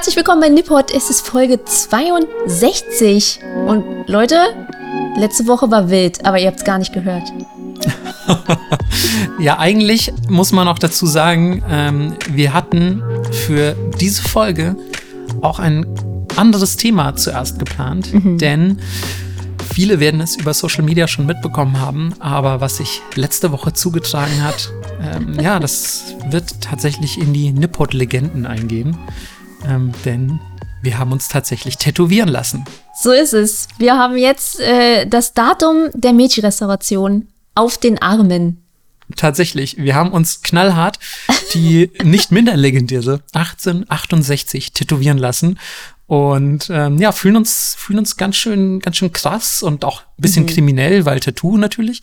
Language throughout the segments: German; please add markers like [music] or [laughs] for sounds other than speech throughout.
Herzlich willkommen bei Nippot. Es ist Folge 62. Und Leute, letzte Woche war wild, aber ihr habt es gar nicht gehört. [laughs] ja, eigentlich muss man auch dazu sagen, ähm, wir hatten für diese Folge auch ein anderes Thema zuerst geplant, mhm. denn viele werden es über Social Media schon mitbekommen haben, aber was sich letzte Woche zugetragen hat, ähm, ja, das wird tatsächlich in die Nippot-Legenden eingehen, ähm, denn wir haben uns tatsächlich tätowieren lassen. So ist es. Wir haben jetzt äh, das Datum der Meiji-Restauration auf den Armen. Tatsächlich, wir haben uns knallhart die [laughs] nicht minder legendäre 1868 tätowieren lassen und ähm, ja, fühlen uns, fühlen uns ganz schön, ganz schön krass und auch ein bisschen mhm. kriminell, weil Tattoo natürlich.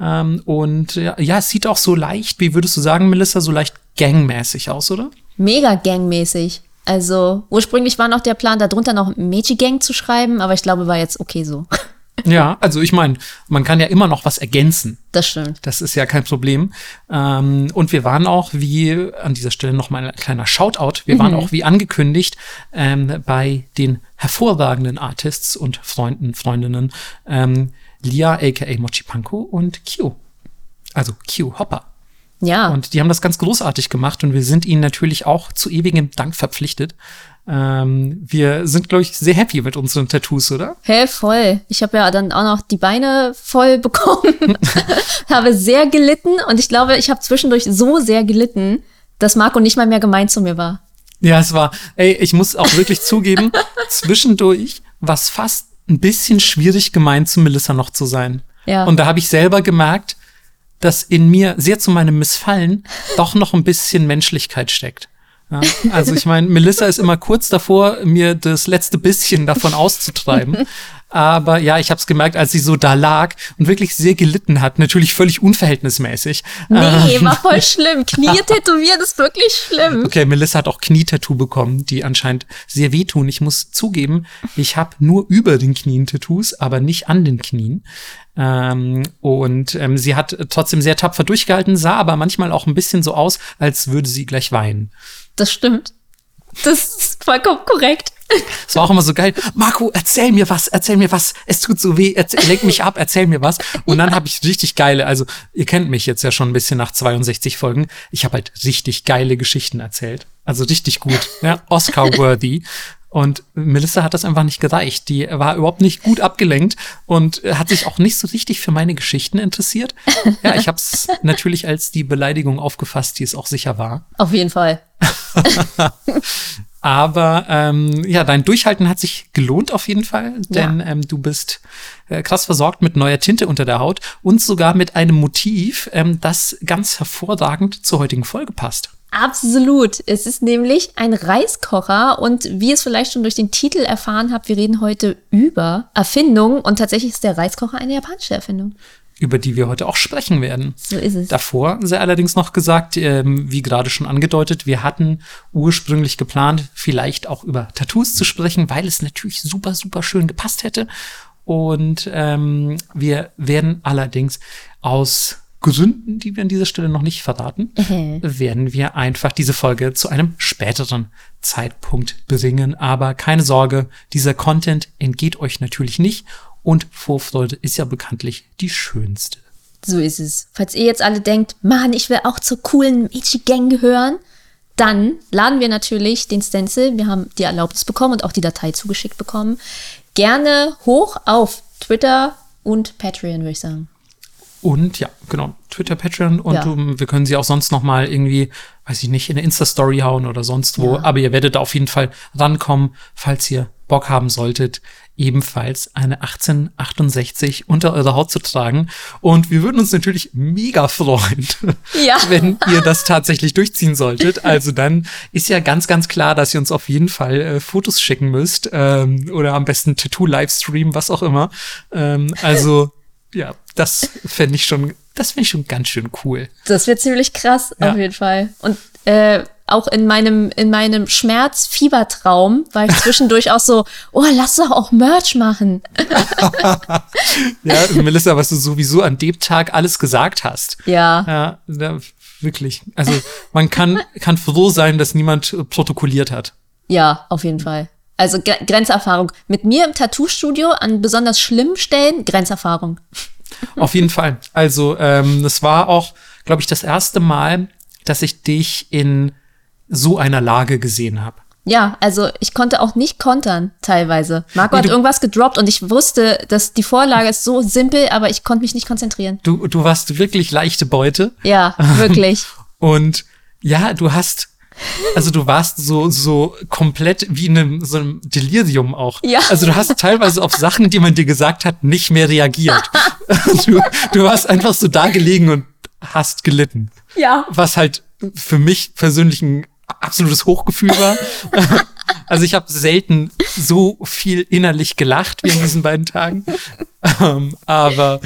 Ähm, und ja, ja, es sieht auch so leicht, wie würdest du sagen, Melissa, so leicht gangmäßig aus, oder? Mega gangmäßig. Also ursprünglich war noch der Plan, darunter noch Meiji Gang zu schreiben, aber ich glaube, war jetzt okay so. [laughs] Ja, also ich meine, man kann ja immer noch was ergänzen. Das stimmt. Das ist ja kein Problem. Ähm, und wir waren auch, wie an dieser Stelle noch mal ein kleiner Shoutout, wir mhm. waren auch wie angekündigt ähm, bei den hervorragenden Artists und Freunden, Freundinnen ähm, Lia aka Mochipanko und Q. Also Q Hopper. Ja. Und die haben das ganz großartig gemacht und wir sind ihnen natürlich auch zu ewigem Dank verpflichtet. Ähm, wir sind, glaube ich, sehr happy mit unseren Tattoos, oder? Hä, hey, voll. Ich habe ja dann auch noch die Beine voll bekommen. [laughs] habe sehr gelitten und ich glaube, ich habe zwischendurch so sehr gelitten, dass Marco nicht mal mehr gemeint zu mir war. Ja, es war, ey, ich muss auch wirklich zugeben, [laughs] zwischendurch war es fast ein bisschen schwierig, gemeint zu Melissa noch zu sein. Ja. Und da habe ich selber gemerkt, dass in mir sehr zu meinem Missfallen doch noch ein bisschen Menschlichkeit steckt. Ja, also ich meine, Melissa ist immer kurz davor, mir das letzte bisschen davon auszutreiben. Aber ja, ich habe es gemerkt, als sie so da lag und wirklich sehr gelitten hat. Natürlich völlig unverhältnismäßig. Nee, ähm. war voll [laughs] schlimm. Knie tätowieren ist wirklich schlimm. Okay, Melissa hat auch Knietattoo bekommen, die anscheinend sehr wehtun. Ich muss zugeben, ich habe nur über den Knien Tattoos, aber nicht an den Knien. Ähm, und ähm, sie hat trotzdem sehr tapfer durchgehalten, sah aber manchmal auch ein bisschen so aus, als würde sie gleich weinen. Das stimmt. Das ist vollkommen korrekt. Es war auch immer so geil. Marco, erzähl mir was, erzähl mir was. Es tut so weh, erzähl, lenk mich ab, erzähl mir was. Und dann habe ich richtig geile, also ihr kennt mich jetzt ja schon ein bisschen nach 62 Folgen. Ich habe halt richtig geile Geschichten erzählt. Also richtig gut, ja, Oscar-worthy. Und Melissa hat das einfach nicht gereicht. Die war überhaupt nicht gut abgelenkt und hat sich auch nicht so richtig für meine Geschichten interessiert. [laughs] Ja, ich habe es natürlich als die Beleidigung aufgefasst, die es auch sicher war. Auf jeden Fall. [laughs] Aber ähm, ja, dein Durchhalten hat sich gelohnt auf jeden Fall, denn ja. ähm, du bist äh, krass versorgt mit neuer Tinte unter der Haut und sogar mit einem Motiv, ähm, das ganz hervorragend zur heutigen Folge passt. Absolut. Es ist nämlich ein Reiskocher und wie ihr es vielleicht schon durch den Titel erfahren habt, wir reden heute über Erfindungen und tatsächlich ist der Reiskocher eine japanische Erfindung über die wir heute auch sprechen werden. So ist es. Davor sei allerdings noch gesagt, ähm, wie gerade schon angedeutet, wir hatten ursprünglich geplant, vielleicht auch über Tattoos zu sprechen, weil es natürlich super, super schön gepasst hätte. Und ähm, wir werden allerdings aus Gründen, die wir an dieser Stelle noch nicht verraten, mhm. werden wir einfach diese Folge zu einem späteren Zeitpunkt bringen. Aber keine Sorge, dieser Content entgeht euch natürlich nicht und Vorfreude ist ja bekanntlich die schönste. So ist es. Falls ihr jetzt alle denkt, Mann, ich will auch zur coolen Mädchen-Gang gehören, dann laden wir natürlich den Stencil, wir haben die Erlaubnis bekommen und auch die Datei zugeschickt bekommen, gerne hoch auf Twitter und Patreon, würde ich sagen. Und ja, genau, Twitter, Patreon und ja. wir können sie auch sonst noch mal irgendwie, weiß ich nicht, in eine Insta-Story hauen oder sonst wo. Ja. Aber ihr werdet auf jeden Fall rankommen, falls ihr Bock haben solltet, ebenfalls eine 1868 unter eurer Haut zu tragen. Und wir würden uns natürlich mega freuen, [laughs] ja. wenn ihr das tatsächlich durchziehen solltet. Also dann ist ja ganz, ganz klar, dass ihr uns auf jeden Fall äh, Fotos schicken müsst ähm, oder am besten Tattoo-Livestream, was auch immer. Ähm, also ja, das fände ich schon, das finde ich schon ganz schön cool. Das wird ziemlich krass, ja. auf jeden Fall. Und äh, auch in meinem, in meinem Schmerz-Fiebertraum war ich zwischendurch auch so, oh, lass doch auch Merch machen. [laughs] ja, Melissa, was du sowieso an dem Tag alles gesagt hast. Ja. Ja, wirklich. Also man kann, kann froh sein, dass niemand protokolliert hat. Ja, auf jeden Fall. Also Gre Grenzerfahrung. Mit mir im Tattoo-Studio an besonders schlimmen Stellen Grenzerfahrung. Auf jeden Fall. Also ähm, das war auch, glaube ich, das erste Mal, dass ich dich in so einer Lage gesehen habe. Ja, also ich konnte auch nicht kontern teilweise. Marco nee, hat irgendwas gedroppt und ich wusste, dass die Vorlage ist so simpel, aber ich konnte mich nicht konzentrieren. Du, du warst wirklich leichte Beute. Ja, wirklich. [laughs] und ja, du hast also du warst so so komplett wie in einem, so einem Delirium auch. Ja. Also du hast teilweise auf Sachen, die man dir gesagt hat, nicht mehr reagiert. [laughs] du, du warst einfach so da gelegen und hast gelitten. Ja. Was halt für mich persönlich ein absolutes Hochgefühl war. [laughs] Also ich habe selten so viel innerlich gelacht wie in diesen beiden Tagen. Ähm, aber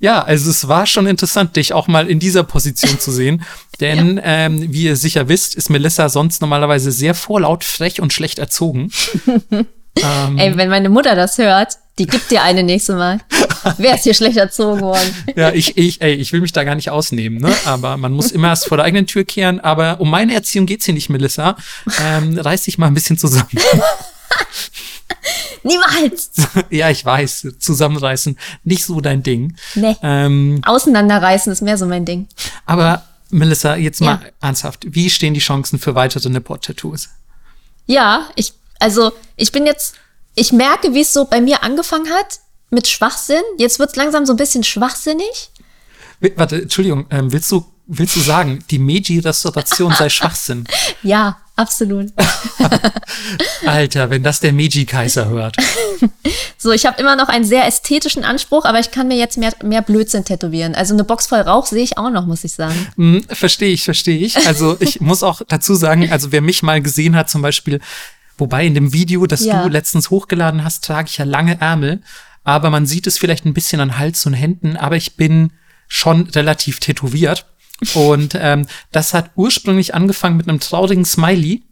ja, also es war schon interessant, dich auch mal in dieser Position zu sehen. [laughs] Denn, ja. ähm, wie ihr sicher wisst, ist Melissa sonst normalerweise sehr vorlaut, frech und schlecht erzogen. [laughs] ähm, Ey, wenn meine Mutter das hört, die gibt dir eine nächste Mal. Wer ist hier schlecht erzogen worden? ja, ich, ich, ey, ich will mich da gar nicht ausnehmen, ne? Aber man muss immer erst vor der eigenen Tür kehren. Aber um meine Erziehung geht's hier nicht, Melissa. Ähm, reiß dich mal ein bisschen zusammen. [laughs] Niemals! [laughs] ja, ich weiß, zusammenreißen, nicht so dein Ding. Nee. Ähm, Auseinanderreißen ist mehr so mein Ding. Aber Melissa, jetzt mal ja. ernsthaft, wie stehen die Chancen für weitere Nipport-Tattoos? Ja, ich, also ich bin jetzt, ich merke, wie es so bei mir angefangen hat mit Schwachsinn. Jetzt wird es langsam so ein bisschen schwachsinnig. Warte, Entschuldigung, ähm, willst du willst du sagen, die Meiji-Restauration sei Schwachsinn? [laughs] Ja, absolut. [laughs] Alter, wenn das der Meiji-Kaiser hört. [laughs] So, ich habe immer noch einen sehr ästhetischen Anspruch, aber ich kann mir jetzt mehr, mehr Blödsinn tätowieren. Also eine Box voll Rauch sehe ich auch noch, muss ich sagen. Hm, verstehe ich, verstehe ich. Also ich muss auch dazu sagen, also wer mich mal gesehen hat, zum Beispiel, wobei in dem Video, das ja. du letztens hochgeladen hast, trage ich ja lange Ärmel. Aber man sieht es vielleicht ein bisschen an Hals und Händen, aber ich bin schon relativ tätowiert. Und ähm, das hat ursprünglich angefangen mit einem traurigen Smiley.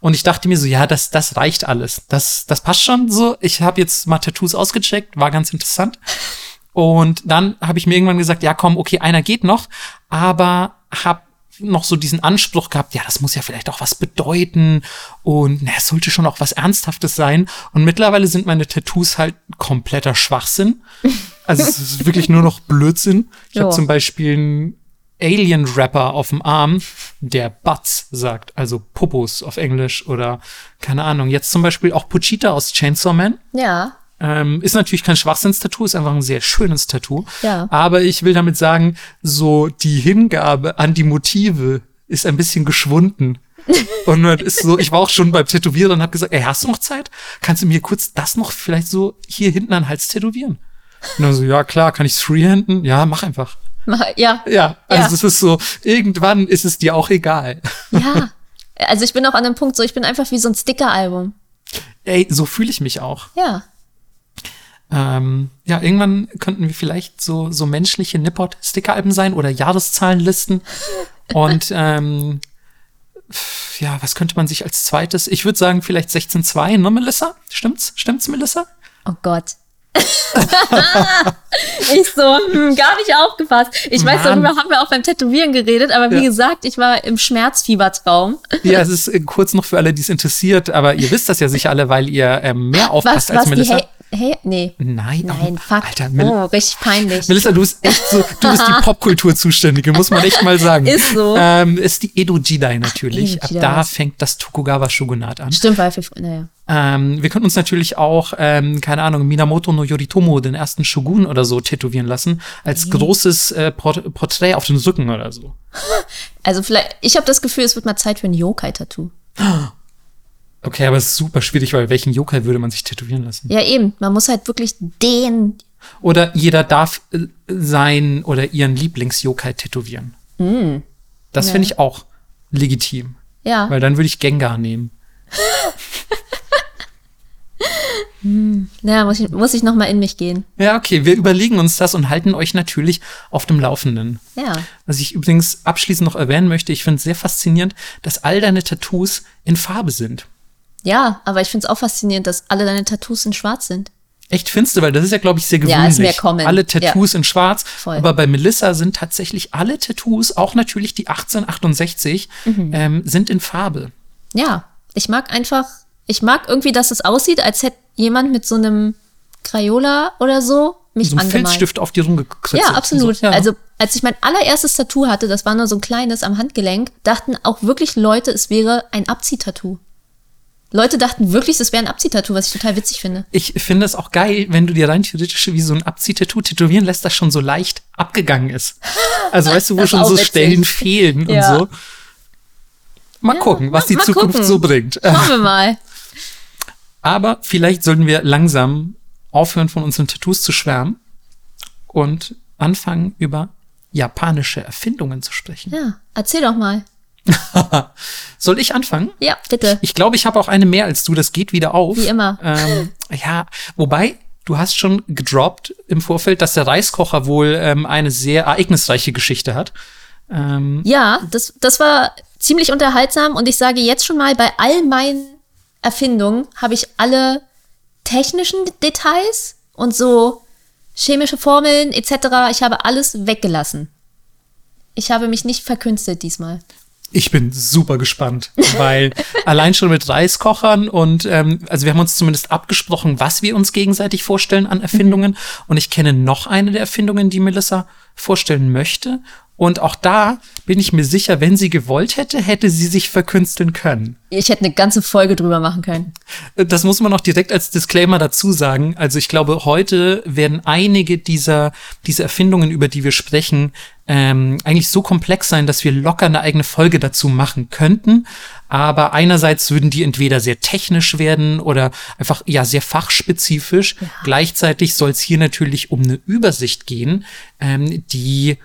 Und ich dachte mir so, ja, das, das reicht alles. Das, das passt schon so. Ich habe jetzt mal Tattoos ausgecheckt, war ganz interessant. Und dann habe ich mir irgendwann gesagt, ja, komm, okay, einer geht noch, aber habe noch so diesen Anspruch gehabt, ja, das muss ja vielleicht auch was bedeuten und na, es sollte schon auch was Ernsthaftes sein. Und mittlerweile sind meine Tattoos halt kompletter Schwachsinn. Also es ist wirklich nur noch Blödsinn. Ich habe zum Beispiel ein Alien-Rapper auf dem Arm, der Butts sagt, also Popos auf Englisch oder keine Ahnung. Jetzt zum Beispiel auch Puchita aus Chainsaw Man. Ja. Ähm, ist natürlich kein Schwachsinnstattoo, ist einfach ein sehr schönes Tattoo. Ja. Aber ich will damit sagen, so die Hingabe an die Motive ist ein bisschen geschwunden. [laughs] und man ist so, ich war auch schon beim Tätowieren und habe gesagt, ey, hast du noch Zeit? Kannst du mir kurz das noch vielleicht so hier hinten an den Hals tätowieren? Und dann so, ja klar, kann ich's freehanden? Ja, mach einfach. [laughs] Ja. Ja, also ja. es ist so, irgendwann ist es dir auch egal. Ja. Also ich bin auch an dem Punkt so, ich bin einfach wie so ein Sticker-Album. Ey, so fühle ich mich auch. Ja. Ähm, ja, irgendwann könnten wir vielleicht so, so menschliche Nippot-Sticker-Alben sein oder Jahreszahlenlisten. [laughs] Und ähm, ja, was könnte man sich als zweites? Ich würde sagen, vielleicht 16.2, ne, Melissa? Stimmt's? Stimmt's, Melissa? Oh Gott. [laughs] ich so, hm, gar nicht aufgepasst. Ich Mann. weiß, darüber haben wir auch beim Tätowieren geredet, aber wie ja. gesagt, ich war im Schmerzfiebertraum. Ja, es ist äh, kurz noch für alle, die es interessiert, aber ihr wisst das ja sicher alle, weil ihr ähm, mehr aufpasst was, als was Melissa. Hey, nee. Nein, Nein, fuck. Alter, Mel oh, richtig peinlich. Melissa, du bist echt so, du bist die [laughs] Popkultur zuständige, muss man echt mal sagen. Ist so. Ähm, ist die Edo Jidai natürlich. Ab da fängt das Tokugawa Shogunat an. Stimmt, weil wir, naja. Ähm, wir können uns natürlich auch, ähm, keine Ahnung, Minamoto no Yoritomo, den ersten Shogun oder so, tätowieren lassen, als mhm. großes äh, Port Porträt auf den Rücken oder so. [laughs] Also vielleicht, ich habe das Gefühl, es wird mal Zeit für ein Yokai-Tattoo. [gasps] Okay, aber es ist super schwierig, weil welchen Yokai würde man sich tätowieren lassen? Ja, eben. Man muss halt wirklich den. Oder jeder darf äh, sein oder ihren Lieblings-Yokai tätowieren. Mm. Das ja. finde ich auch legitim. Ja. Weil dann würde ich Gengar nehmen. hm. [laughs] Ja, muss ich, muss ich noch mal in mich gehen. Ja, okay. Wir überlegen uns das und halten euch natürlich auf dem Laufenden. Ja. Was ich übrigens abschließend noch erwähnen möchte, ich finde es sehr faszinierend, dass all deine Tattoos in Farbe sind. Ja, aber ich finde es auch faszinierend, dass alle deine Tattoos in schwarz sind. Echt findest du, weil das ist ja, glaube ich, sehr gewöhnlich. Ja, ist mehr common. Alle Tattoos ja. in schwarz. Voll. Aber bei Melissa sind tatsächlich alle Tattoos, auch natürlich die 1868, mhm. ähm, sind in Farbe. Ja, ich mag einfach Ich mag irgendwie, dass es aussieht, als hätte jemand mit so einem Crayola oder so mich So ein angemalt. Filzstift auf dir rumgekritzelt. Ja, absolut. So, ja. Also, als ich mein allererstes Tattoo hatte, das war nur so ein kleines am Handgelenk, dachten auch wirklich Leute, es wäre ein Abziehtattoo. Leute dachten wirklich, es wäre ein Abziehtattoo, was ich total witzig finde. ich finde es auch geil, wenn du dir rein theoretisch wie so ein Abziehtattoo tätowieren lässt, das schon so leicht abgegangen ist. Also weißt du, wo Das schon so witzig. Stellen fehlen Ja. und so. Mal gucken, was mal- die mal Zukunft gucken. so bringt. Schauen [laughs] wir mal. Aber vielleicht sollten wir langsam aufhören, von unseren Tattoos zu schwärmen und anfangen, über japanische Erfindungen zu sprechen. Ja, erzähl doch mal. [laughs] Soll ich anfangen? Ja, bitte. Ich glaube, ich habe auch eine mehr als du. Das geht wieder auf. Wie immer. Ähm, [laughs] ja, wobei, du hast schon gedroppt im Vorfeld, dass der Reiskocher wohl ähm, eine sehr ereignisreiche Geschichte hat. Ähm, Ja, das, das war ziemlich unterhaltsam und ich sage jetzt schon mal, bei all meinen Erfindungen habe ich alle technischen Details und so chemische Formeln etc. Ich habe alles weggelassen. Ich habe mich nicht verkünstelt diesmal. Ich bin super gespannt, weil [laughs] allein schon mit Reiskochern und ähm, also wir haben uns zumindest abgesprochen, was wir uns gegenseitig vorstellen an Erfindungen. Und ich kenne noch eine der Erfindungen, die Melissa vorstellen möchte. Und auch da bin ich mir sicher, wenn sie gewollt hätte, hätte sie sich verkünsteln können. Ich hätte eine ganze Folge drüber machen können. Das muss man auch direkt als Disclaimer dazu sagen. Also ich glaube, heute werden einige dieser, dieser Erfindungen, über die wir sprechen, ähm, eigentlich so komplex sein, dass wir locker eine eigene Folge dazu machen könnten. Aber einerseits würden die entweder sehr technisch werden oder einfach ja sehr fachspezifisch. Gleichzeitig soll es hier natürlich um eine Übersicht gehen, ähm, die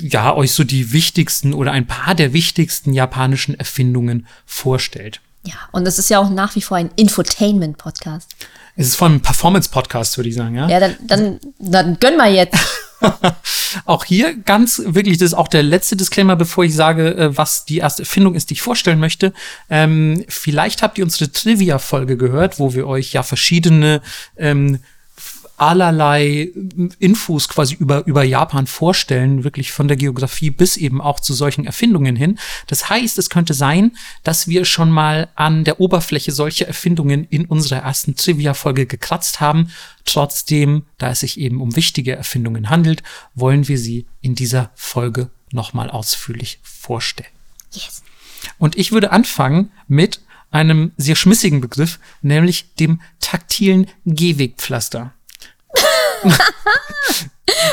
ja euch so die wichtigsten oder ein paar der wichtigsten japanischen Erfindungen vorstellt. Ja, und es ist ja auch nach wie vor ein Infotainment-Podcast. Es ist vor allem ein Performance-Podcast, würde ich sagen, ja. Ja, dann, dann, dann gönn mal jetzt. [laughs] Auch hier ganz wirklich, das ist auch der letzte Disclaimer, bevor ich sage, äh, was die erste Erfindung ist, die ich vorstellen möchte. Ähm, vielleicht habt ihr unsere Trivia-Folge gehört, wo wir euch ja verschiedene ähm, allerlei Infos quasi über, über Japan vorstellen, wirklich von der Geografie bis eben auch zu solchen Erfindungen hin. Das heißt, es könnte sein, dass wir schon mal an der Oberfläche solcher Erfindungen in unserer ersten Trivia-Folge gekratzt haben. Trotzdem, da es sich eben um wichtige Erfindungen handelt, wollen wir sie in dieser Folge nochmal ausführlich vorstellen. Yes. Und ich würde anfangen mit einem sehr schmissigen Begriff, nämlich dem taktilen Gehwegpflaster. [laughs]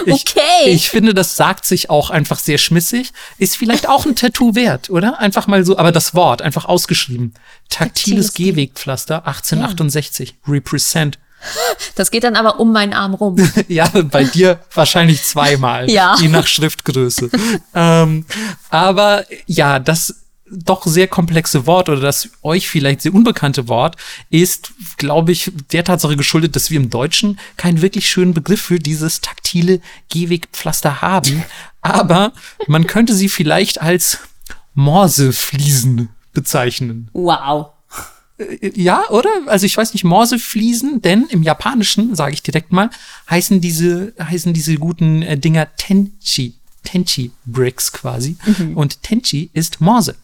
Ich, Okay. Ich finde, das sagt sich auch einfach sehr schmissig. Ist vielleicht auch ein Tattoo wert, oder? Einfach mal so, aber das Wort einfach ausgeschrieben. Taktiles Taktiles Gehwegpflaster 1868. Represent. [laughs] Das geht dann aber um meinen Arm rum. [laughs] Ja, bei dir wahrscheinlich zweimal, Ja. je nach Schriftgröße. ähm, aber ja, das doch sehr komplexe Wort oder das euch vielleicht sehr unbekannte Wort ist, glaube ich, der Tatsache geschuldet, dass wir im Deutschen keinen wirklich schönen Begriff für dieses taktile Gehwegpflaster haben. [laughs] Aber man könnte sie vielleicht als Morsefliesen bezeichnen. Wow. Ja, oder? Also ich weiß nicht, Morsefliesen, denn im Japanischen, sage ich direkt mal, heißen diese, heißen diese guten äh, Dinger Tenchi. Tenchi Bricks quasi. Und Tenchi ist Morse.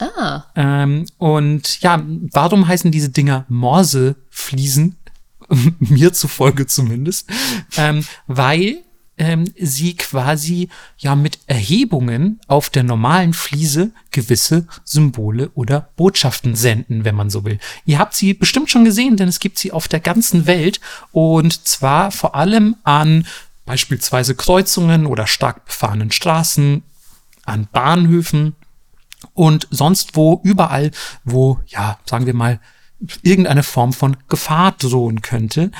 Ah. Ähm, und ja, warum heißen diese Dinger Morsefliesen? [laughs] Mir zufolge zumindest. Ähm, weil ähm, sie quasi ja mit Erhebungen auf der normalen Fliese gewisse Symbole oder Botschaften senden, wenn man so will. Ihr habt sie bestimmt schon gesehen, denn es gibt sie auf der ganzen Welt und zwar vor allem an beispielsweise Kreuzungen oder stark befahrenen Straßen, an Bahnhöfen und sonst wo, überall, wo, ja, sagen wir mal, irgendeine Form von Gefahr drohen könnte.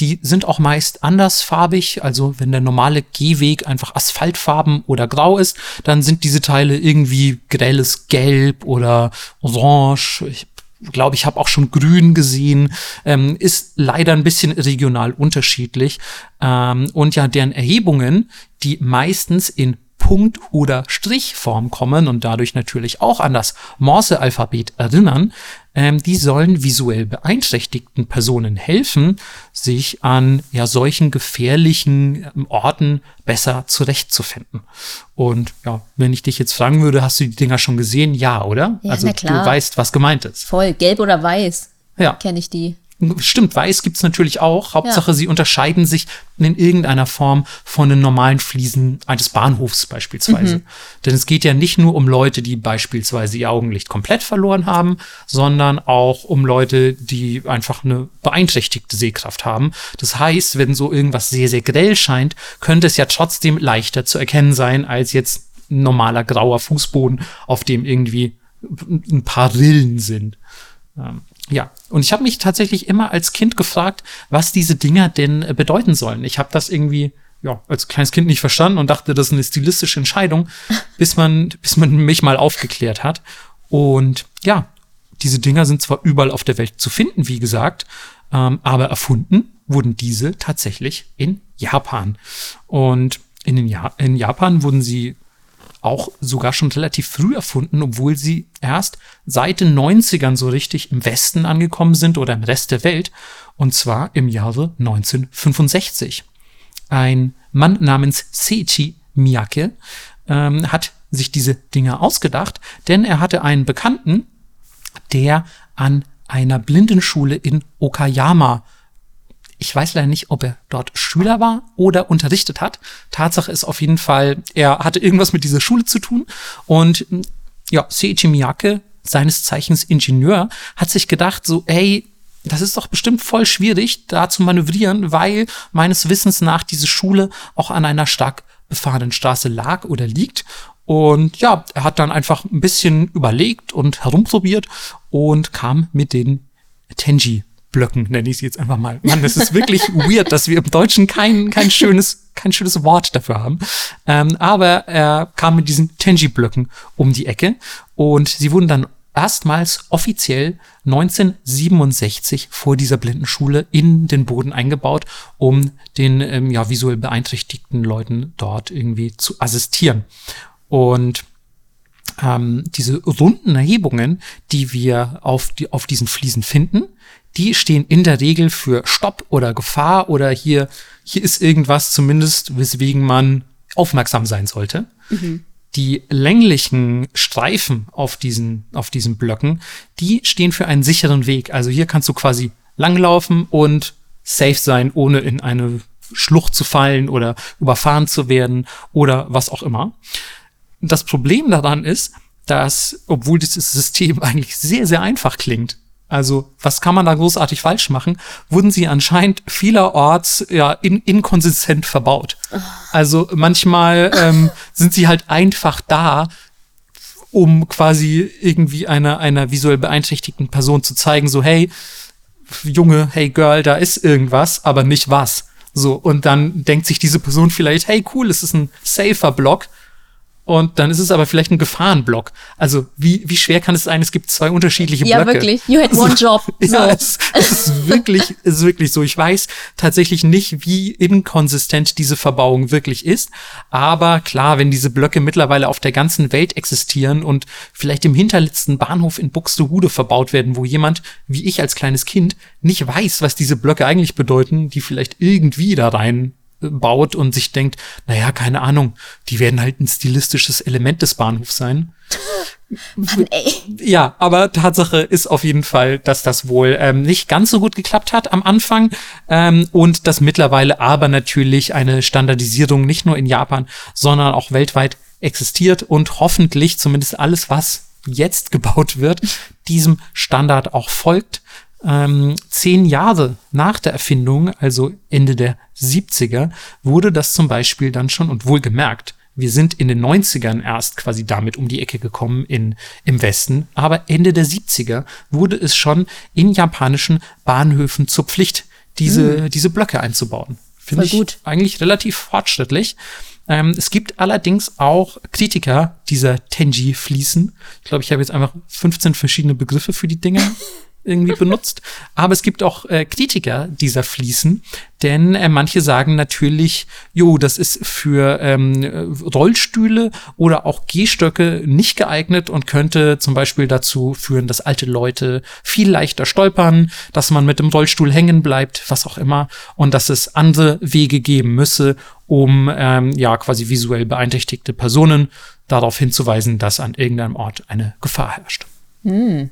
Die sind auch meist andersfarbig, also wenn der normale Gehweg einfach asphaltfarben oder grau ist, dann sind diese Teile irgendwie grelles Gelb oder Orange. Ich glaube, ich habe auch schon grün gesehen. Ähm, ist leider ein bisschen regional unterschiedlich. Ähm, und ja, deren Erhebungen, die meistens in Punkt- oder Strichform kommen und dadurch natürlich auch an das Morse-Alphabet erinnern, ähm, die sollen visuell beeinträchtigten Personen helfen, sich an ja solchen gefährlichen ähm, Orten besser zurechtzufinden. Und ja, wenn ich dich jetzt fragen würde, hast du die Dinger schon gesehen? Ja, oder? Ja, also du weißt, was gemeint ist. Voll. Gelb oder weiß. ja. kenne ich die. Stimmt, weiß gibt's natürlich auch. Hauptsache, ja. sie unterscheiden sich in irgendeiner Form von den normalen Fliesen eines Bahnhofs beispielsweise. Mhm. Denn es geht ja nicht nur um Leute, die beispielsweise ihr Augenlicht komplett verloren haben, sondern auch um Leute, die einfach eine beeinträchtigte Sehkraft haben. Das heißt, wenn so irgendwas sehr, sehr grell scheint, könnte es ja trotzdem leichter zu erkennen sein als jetzt ein normaler grauer Fußboden, auf dem irgendwie ein paar Rillen sind. Ähm, ja, und ich habe mich tatsächlich immer als Kind gefragt, was diese Dinger denn äh, bedeuten sollen. Ich habe das irgendwie ja, als kleines Kind nicht verstanden und dachte, das ist eine stilistische Entscheidung, [laughs] bis man, bis man mich mal aufgeklärt hat. Und ja, diese Dinger sind zwar überall auf der Welt zu finden, wie gesagt, ähm, aber erfunden wurden diese tatsächlich in Japan. Und in, den ja in Japan wurden sie auch sogar schon relativ früh erfunden, obwohl sie erst seit den 90ern so richtig im Westen angekommen sind oder im Rest der Welt, und zwar im Jahre 1965. Ein Mann namens Seiichi Miyake ähm, hat sich diese Dinge ausgedacht, denn er hatte einen Bekannten, der an einer Blindenschule in Okayama ich weiß leider nicht, ob er dort Schüler war oder unterrichtet hat. Tatsache ist auf jeden Fall, er hatte irgendwas mit dieser Schule zu tun. Und ja, Seiichi Miyake, seines Zeichens Ingenieur, hat sich gedacht, so, ey, das ist doch bestimmt voll schwierig, da zu manövrieren, weil meines Wissens nach diese Schule auch an einer stark befahrenen Straße lag oder liegt. Und ja, er hat dann einfach ein bisschen überlegt und herumprobiert und kam mit den Tenji Blöcken, nenne ich sie jetzt einfach mal. Mann, das ist wirklich weird, dass wir im Deutschen kein, kein schönes, kein schönes Wort dafür haben. Ähm, aber er kam mit diesen Tenji-Blöcken um die Ecke und sie wurden dann erstmals offiziell 1967 vor dieser Blindenschule in den Boden eingebaut, um den ähm, ja, visuell beeinträchtigten Leuten dort irgendwie zu assistieren. Und ähm, diese runden Erhebungen, die wir auf, die, auf diesen Fliesen finden, die stehen in der Regel für Stopp oder Gefahr oder hier, hier ist irgendwas zumindest, weswegen man aufmerksam sein sollte. Mhm. Die länglichen Streifen auf diesen, auf diesen Blöcken, die stehen für einen sicheren Weg. Also hier kannst du quasi langlaufen und safe sein, ohne in eine Schlucht zu fallen oder überfahren zu werden oder was auch immer. Das Problem daran ist, dass, obwohl dieses System [laughs] eigentlich sehr, sehr einfach klingt, also, was kann man da großartig falsch machen? Wurden sie anscheinend vielerorts ja in, inkonsistent verbaut. Also manchmal ähm, [laughs] sind sie halt einfach da, um quasi irgendwie einer einer visuell beeinträchtigten Person zu zeigen, so hey Junge, hey Girl, da ist irgendwas, aber nicht was. So und dann denkt sich diese Person vielleicht, hey cool, es ist ein safer Block und dann ist es aber vielleicht ein Gefahrenblock. Also wie, wie schwer kann es sein? Es gibt zwei unterschiedliche ja, Blöcke. Ja, wirklich. You had one [laughs] job. So. Ja, es, es ist wirklich, es ist wirklich so. Ich weiß tatsächlich nicht, wie inkonsistent diese Verbauung wirklich ist. Aber klar, wenn diese Blöcke mittlerweile auf der ganzen Welt existieren und vielleicht im hinterletzten Bahnhof in Buxtehude verbaut werden, wo jemand, wie ich als kleines Kind, nicht weiß, was diese Blöcke eigentlich bedeuten, die vielleicht irgendwie da rein baut und sich denkt, naja, keine Ahnung, die werden halt ein stilistisches Element des Bahnhofs sein. [laughs] Mann, ey. Ja, aber Tatsache ist auf jeden Fall, dass das wohl ähm, nicht ganz so gut geklappt hat am Anfang ähm, und dass mittlerweile aber natürlich eine Standardisierung nicht nur in Japan, sondern auch weltweit existiert und hoffentlich zumindest alles, was jetzt gebaut wird, [laughs] diesem Standard auch folgt ähm, zehn Jahre nach der Erfindung, also Ende der 70er, wurde das zum Beispiel dann schon und wohlgemerkt, wir sind in den 90ern erst quasi damit um die Ecke gekommen in, im Westen, aber Ende der 70er wurde es schon in japanischen Bahnhöfen zur Pflicht, diese, mhm. diese Blöcke einzubauen. Finde ich gut. eigentlich relativ fortschrittlich. Ähm, es gibt allerdings auch Kritiker dieser Tenji-Fliesen. Ich glaube, ich habe jetzt einfach 15 verschiedene Begriffe für die Dinge [laughs] irgendwie [laughs] benutzt. Aber es gibt auch äh, Kritiker dieser Fliesen, denn äh, manche sagen natürlich, jo, das ist für ähm, Rollstühle oder auch Gehstöcke nicht geeignet und könnte zum Beispiel dazu führen, dass alte Leute viel leichter stolpern, dass man mit dem Rollstuhl hängen bleibt, was auch immer, und dass es andere Wege geben müsse, um ähm, ja quasi visuell beeinträchtigte Personen darauf hinzuweisen, dass an irgendeinem Ort eine Gefahr herrscht. Hm.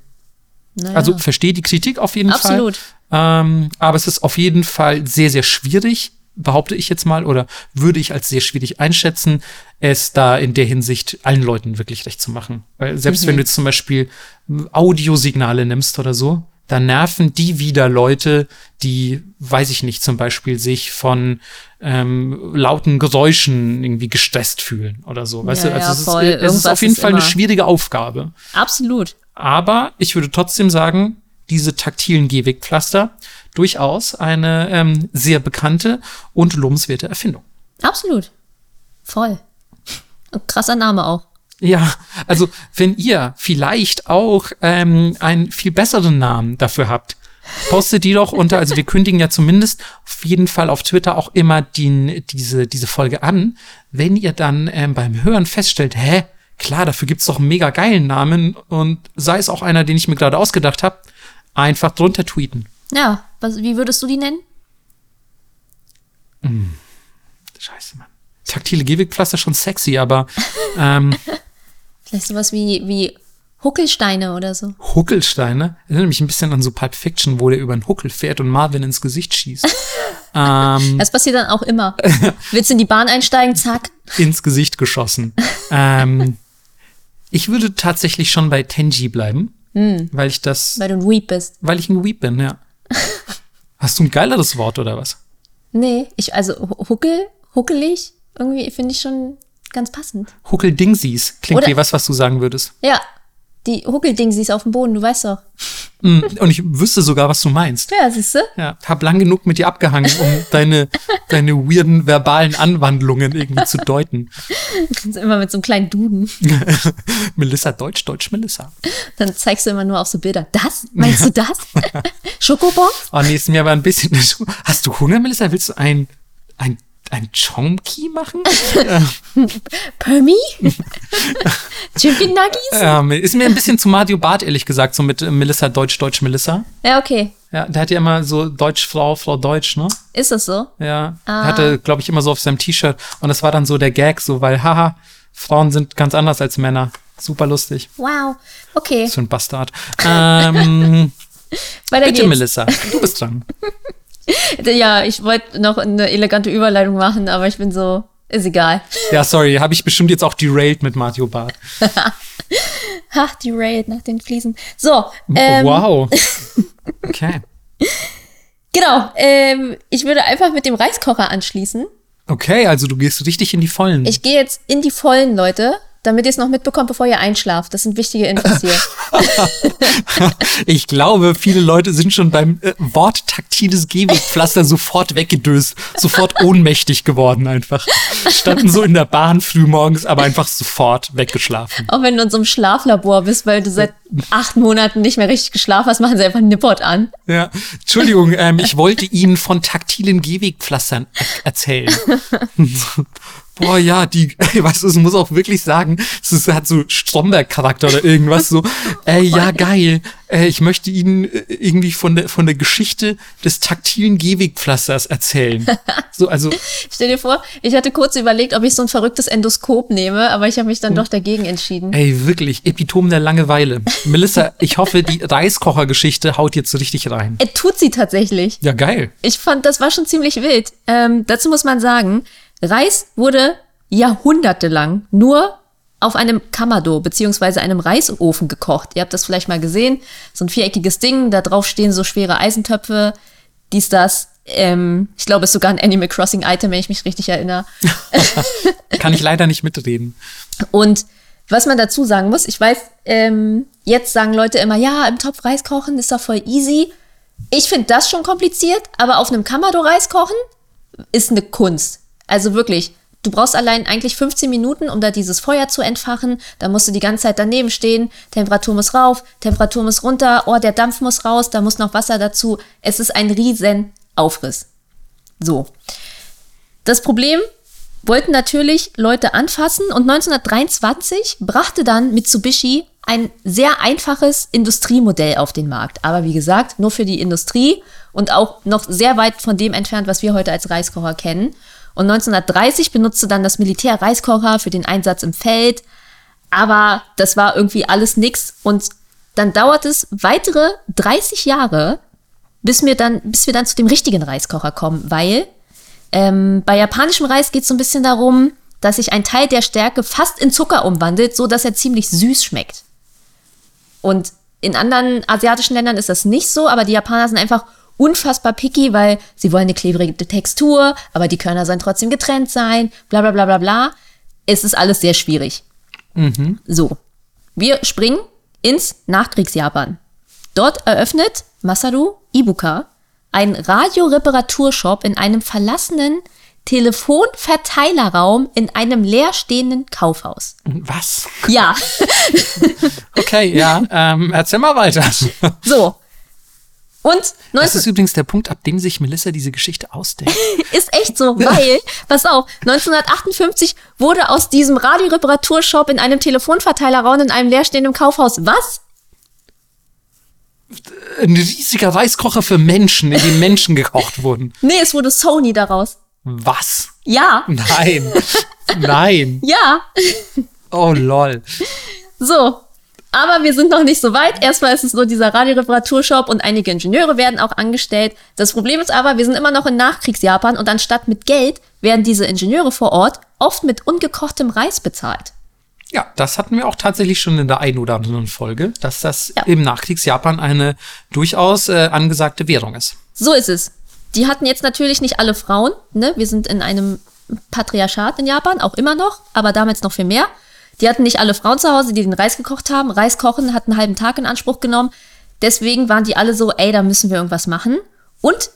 Naja. Also verstehe die Kritik auf jeden Absolut. Fall. Ähm, aber es ist auf jeden Fall sehr, sehr schwierig, behaupte ich jetzt mal, oder würde ich als sehr schwierig einschätzen, es da in der Hinsicht allen Leuten wirklich recht zu machen. Weil selbst mhm. wenn du jetzt zum Beispiel Audiosignale nimmst oder so, dann nerven die wieder Leute, die, weiß ich nicht, zum Beispiel sich von ähm, lauten Geräuschen irgendwie gestresst fühlen oder so. Weißt ja, du, also ja, es, ist, es ist auf jeden Fall eine schwierige Aufgabe. Absolut. Aber ich würde trotzdem sagen, diese taktilen Gehwegpflaster durchaus eine ähm, sehr bekannte und lobenswerte Erfindung. Absolut. Voll. Krasser Name auch. Ja, also wenn ihr vielleicht auch ähm, einen viel besseren Namen dafür habt, postet die doch unter, also wir kündigen ja zumindest auf jeden Fall auf Twitter auch immer die, diese, diese Folge an. Wenn ihr dann ähm, beim Hören feststellt, hä, klar, dafür gibt's doch einen mega geilen Namen und sei es auch einer, den ich mir gerade ausgedacht habe, einfach drunter tweeten. Ja, was, wie würdest du die nennen? Hm, scheiße, Mann. Taktile Gehwegpflaster schon sexy, aber ähm, [laughs] Vielleicht sowas wie, wie Huckelsteine oder so. Huckelsteine? Erinnert mich ein bisschen an so Pulp Fiction, wo der über einen Huckel fährt und Marvin ins Gesicht schießt. [laughs] ähm, das passiert dann auch immer. Willst du in die Bahn einsteigen? Zack. [laughs] Ins Gesicht geschossen. ähm, ich würde tatsächlich schon bei Tenji bleiben, hm. weil ich das. Weil du ein Weep bist. Weil ich ein Weep bin, ja. [laughs] Hast du ein geileres Wort oder was? Nee, ich, also Huckel, huckelig, irgendwie finde ich schon ganz passend. Huckeldingsies klingt Oder wie was, was du sagen würdest. Ja, die Huckeldingsies auf dem Boden, du weißt doch. Mm, und ich wüsste sogar, was du meinst. Ja, siehst du? Ja, hab lang genug mit dir abgehangen, um deine, [laughs] deine weirden verbalen Anwandlungen irgendwie zu deuten. Du kannst immer mit so einem kleinen Duden. [laughs] Melissa Deutsch, Deutsch Melissa. Dann zeigst du immer nur auf so Bilder. Das? Meinst du das? [laughs] Schokobon? Oh nee, ist mir aber ein bisschen. Hast du Hunger, Melissa? Willst du ein, ein ein Chomki machen? [laughs] Permi? [laughs] Chicken Nuggies? Ähm, ist mir ein bisschen zu Mario Bart, ehrlich gesagt, so mit Melissa Deutsch, Deutsch Melissa. Ja, okay. Ja, der hat ja immer so Deutsch, Frau, Frau Deutsch, ne? Ist das so? Ja. Ah. Er hatte, glaube ich, immer so auf seinem T-Shirt. Und das war dann so der Gag, so, weil, haha, Frauen sind ganz anders als Männer. Super lustig. Wow. Okay. So ein Bastard. ähm, [laughs] bitte, geht's. Melissa, du bist dran. [laughs] ja, ich wollte noch eine elegante Überleitung machen, aber ich bin so, ist egal. Ja, sorry, habe ich bestimmt jetzt auch derailed mit Mario Bart. [laughs] ha, derailed nach den Fliesen. So. Ähm, wow. [laughs] Okay. Genau, ähm, ich würde einfach mit dem Reiskocher anschließen. Okay, also du gehst richtig in die Vollen. Ich gehe jetzt in die Vollen, Leute damit ihr es noch mitbekommt, bevor ihr einschlaft. Das sind wichtige Infos hier. [laughs] ich glaube, viele Leute sind schon beim äh, Wort taktiles Gehwegpflaster sofort weggedöst, sofort [laughs] ohnmächtig geworden einfach. Standen so in der Bahn früh morgens, aber einfach sofort weggeschlafen. Auch wenn du in so einem Schlaflabor bist, weil du seit acht Monaten nicht mehr richtig geschlafen hast, machen sie einfach Nippot an. Ja, Entschuldigung, ähm, ich wollte Ihnen von taktilen Gehwegpflastern erzählen. [laughs] boah, ja, die, [laughs] weißt du, es muss auch wirklich sagen, es ist, hat so Stromberg-Charakter oder irgendwas so, ey, ja, geil, äh, ich möchte Ihnen äh, irgendwie von der, von der Geschichte des taktilen Gehwegpflasters erzählen. [laughs] So, also. Stell dir vor, ich hatte kurz überlegt, ob ich so ein verrücktes Endoskop nehme, aber ich habe mich dann doch dagegen entschieden. Ey, wirklich, Epitom der Langeweile. Melissa, ich hoffe, die Reiskocher-Geschichte haut jetzt so richtig rein. Er tut sie tatsächlich. Ja, geil. Ich fand, das war schon ziemlich wild. Ähm, dazu muss man sagen, Reis wurde jahrhundertelang nur auf einem Kamado beziehungsweise einem Reisofen gekocht. Ihr habt das vielleicht mal gesehen. So ein viereckiges Ding, da drauf stehen so schwere Eisentöpfe. Dies, das. Ähm, ich glaube, es ist sogar ein Animal Crossing Item, wenn ich mich richtig erinnere. [laughs] Kann ich leider nicht mitreden. Und was man dazu sagen muss, ich weiß, ähm, jetzt sagen Leute immer, ja, im Topf Reis kochen ist doch voll easy. Ich finde das schon kompliziert, aber auf einem Kamado Reis kochen ist eine Kunst. Also wirklich, du brauchst allein eigentlich 15 Minuten, um da dieses Feuer zu entfachen. Da musst du die ganze Zeit daneben stehen. Temperatur muss rauf, Temperatur muss runter, oh, der Dampf muss raus, da muss noch Wasser dazu. Es ist ein riesen Aufriss. So. Das Problem wollten natürlich Leute anfassen und 1923 brachte dann Mitsubishi ein sehr einfaches Industriemodell auf den Markt. Aber wie gesagt, nur für die Industrie und auch noch sehr weit von dem entfernt, was wir heute als Reiskocher kennen. Und 1930 benutzte dann das Militär Reiskocher für den Einsatz im Feld. Aber das war irgendwie alles nix. Und dann dauert es weitere 30 Jahre, bis wir dann, bis wir dann zu dem richtigen Reiskocher kommen, weil ähm, bei japanischem Reis geht es so ein bisschen darum, dass sich ein Teil der Stärke fast in Zucker umwandelt, so dass er ziemlich süß schmeckt. Und in anderen asiatischen Ländern ist das nicht so, aber die Japaner sind einfach unfassbar picky, weil sie wollen eine klebrige Textur, aber die Körner sollen trotzdem getrennt sein, bla bla bla bla bla. Es ist alles sehr schwierig. Mhm. So, wir springen ins Nachkriegsjapan. Dort eröffnet Masaru Ibuka einen Radioreparaturshop in einem verlassenen Telefonverteilerraum in einem leerstehenden Kaufhaus. Was? Ja. [laughs] okay, ja. Ähm, erzähl mal weiter. So. Und 19 das ist übrigens der Punkt, ab dem sich Melissa diese Geschichte ausdenkt. [laughs] ist echt so, weil, [laughs] pass auf, 1958 wurde aus diesem Radioreparaturshop in einem Telefonverteilerraum in einem leerstehenden Kaufhaus was? Ein riesiger Reiskocher für Menschen, in dem Menschen gekocht wurden. [laughs] Nee, es wurde Sony daraus. Was? Ja. Nein. Nein. Ja. Oh lol. So. Aber wir sind noch nicht so weit. Erstmal ist es nur dieser Radioreparaturshop und einige Ingenieure werden auch angestellt. Das Problem ist aber, wir sind immer noch in Nachkriegsjapan und anstatt mit Geld werden diese Ingenieure vor Ort oft mit ungekochtem Reis bezahlt. Ja, das hatten wir auch tatsächlich schon in der einen oder anderen Folge, dass das ja. im Nachkriegsjapan eine durchaus äh, angesagte Währung ist. So ist es. Die hatten jetzt natürlich nicht alle Frauen. Ne? Wir sind in einem Patriarchat in Japan, auch immer noch, aber damals noch viel mehr. Die hatten nicht alle Frauen zu Hause, die den Reis gekocht haben. Reis kochen hat einen halben Tag in Anspruch genommen. Deswegen waren die alle so, ey, da müssen wir irgendwas machen. Und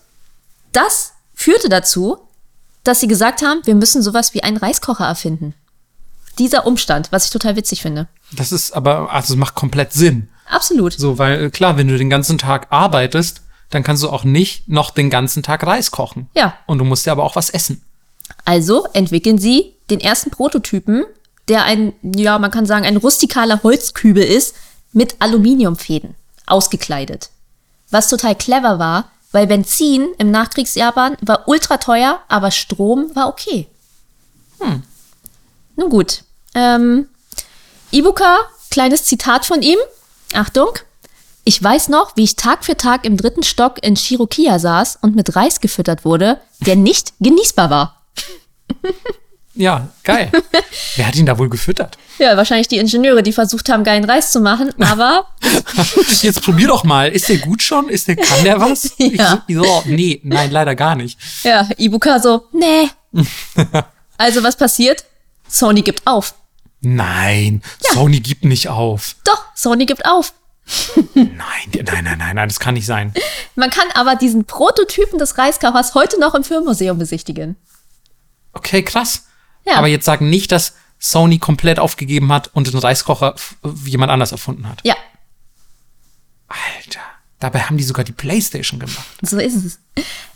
das führte dazu, dass sie gesagt haben, wir müssen sowas wie einen Reiskocher erfinden. Dieser Umstand, was ich total witzig finde. Das ist aber, also es macht komplett Sinn. Absolut. So, weil klar, wenn du den ganzen Tag arbeitest, dann kannst du auch nicht noch den ganzen Tag Reis kochen. Ja. Und du musst ja aber auch was essen. Also entwickeln sie den ersten Prototypen, der ein, ja, man kann sagen, ein rustikaler Holzkübel ist, mit Aluminiumfäden ausgekleidet. Was total clever war, weil Benzin im Nachkriegsjapan war ultra teuer, aber Strom war okay. Hm. Nun gut. Ähm, Ibuka, kleines Zitat von ihm. Achtung. Ich weiß noch, wie ich Tag für Tag im dritten Stock in Shirokiya saß und mit Reis gefüttert wurde, der nicht genießbar war. [laughs] Ja, geil. [laughs] Wer hat ihn da wohl gefüttert? Ja, wahrscheinlich die Ingenieure, die versucht haben, geilen Reis zu machen, aber. [laughs] Jetzt probier doch mal. Ist der gut schon? Ist der, kann der was? [laughs] ja. Ich so, nee, nein, leider gar nicht. Ja, Ibuka so, nee. also was passiert? Sony gibt auf. Nein, ja. Sony gibt nicht auf. Doch, Sony gibt auf nein, nein, nein, nein, nein, das kann nicht sein. Man kann aber diesen Prototypen des Reiskochers heute noch im Filmmuseum besichtigen. Okay, krass. Ja. Aber jetzt sagen nicht, dass Sony komplett aufgegeben hat und den Reiskocher jemand anders erfunden hat. Ja. Alter, dabei haben die sogar die Playstation gemacht. So ist es.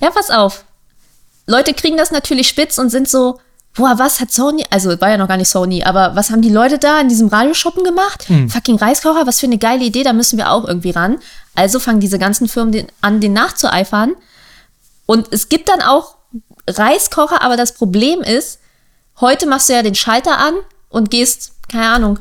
Ja, pass auf. Leute kriegen das natürlich spitz und sind so, boah, was hat Sony, also war ja noch gar nicht Sony, aber was haben die Leute da in diesem Radioshoppen gemacht? Hm. Fucking Reiskocher, was für eine geile Idee, da müssen wir auch irgendwie ran. Also fangen diese ganzen Firmen den, an, den nachzueifern. Und es gibt dann auch Reiskocher, aber das Problem ist, heute machst du ja den Schalter an und gehst, keine Ahnung,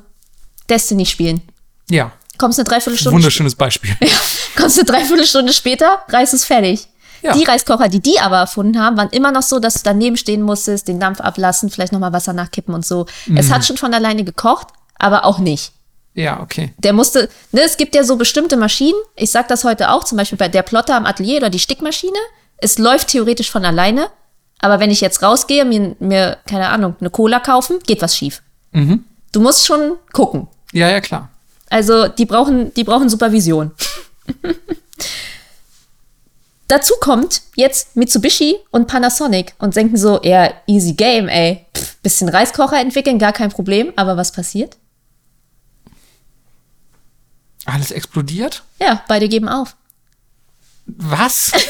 Destiny spielen. Ja. Kommst eine Dreiviertelstunde. Wunderschönes Beispiel. [laughs] Ja, kommst eine Dreiviertelstunde später, Reis ist fertig. Ja. Die Reiskocher, die die aber erfunden haben, waren immer noch so, dass du daneben stehen musstest, den Dampf ablassen, vielleicht nochmal Wasser nachkippen und so. Mhm. Es hat schon von alleine gekocht, aber auch nicht. Ja, okay. Der musste, ne, es gibt ja so bestimmte Maschinen. Ich sag das heute auch, zum Beispiel bei der Plotter am Atelier oder die Stickmaschine. Es läuft theoretisch von alleine, aber wenn ich jetzt rausgehe, mir, mir keine Ahnung, eine Cola kaufen, geht was schief. Mhm. Du musst schon gucken. Ja, ja, klar. Also, die brauchen, die brauchen Supervision. Dazu kommt jetzt Mitsubishi und Panasonic und denken so, ja, easy game, ey. Pff, bisschen Reiskocher entwickeln, gar kein Problem. Aber was passiert? Alles explodiert? Ja, beide geben auf. Was? [laughs]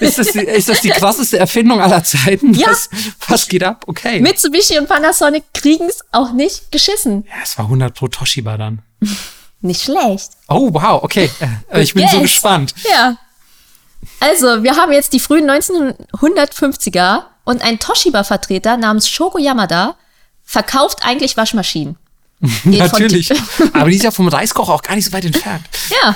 Ist das, die, ist das die krasseste Erfindung aller Zeiten? Ja. Was, was geht ab? Okay. Mitsubishi und Panasonic kriegen es auch nicht geschissen. Ja, es war 100 pro Toshiba dann. [laughs] nicht schlecht. Oh, wow, okay. Äh, ich bin yes. so gespannt. Ja. Also, wir haben jetzt die frühen 1950er und ein Toshiba-Vertreter namens Shogo Yamada verkauft eigentlich Waschmaschinen. [laughs] Natürlich. Aber die ist ja [laughs] vom Reiskocher auch gar nicht so weit entfernt. Ja,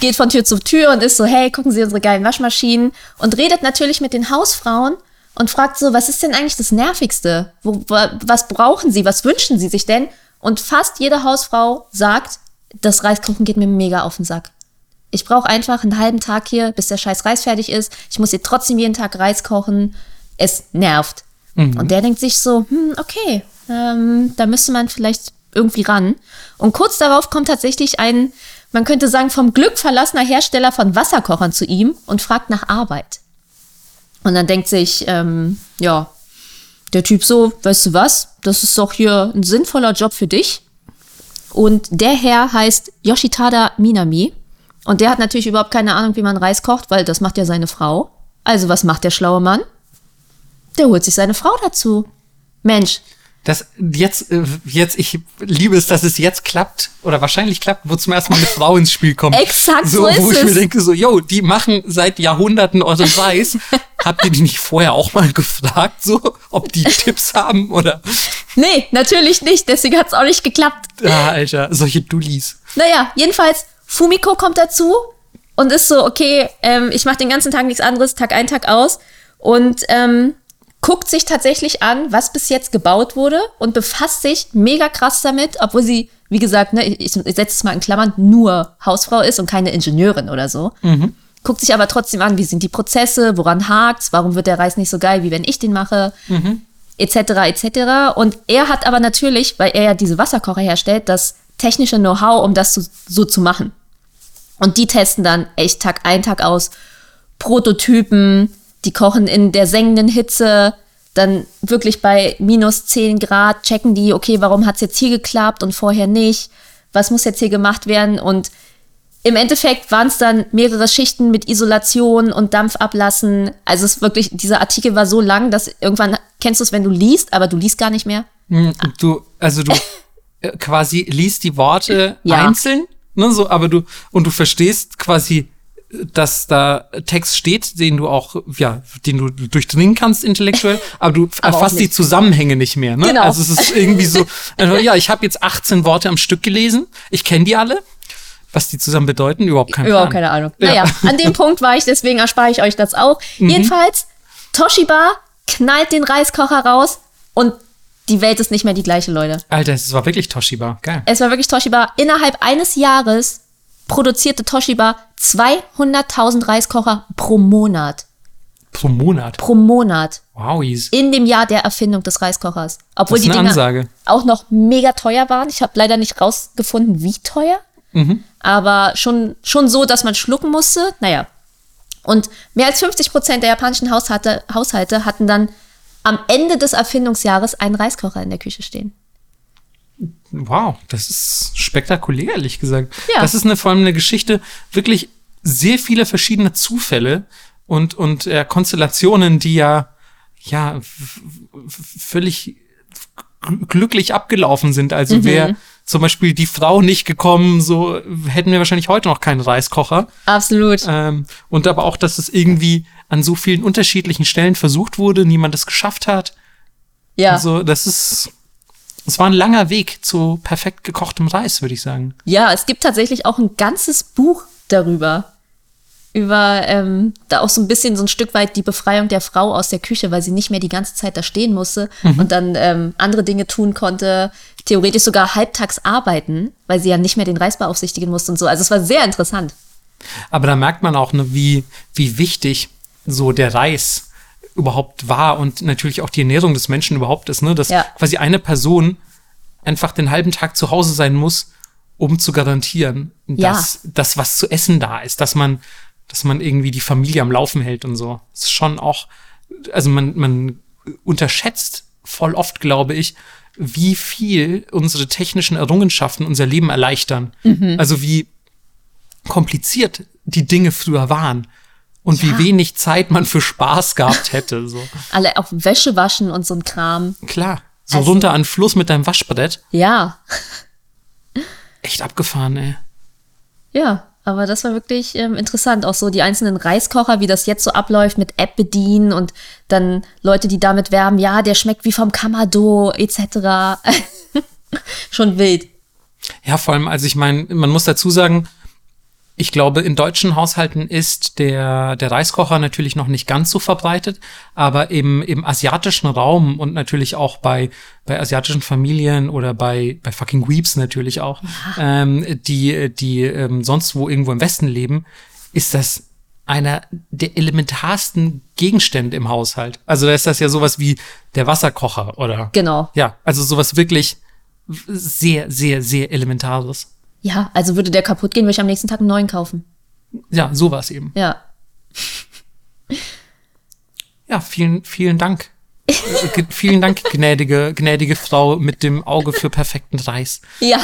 geht von Tür zu Tür und ist so, hey, gucken Sie unsere geilen Waschmaschinen und redet natürlich mit den Hausfrauen und fragt so, was ist denn eigentlich das Nervigste? Wo, was brauchen Sie? Was wünschen Sie sich denn? Und fast jede Hausfrau sagt, das Reiskochen geht mir mega auf den Sack. Ich brauche einfach einen halben Tag hier, bis der scheiß Reis fertig ist. Ich muss hier trotzdem jeden Tag Reis kochen. Es nervt. Mhm. Und der denkt sich so, hm, okay, ähm, da müsste man vielleicht irgendwie ran. Und kurz darauf kommt tatsächlich ein, man könnte sagen, vom Glück verlassener Hersteller von Wasserkochern zu ihm und fragt nach Arbeit. Und dann denkt sich, ähm, ja, der Typ so, weißt du was, das ist doch hier ein sinnvoller Job für dich. Und der Herr heißt Yoshitada Minami. Und der hat natürlich überhaupt keine Ahnung, wie man Reis kocht, weil das macht ja seine Frau. Also was macht der schlaue Mann? Der holt sich seine Frau dazu. Mensch. Das jetzt, äh, jetzt, ich liebe es, dass es jetzt klappt oder wahrscheinlich klappt, wo zum ersten Mal eine [laughs] Frau ins Spiel kommt. Exakt so, so Wo ich es. mir denke, so, yo, die machen seit Jahrhunderten euren Reis. [laughs] Habt ihr die nicht vorher auch mal gefragt, so, ob die [laughs] Tipps haben oder? Nee, natürlich nicht. Deswegen hat es auch nicht geklappt. Ah, Alter, solche Dullis. Naja, jedenfalls, Fumiko kommt dazu und ist so, okay, ähm, ich mache den ganzen Tag nichts anderes, Tag ein, Tag aus. Und ähm, guckt sich tatsächlich an, was bis jetzt gebaut wurde und befasst sich mega krass damit, obwohl sie, wie gesagt, ne, ich, ich setze es mal in Klammern, nur Hausfrau ist und keine Ingenieurin oder so. Mhm. Guckt sich aber trotzdem an, wie sind die Prozesse, woran hakt's, warum wird der Reis nicht so geil, wie wenn ich den mache, mhm. etc. etc. Und er hat aber natürlich, weil er ja diese Wasserkocher herstellt, das technische Know-how, um das so, so zu machen. Und die testen dann echt Tag ein, Tag aus Prototypen, die kochen in der sengenden Hitze, dann wirklich bei minus 10 Grad, checken die, okay, warum hat es jetzt hier geklappt und vorher nicht? Was muss jetzt hier gemacht werden? Und im Endeffekt waren es dann mehrere Schichten mit Isolation und Dampf ablassen. Also es ist wirklich, dieser Artikel war so lang, dass irgendwann kennst du es, wenn du liest, aber du liest gar nicht mehr. Hm, du, also du [laughs] äh, quasi liest die Worte ja. einzeln Ne, so, aber du, und du verstehst quasi, dass da Text steht, den du auch, ja, den du durchdringen kannst intellektuell, [laughs] aber du aber erfasst die Zusammenhänge nicht mehr. Ne? Genau. Also es ist irgendwie so, also, ja, ich habe jetzt 18 Worte am Stück gelesen, ich kenne die alle. Was die zusammen bedeuten, überhaupt keine Überhaupt keine Ahnung. Ja. Naja, an dem Punkt war ich, deswegen erspare ich euch das auch. Mhm. Jedenfalls, Toshiba knallt den Reiskocher raus und die Welt ist nicht mehr die gleiche, Leute. Alter, es war wirklich Toshiba. Geil. Es war wirklich Toshiba. Innerhalb eines Jahres produzierte Toshiba 200.000 Reiskocher pro Monat. Pro Monat? Pro Monat. Wow. In dem Jahr der Erfindung des Reiskochers. Obwohl die Dinger Ansage. auch noch mega teuer waren. Ich habe leider nicht rausgefunden, wie teuer. Mhm. Aber schon, schon so, dass man schlucken musste. Naja. Und mehr als 50 Prozent der japanischen Haushalte, Haushalte hatten dann am Ende des Erfindungsjahres einen Reiskocher in der Küche stehen. Wow, das ist spektakulär, ehrlich gesagt. Ja. Das ist eine, vor allem eine Geschichte, wirklich sehr viele verschiedene Zufälle und, und äh, Konstellationen, die ja, ja, völlig glücklich abgelaufen sind. Also mhm. wäre zum Beispiel die Frau nicht gekommen, so hätten wir wahrscheinlich heute noch keinen Reiskocher. Absolut. Ähm, und aber auch, dass es irgendwie an so vielen unterschiedlichen Stellen versucht wurde, niemand es geschafft hat. Ja. Also das ist, es war ein langer Weg zu perfekt gekochtem Reis, würde ich sagen. Ja, es gibt tatsächlich auch ein ganzes Buch darüber über ähm, da auch so ein bisschen so ein Stück weit die Befreiung der Frau aus der Küche, weil sie nicht mehr die ganze Zeit da stehen musste mhm. und dann ähm, andere Dinge tun konnte, theoretisch sogar halbtags arbeiten, weil sie ja nicht mehr den Reis beaufsichtigen musste und so. Also es war sehr interessant. Aber da merkt man auch, ne, wie, wie wichtig so der Reis überhaupt war und natürlich auch die Ernährung des Menschen überhaupt ist, ne? Dass ja. quasi eine Person einfach den halben Tag zu Hause sein muss, um zu garantieren, dass ja. das was zu essen da ist, dass man dass man irgendwie die Familie am Laufen hält und so. Das ist schon auch, also man, man unterschätzt voll oft, glaube ich, wie viel unsere technischen Errungenschaften unser Leben erleichtern. Mhm. Also wie kompliziert die Dinge früher waren und ja. wie wenig Zeit man für Spaß gehabt hätte. So. [laughs] Alle auch Wäsche waschen und so ein Kram. Klar. So also, runter an Fluss mit deinem Waschbrett. Ja. Echt abgefahren, ey. Ja. Aber das war wirklich ähm, interessant. Auch so die einzelnen Reiskocher, wie das jetzt so abläuft mit App bedienen und dann Leute, die damit werben, ja, der schmeckt wie vom Kamado etc. [laughs] Schon wild. Ja, vor allem, also ich meine, man muss dazu sagen, ich glaube, in deutschen Haushalten ist der, der Reiskocher natürlich noch nicht ganz so verbreitet, aber im, im asiatischen Raum und natürlich auch bei, bei asiatischen Familien oder bei, bei fucking Weeps natürlich auch, ja. ähm, die, die ähm, sonst wo irgendwo im Westen leben, ist das einer der elementarsten Gegenstände im Haushalt. Also da ist das ja sowas wie der Wasserkocher oder. Genau. Ja, also sowas wirklich sehr, sehr, sehr Elementares. Ja, also würde der kaputt gehen, würde ich am nächsten Tag einen neuen kaufen. Ja, sowas eben. Ja. Ja, vielen, vielen Dank. Äh, [laughs] vielen Dank, gnädige, gnädige Frau mit dem Auge für perfekten Reis. Ja.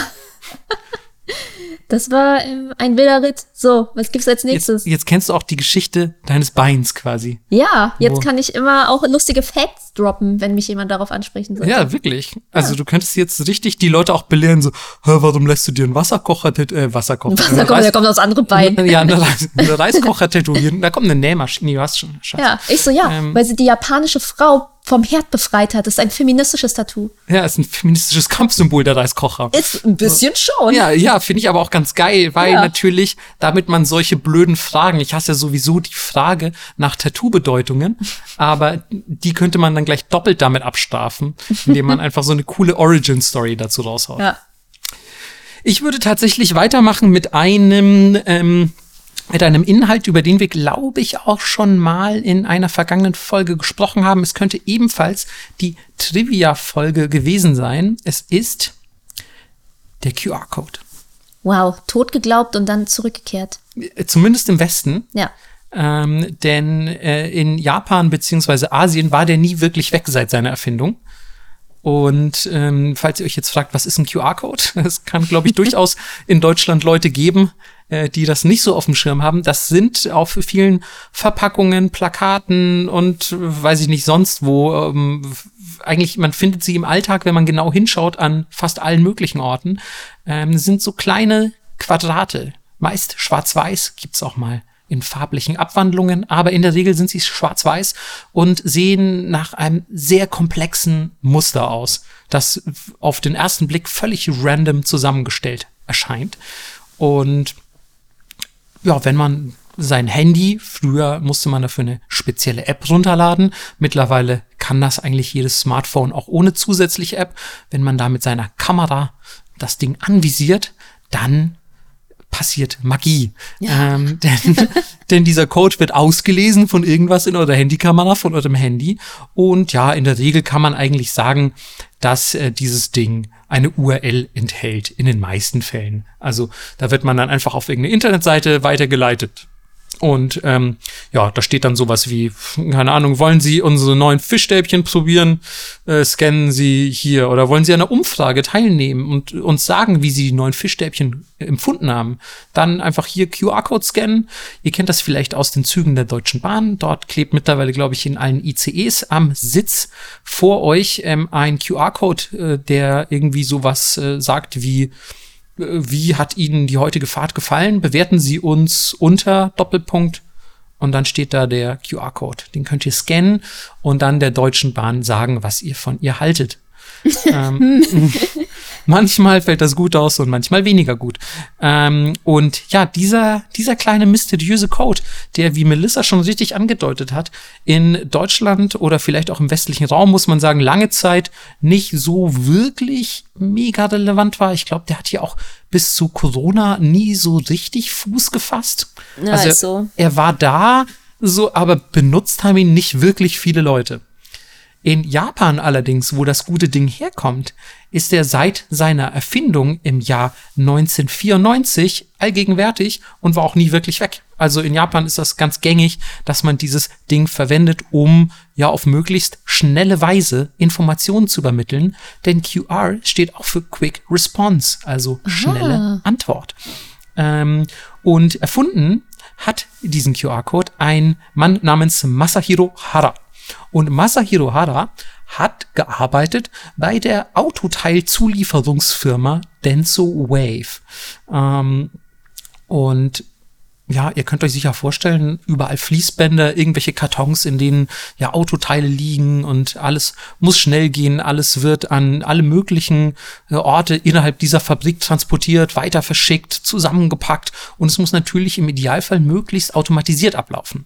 Das war ähm, ein wilder Ritt. So, was gibt's als nächstes? Jetzt, jetzt kennst du auch die Geschichte deines Beins quasi. Ja, jetzt Wo? kann ich immer auch lustige Facts droppen, wenn mich jemand darauf ansprechen soll. Ja, wirklich. Also ja. du könntest jetzt richtig die Leute auch belehren, so, warum lässt du dir einen Wasserkocher, äh, Wasserkocher, Wasserkocher, Reis, der kommt aus anderen Beinen. [laughs] Ja, eine, Reis, eine Reiskocher tätowieren. Da kommt eine Nähmaschine, du hast schon. Schatz. Ja, ich so, ja, ähm, weil sie die japanische Frau vom Herd befreit hat. Das ist ein feministisches Tattoo. Ja, ist ein feministisches Kampfsymbol, der Reiskocher. Ist ein bisschen schon. Ja, ja, finde ich aber auch ganz geil, weil ja. natürlich, damit man solche blöden Fragen, ich hasse ja sowieso die Frage nach Tattoo-Bedeutungen, [laughs] aber die könnte man dann gleich doppelt damit abstrafen, indem man einfach so eine coole Origin-Story dazu raushaut. Ja. Ich würde tatsächlich weitermachen mit einem, ähm, mit einem Inhalt, über den wir, glaube ich, auch schon mal in einer vergangenen Folge gesprochen haben. Es könnte ebenfalls die Trivia-Folge gewesen sein. Es ist der QR-Code. Wow, tot geglaubt und dann zurückgekehrt. Zumindest im Westen. Ja. Ähm, denn äh, in Japan beziehungsweise Asien war der nie wirklich weg seit seiner Erfindung. Und ähm, falls ihr euch jetzt fragt, was ist ein QR-Code? [laughs] Es kann, glaube ich, [laughs] durchaus in Deutschland Leute geben, äh, die das nicht so auf dem Schirm haben. Das sind auf vielen Verpackungen, Plakaten und weiß ich nicht sonst wo. Ähm, eigentlich, man findet sie im Alltag, wenn man genau hinschaut, an fast allen möglichen Orten. Ähm, sind so kleine Quadrate. Meist schwarz-weiß, gibt's auch mal in farblichen Abwandlungen, aber in der Regel sind sie schwarz-weiß und sehen nach einem sehr komplexen Muster aus, das auf den ersten Blick völlig random zusammengestellt erscheint. Und ja, wenn man sein Handy, früher musste man dafür eine spezielle App runterladen. Mittlerweile kann das eigentlich jedes Smartphone auch ohne zusätzliche App. Wenn man da mit seiner Kamera das Ding anvisiert, dann passiert Magie. Ja. Ähm, [laughs] denn, denn dieser Code wird ausgelesen von irgendwas in eurer Handykamera, von eurem Handy. Und ja, in der Regel kann man eigentlich sagen, dass äh, dieses Ding eine URL enthält, in den meisten Fällen. Also da wird man dann einfach auf irgendeine Internetseite weitergeleitet. Und ähm, ja, da steht dann sowas wie, keine Ahnung, wollen Sie unsere neuen Fischstäbchen probieren? Äh, scannen Sie hier. Oder wollen Sie an einer Umfrage teilnehmen und uns sagen, wie Sie die neuen Fischstäbchen empfunden haben? Dann einfach hier QR-Code scannen. Ihr kennt das vielleicht aus den Zügen der Deutschen Bahn. Dort klebt mittlerweile, glaube ich, in allen ICEs am Sitz vor euch ähm, ein QR-Code, äh, der irgendwie sowas äh, sagt wie wie hat Ihnen die heutige Fahrt gefallen? Bewerten Sie uns unter Doppelpunkt und dann steht da der QR-Code. Den könnt ihr scannen und dann der Deutschen Bahn sagen, was ihr von ihr haltet. [laughs] ähm, manchmal fällt das gut aus und manchmal weniger gut. Ähm, und ja, dieser, dieser kleine mysteriöse Code, der, wie Melissa schon richtig angedeutet hat, in Deutschland oder vielleicht auch im westlichen Raum, muss man sagen, lange Zeit nicht so wirklich mega relevant war. Ich glaube, der hat hier auch bis zu Corona nie so richtig Fuß gefasst. Ja, also so. er war da, so, aber benutzt haben ihn nicht wirklich viele Leute. In Japan allerdings, wo das gute Ding herkommt, ist er seit seiner Erfindung im Jahr 1994 allgegenwärtig und war auch nie wirklich weg. Also in Japan ist das ganz gängig, dass man dieses Ding verwendet, um ja auf möglichst schnelle Weise Informationen zu übermitteln, denn QR steht auch für Quick Response, also schnelle Aha. Antwort. Ähm, und erfunden hat diesen QR-Code ein Mann namens Masahiro Hara. Und Masahiro Hara hat gearbeitet bei der Autoteilzulieferungsfirma Denso Wave. Ähm, und ja, ihr könnt euch sicher vorstellen, überall Fließbänder, irgendwelche Kartons, in denen ja Autoteile liegen und alles muss schnell gehen, alles wird an alle möglichen äh, Orte innerhalb dieser Fabrik transportiert, weiter verschickt, zusammengepackt und es muss natürlich im Idealfall möglichst automatisiert ablaufen.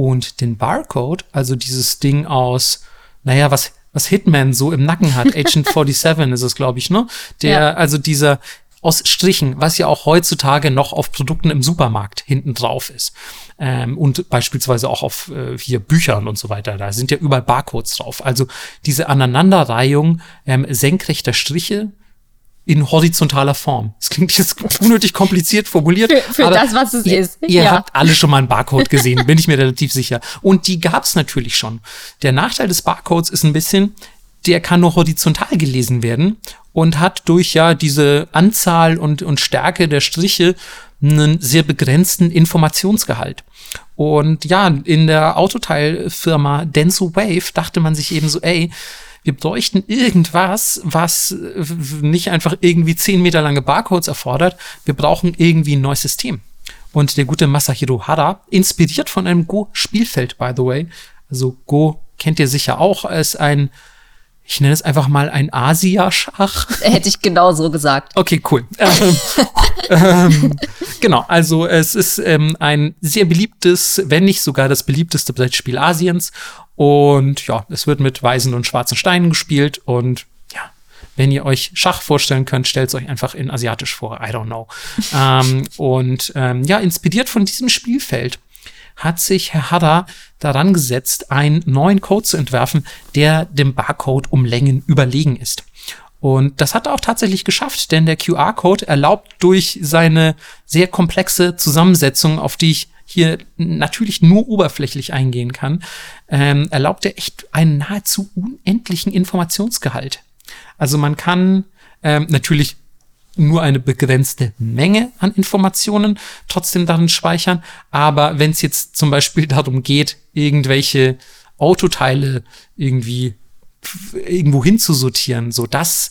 Und den Barcode, also dieses Ding aus, naja, was was Hitman so im Nacken hat, [laughs] Agent 47 ist es, glaube ich, ne? Der, ja. also dieser aus Strichen, was ja auch heutzutage noch auf Produkten im Supermarkt hinten drauf ist. Ähm, und beispielsweise auch auf äh, hier Büchern und so weiter. Da sind ja überall Barcodes drauf. Also diese Aneinanderreihung ähm, senkrechter Striche in horizontaler Form. Das klingt jetzt unnötig kompliziert formuliert. Für, für das, was es ihr, ist. Ihr ja. habt alle schon mal einen Barcode gesehen, bin ich mir relativ sicher. Und die gab's natürlich schon. Der Nachteil des Barcodes ist ein bisschen, der kann nur horizontal gelesen werden und hat durch ja diese Anzahl und, und Stärke der Striche einen sehr begrenzten Informationsgehalt. Und ja, in der Autoteilfirma Denso Wave dachte man sich eben so, ey, wir bräuchten irgendwas, was nicht einfach irgendwie zehn Meter lange Barcodes erfordert. Wir brauchen irgendwie ein neues System. Und der gute Masahiro Hara, inspiriert von einem Go-Spielfeld, by the way, also Go kennt ihr sicher auch als ein ich nenne es einfach mal ein Asia-Schach. [laughs] Hätte ich genau so gesagt. Okay, cool. ähm, [laughs] ähm, genau, also es ist ähm, ein sehr beliebtes, wenn nicht sogar das beliebteste Brettspiel Asiens. Und ja, es wird mit weißen und schwarzen Steinen gespielt. Und ja, wenn ihr euch Schach vorstellen könnt, stellt es euch einfach in asiatisch vor. I don't know. [laughs] ähm, und ähm, ja, inspiriert von diesem Spielfeld hat sich Herr Hadda daran gesetzt, einen neuen Code zu entwerfen, der dem Barcode um Längen überlegen ist. Und das hat er auch tatsächlich geschafft, denn der QR-Code erlaubt durch seine sehr komplexe Zusammensetzung, auf die ich hier natürlich nur oberflächlich eingehen kann, ähm, erlaubt er echt einen nahezu unendlichen Informationsgehalt. Also man kann ähm, natürlich nur eine begrenzte Menge an Informationen trotzdem darin speichern. Aber wenn es jetzt zum Beispiel darum geht, irgendwelche Autoteile irgendwie irgendwo hinzusortieren, so das,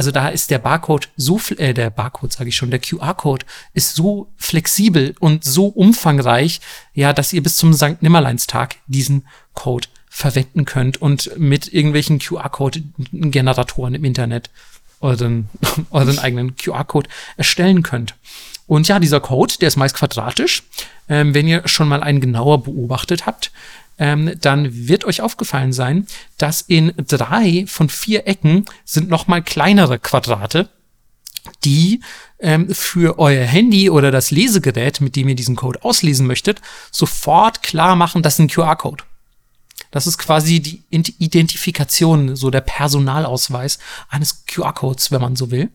also da ist der Barcode so, äh, der Barcode sage ich schon, der QR-Code ist so flexibel und so umfangreich, ja, dass ihr bis zum St. Nimmerleinstag diesen Code verwenden könnt und mit irgendwelchen QR-Code-Generatoren im Internet euren, [laughs] euren eigenen QR-Code erstellen könnt. Und ja, dieser Code, der ist meist quadratisch. Ähm, wenn ihr schon mal einen genauer beobachtet habt, ähm, dann wird euch aufgefallen sein, dass in drei von vier Ecken sind noch mal kleinere Quadrate, die ähm, für euer Handy oder das Lesegerät, mit dem ihr diesen Code auslesen möchtet, sofort klar machen, das ist ein QR-Code. Das ist quasi die Identifikation, so der Personalausweis eines QR-Codes, wenn man so will.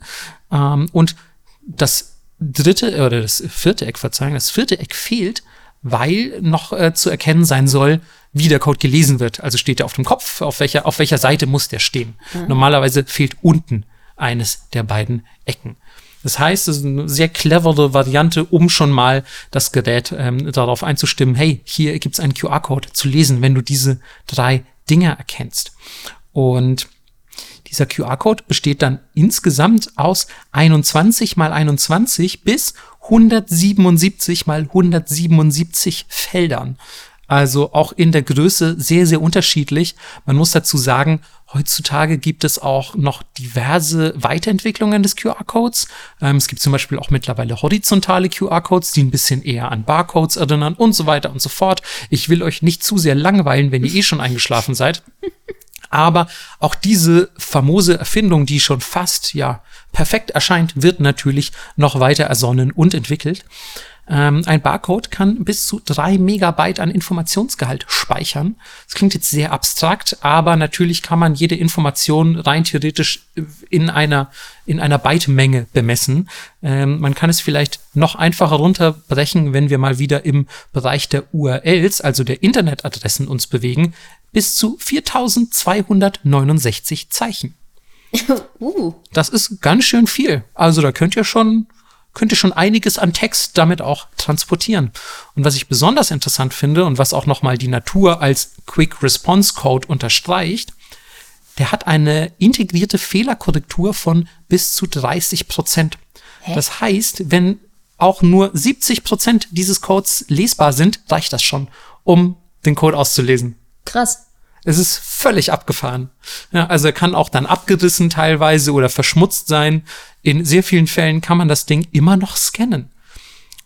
Ähm, und das dritte oder das vierte Eck, Verzeihung, das vierte Eck fehlt, weil noch äh, zu erkennen sein soll, wie der Code gelesen wird. Also steht er auf dem Kopf, auf welcher, auf welcher Seite muss der stehen. Mhm. Normalerweise fehlt unten eines der beiden Ecken. Das heißt, es ist eine sehr clevere Variante, um schon mal das Gerät ähm, darauf einzustimmen, hey, hier gibt's einen QR-Code zu lesen, wenn du diese drei Dinge erkennst. Und dieser QR-Code besteht dann insgesamt aus 21 mal 21 bis 177 mal 177 Feldern. Also auch in der Größe sehr, sehr unterschiedlich. Man muss dazu sagen, heutzutage gibt es auch noch diverse Weiterentwicklungen des QR-Codes. Ähm, es gibt zum Beispiel auch mittlerweile horizontale QR-Codes, die ein bisschen eher an Barcodes erinnern und so weiter und so fort. Ich will euch nicht zu sehr langweilen, wenn ihr eh schon eingeschlafen seid. Aber auch diese famose Erfindung, die schon fast, ja, perfekt erscheint, wird natürlich noch weiter ersonnen und entwickelt. Ähm, ein Barcode kann bis zu drei Megabyte an Informationsgehalt speichern. Das klingt jetzt sehr abstrakt, aber natürlich kann man jede Information rein theoretisch in einer, in einer Byte-Menge bemessen. Ähm, man kann es vielleicht noch einfacher runterbrechen, wenn wir mal wieder im Bereich der URLs, also der Internetadressen uns bewegen, bis zu 4269 Zeichen. [laughs] uh. Das ist ganz schön viel. Also da könnt ihr schon könnt ihr schon einiges an Text damit auch transportieren. Und was ich besonders interessant finde und was auch nochmal die Natur als Quick Response Code unterstreicht, der hat eine integrierte Fehlerkorrektur von bis zu 30 Prozent. Das heißt, wenn auch nur 70 Prozent dieses Codes lesbar sind, reicht das schon, um den Code auszulesen. Krass. Es ist völlig abgefahren. Ja, also er kann auch dann abgerissen teilweise oder verschmutzt sein. In sehr vielen Fällen kann man das Ding immer noch scannen.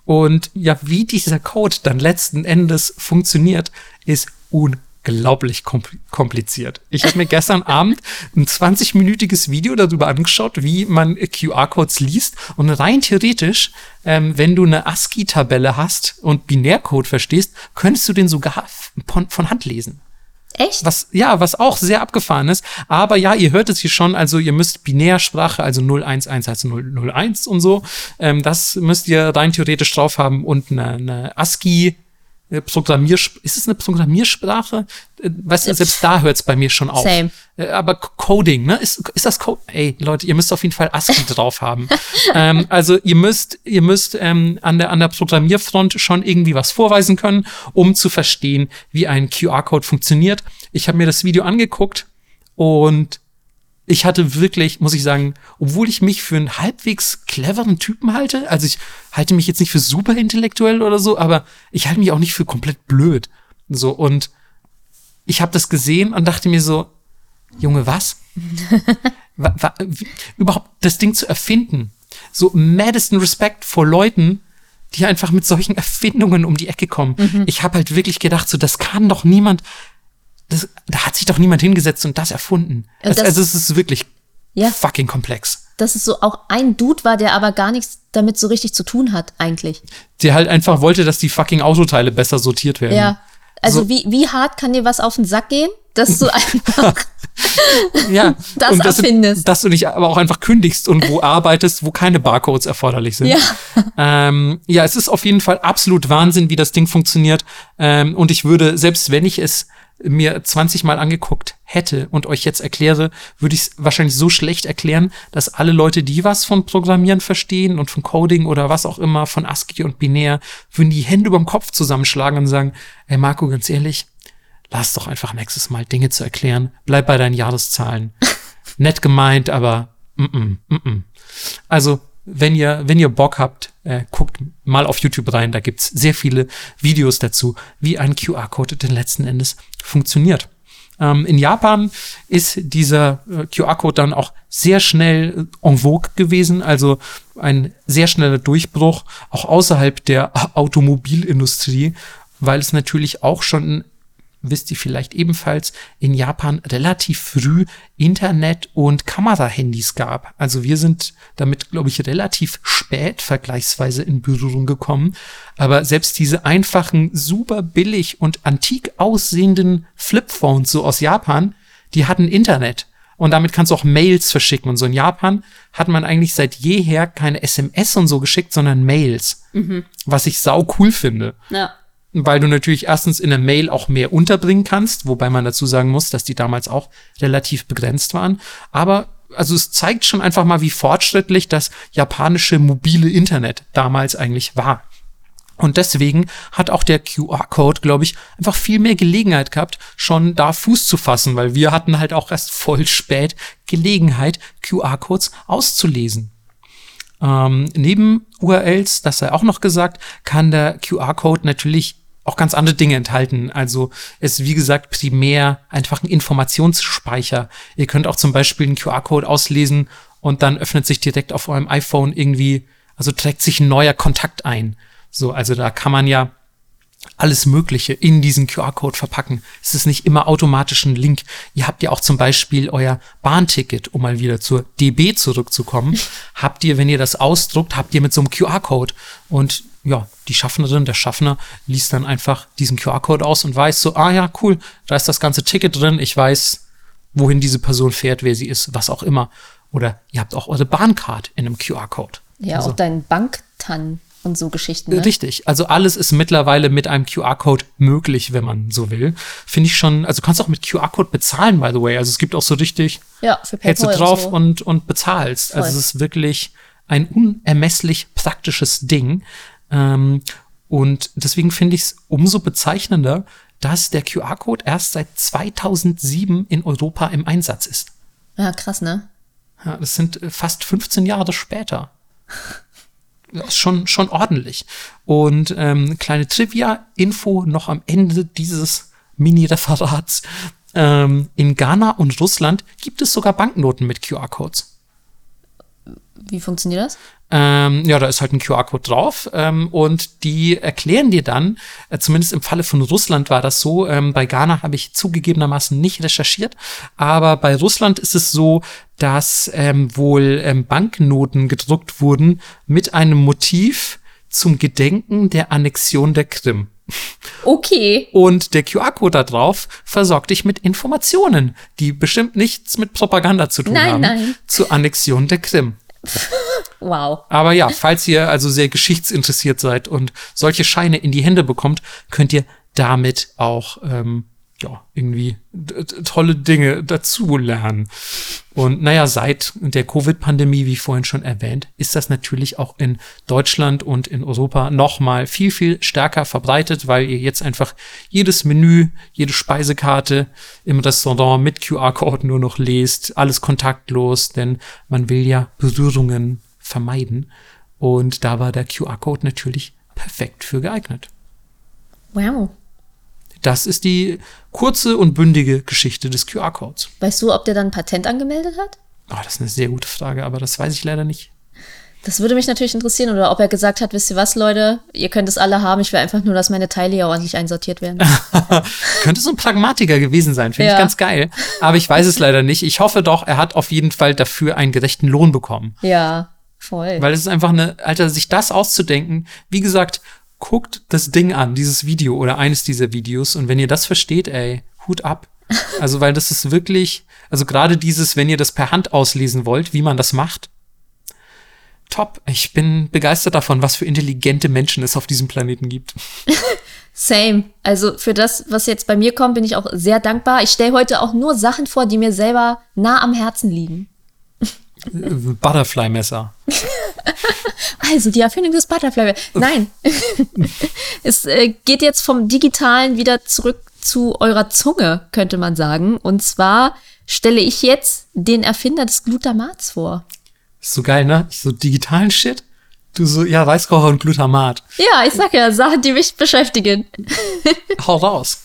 Und ja, wie dieser Code dann letzten Endes funktioniert, ist unglaublich kompliziert. Ich habe mir [laughs] gestern Abend ein 20-minütiges Video darüber angeschaut, wie man QR-Codes liest. Und rein theoretisch, ähm, wenn du eine ASCII-Tabelle hast und Binärcode verstehst, könntest du den sogar von, von Hand lesen. Echt? Was, ja, was auch sehr abgefahren ist. Aber ja, ihr hört es hier schon, also ihr müsst Binärsprache, also 011 heißt 001 und so, ähm, das müsst ihr rein theoretisch drauf haben und eine, eine ASCII Programmiersprache. Ist es eine Programmiersprache? Äh, weißt du, selbst da hört es bei mir schon auf. Same. Äh, aber Coding, ne? Ist, ist das Code? Ey, Leute, ihr müsst auf jeden Fall ASCII [laughs] drauf haben. ähm, also ihr müsst, ihr müsst ähm, an, der, an der Programmierfront schon irgendwie was vorweisen können, um zu verstehen, wie ein QR-Code funktioniert. Ich habe mir das Video angeguckt und ich hatte wirklich, muss ich sagen, obwohl ich mich für einen halbwegs cleveren Typen halte, also ich halte mich jetzt nicht für super intellektuell oder so, aber ich halte mich auch nicht für komplett blöd. So, und ich habe das gesehen und dachte mir so, Junge, was? [laughs] wa, wa, wie, überhaupt das Ding zu erfinden. So maddest Respect vor Leuten, die einfach mit solchen Erfindungen um die Ecke kommen. Mhm. Ich habe halt wirklich gedacht, so das kann doch niemand das, da hat sich doch niemand hingesetzt und das erfunden. Das, also, also es ist wirklich ja, fucking komplex. Dass es so auch ein Dude war, der aber gar nichts damit so richtig zu tun hat, eigentlich. Der halt einfach wollte, dass die fucking Autoteile besser sortiert werden. Ja. Also so. wie, wie hart kann dir was auf den Sack gehen, dass du [laughs] einfach [laughs] ja, das und dass erfindest. Du, dass du nicht aber auch einfach kündigst und wo arbeitest, wo keine Barcodes erforderlich sind. Ja. [laughs] Ähm, ja, es ist auf jeden Fall absolut Wahnsinn, wie das Ding funktioniert. Ähm, und ich würde, selbst wenn ich es mir 20 Mal angeguckt hätte und euch jetzt erkläre, würde ich es wahrscheinlich so schlecht erklären, dass alle Leute, die was von Programmieren verstehen und von Coding oder was auch immer, von ASCII und Binär, würden die Hände überm Kopf zusammenschlagen und sagen, ey Marco, ganz ehrlich, lass doch einfach nächstes Mal Dinge zu erklären, bleib bei deinen Jahreszahlen. [laughs] Nett gemeint, aber mm -mm, mm -mm. Also wenn ihr, wenn ihr Bock habt, äh, guckt mal auf YouTube rein. Da gibt's sehr viele Videos dazu, wie ein QR-Code denn letzten Endes funktioniert. Ähm, in Japan ist dieser äh, QR-Code dann auch sehr schnell äh, en vogue gewesen, also ein sehr schneller Durchbruch, auch außerhalb der Automobilindustrie, weil es natürlich auch schon wisst ihr vielleicht ebenfalls, in Japan relativ früh Internet- und Kamerahandys gab. Also wir sind damit, glaube ich, relativ spät vergleichsweise in Berührung gekommen. Aber selbst diese einfachen, super billig und antik aussehenden Flipphones so aus Japan, die hatten Internet. Und damit kannst du auch Mails verschicken. Und so in Japan hat man eigentlich seit jeher keine SMS und so geschickt, sondern Mails. Mhm. Was ich sau cool finde. Ja weil du natürlich erstens in der Mail auch mehr unterbringen kannst, wobei man dazu sagen muss, dass die damals auch relativ begrenzt waren. Aber also es zeigt schon einfach mal, wie fortschrittlich das japanische mobile Internet damals eigentlich war. Und deswegen hat auch der QR-Code, glaube ich, einfach viel mehr Gelegenheit gehabt, schon da Fuß zu fassen, weil wir hatten halt auch erst voll spät Gelegenheit, QR-Codes auszulesen. Ähm, neben URLs, das sei auch noch gesagt, kann der QR-Code natürlich auch ganz andere Dinge enthalten. Also es ist, wie gesagt, primär einfach ein Informationsspeicher. Ihr könnt auch zum Beispiel einen QR-Code auslesen und dann öffnet sich direkt auf eurem iPhone irgendwie, also trägt sich ein neuer Kontakt ein. So, also da kann man ja alles Mögliche in diesen QR-Code verpacken. Es ist nicht immer automatisch ein Link. Ihr habt ja auch zum Beispiel euer Bahnticket, um mal wieder zur DB zurückzukommen. [laughs] habt ihr, wenn ihr das ausdruckt, habt ihr mit so einem QR-Code. Und ja, die Schaffnerin, der Schaffner liest dann einfach diesen QR-Code aus und weiß so, ah ja, cool, da ist das ganze Ticket drin, ich weiß, wohin diese Person fährt, wer sie ist, was auch immer. Oder ihr habt auch eure Bahncard in einem QR-Code. Ja, also, auch dein Banktan und so Geschichten. Ne? Richtig. Also alles ist mittlerweile mit einem QR-Code möglich, wenn man so will. Finde ich schon, also du kannst auch mit QR-Code bezahlen, by the way. Also es gibt auch so richtig, ja, für hältst du drauf und, so. und, und bezahlst. Voll. Also es ist wirklich ein unermesslich praktisches Ding. Ähm, und deswegen finde ich es umso bezeichnender, dass der QR-Code erst seit 2007 in Europa im Einsatz ist. Ja, krass, ne? Ja, das sind äh, fast 15 Jahre später. [laughs] schon, schon ordentlich. Und ähm, kleine Trivia-Info noch am Ende dieses Mini-Referats. Ähm, in Ghana und Russland gibt es sogar Banknoten mit QR-Codes. Wie funktioniert das? Ähm, ja, da ist halt ein QR-Code drauf ähm, und die erklären dir dann, äh, zumindest im Falle von Russland war das so, ähm, bei Ghana habe ich zugegebenermaßen nicht recherchiert, aber bei Russland ist es so, dass ähm, wohl ähm, Banknoten gedruckt wurden mit einem Motiv zum Gedenken der Annexion der Krim. Okay. Und der QR-Code da drauf versorgt dich mit Informationen, die bestimmt nichts mit Propaganda zu tun Nein, haben, nein. zur Annexion der Krim. [laughs] Wow. Aber ja, falls ihr also sehr geschichtsinteressiert seid und solche Scheine in die Hände bekommt, könnt ihr damit auch ähm, ja, irgendwie tolle Dinge dazu lernen. Und naja, seit der Covid-Pandemie, wie vorhin schon erwähnt, ist das natürlich auch in Deutschland und in Europa noch mal viel, viel stärker verbreitet, weil ihr jetzt einfach jedes Menü, jede Speisekarte im Restaurant mit QR-Code nur noch lest, alles kontaktlos, denn man will ja Berührungen vermeiden. Und da war der QR-Code natürlich perfekt für geeignet. Wow. Das ist die kurze und bündige Geschichte des QR-Codes. Weißt du, ob der dann ein Patent angemeldet hat? Oh, das ist eine sehr gute Frage, aber das weiß ich leider nicht. Das würde mich natürlich interessieren. Oder ob er gesagt hat, wisst ihr was, Leute, ihr könnt es alle haben, ich will einfach nur, dass meine Teile hier ordentlich einsortiert werden. [laughs] Könnte so ein Pragmatiker gewesen sein, finde Ja. ich ganz geil. Aber ich weiß es leider nicht. Ich hoffe doch, er hat auf jeden Fall dafür einen gerechten Lohn bekommen. ja, voll. Weil es ist einfach eine, Alter, sich das auszudenken. Wie gesagt, guckt das Ding an, dieses Video oder eines dieser Videos. Und wenn ihr das versteht, ey, Hut ab. [laughs] Also, weil das ist wirklich, also gerade dieses, wenn ihr das per Hand auslesen wollt, wie man das macht. Top. Ich bin begeistert davon, was für intelligente Menschen es auf diesem Planeten gibt. [laughs] Same. Also für das, was jetzt bei mir kommt, bin ich auch sehr dankbar. Ich stelle heute auch nur Sachen vor, die mir selber nah am Herzen liegen. Butterfly-Messer. [laughs] Also die Erfindung des Butterfly. Nein. [laughs] es äh, geht jetzt vom Digitalen wieder zurück zu eurer Zunge, könnte man sagen. Und zwar stelle ich jetzt den Erfinder des Glutamats vor. Ist so geil, ne? So digitalen Shit. Du so, ja, Weißkocher und Glutamat. Ja, ich sag ja, Sachen, die mich beschäftigen. [laughs] Hau raus.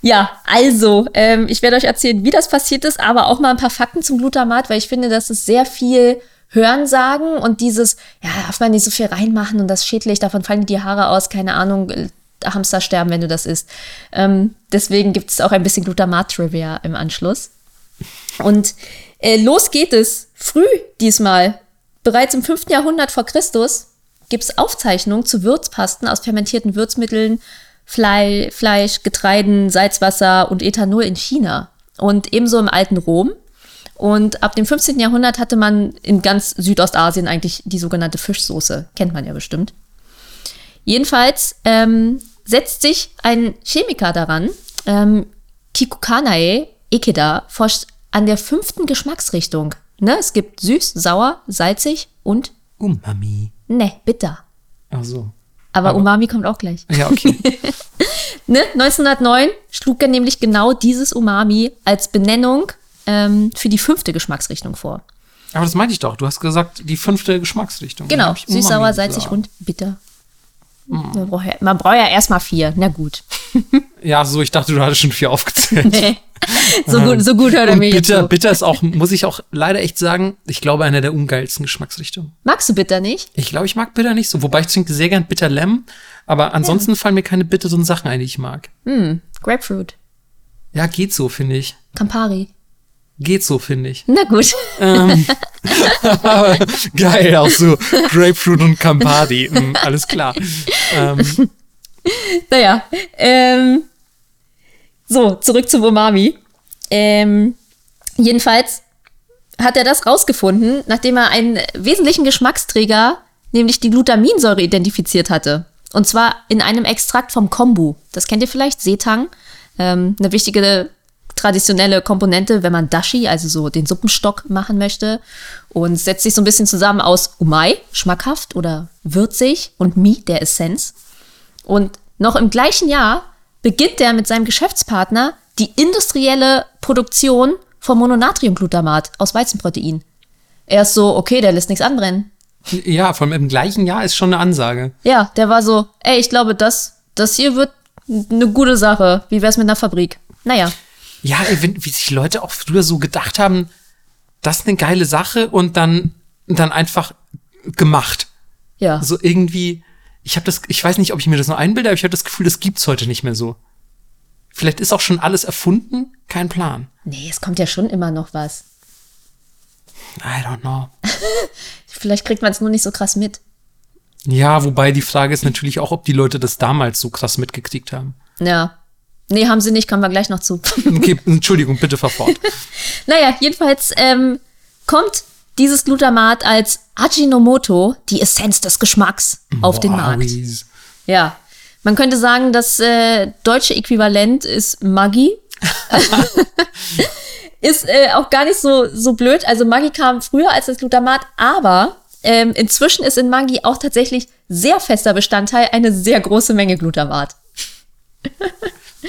Ja, also, ähm, ich werde euch erzählen, wie das passiert ist, aber auch mal ein paar Fakten zum Glutamat, weil ich finde, das ist sehr viel Hörensagen und dieses, ja, darf man nicht so viel reinmachen und das schädlich, davon fallen die Haare aus, keine Ahnung, äh, Hamster sterben, wenn du das isst. Ähm, deswegen gibt es auch ein bisschen Glutamat-Trivia im Anschluss. Und äh, los geht es, früh diesmal. Bereits im 5. Jahrhundert vor Christus gibt es Aufzeichnungen zu Würzpasten aus fermentierten Würzmitteln, Flei Fleisch, Getreiden, Salzwasser und Ethanol in China. Und ebenso im alten Rom. Und ab dem 15. Jahrhundert hatte man in ganz Südostasien eigentlich die sogenannte Fischsoße. Kennt man ja bestimmt. Jedenfalls ähm, setzt sich ein Chemiker daran, ähm, Kikukanae Ikeda forscht an der fünften Geschmacksrichtung. Ne, es gibt süß, sauer, salzig und Umami. ne, bitter. Ach so. Aber, Aber- Umami kommt auch gleich. Ja, okay. [laughs] Ne? 1909 schlug er nämlich genau dieses Umami als Benennung ähm, für die fünfte Geschmacksrichtung vor. Aber das meinte ich doch. Du hast gesagt, die fünfte Geschmacksrichtung. Genau, süß, sauer, salzig und bitter. Man braucht ja, man braucht ja erstmal vier. Na gut. [laughs] Ja, so, ich dachte, du hattest schon vier aufgezählt. Nee. so, gut so gut hört er Und mir jetzt bitter, zu. bitter ist auch, muss ich auch leider echt sagen, ich glaube, eine der ungeilsten Geschmacksrichtungen. Magst du bitter nicht? Ich glaube, ich mag bitter nicht so. Wobei ich trinke sehr gern Bitter Lemon. Aber ansonsten fallen mir keine bitteren Sachen ein, die ich mag. Hm, Grapefruit. Ja, geht so, finde ich. Campari. Geht so, finde ich. Na gut. Aber [laughs] [laughs] geil, auch so Grapefruit und Campari. Mm, alles klar. Ähm, [laughs] Naja, ähm, so, zurück zum Umami. Ähm, jedenfalls hat er das rausgefunden, nachdem er einen wesentlichen Geschmacksträger, nämlich die Glutaminsäure, identifiziert hatte. Und zwar in einem Extrakt vom Kombu. Das kennt ihr vielleicht, Seetang. Ähm, eine wichtige traditionelle Komponente, wenn man Dashi, also so den Suppenstock machen möchte. Und setzt sich so ein bisschen zusammen aus Umai, schmackhaft oder würzig, und Mi, der Essenz. Und noch im gleichen Jahr beginnt er mit seinem Geschäftspartner die industrielle Produktion von Mononatriumglutamat aus Weizenprotein. Er ist so, okay, der lässt nichts anbrennen. Ja, vor allem im gleichen Jahr ist schon eine Ansage. Ja, der war so, ey, ich glaube, das, das hier wird eine gute Sache. Wie wär's mit einer Fabrik? Naja. Ja, ey, wenn, wie sich Leute auch früher so gedacht haben, das ist eine geile Sache und dann, dann einfach gemacht. Ja. Also irgendwie, ich habe das, ich weiß nicht, ob ich mir das nur einbilde, aber ich habe das Gefühl, das gibt's heute nicht mehr so. Vielleicht ist auch schon alles erfunden, kein Plan. Nee, es kommt ja schon immer noch was. I don't know. [laughs] Vielleicht kriegt man es nur nicht so krass mit. Ja, wobei die Frage ist natürlich auch, ob die Leute das damals so krass mitgekriegt haben. Ja. Nee, haben sie nicht, kommen wir gleich noch zu. [laughs] Okay, Entschuldigung, bitte fahr fort. [laughs] naja, jedenfalls ähm, kommt dieses Glutamat als Ajinomoto, die Essenz des Geschmacks, auf den Markt. Wowies. Ja. Man könnte sagen, das äh, deutsche Äquivalent ist Maggi. [laughs] ist äh, auch gar nicht so, so blöd. Also Maggi kam früher als das Glutamat, aber ähm, inzwischen ist in Maggi auch tatsächlich sehr fester Bestandteil eine sehr große Menge Glutamat.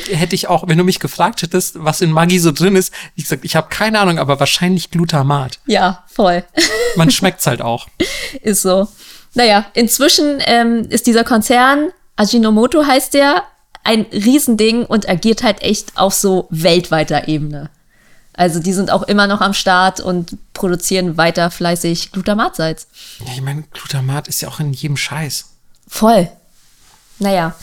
Hätte ich auch, wenn du mich gefragt hättest, was in Maggi so drin ist, ich gesagt, ich habe keine Ahnung, aber wahrscheinlich Glutamat. Ja, voll. Man [laughs] schmeckt's halt auch. ist so. Naja, inzwischen ähm, ist dieser Konzern, Ajinomoto heißt der, ein Riesending und agiert halt echt auf so weltweiter Ebene. Also die sind auch immer noch am Start und produzieren weiter fleißig Glutamatsalz. Ja, ich meine, Glutamat ist ja auch in jedem Scheiß. Voll. Naja,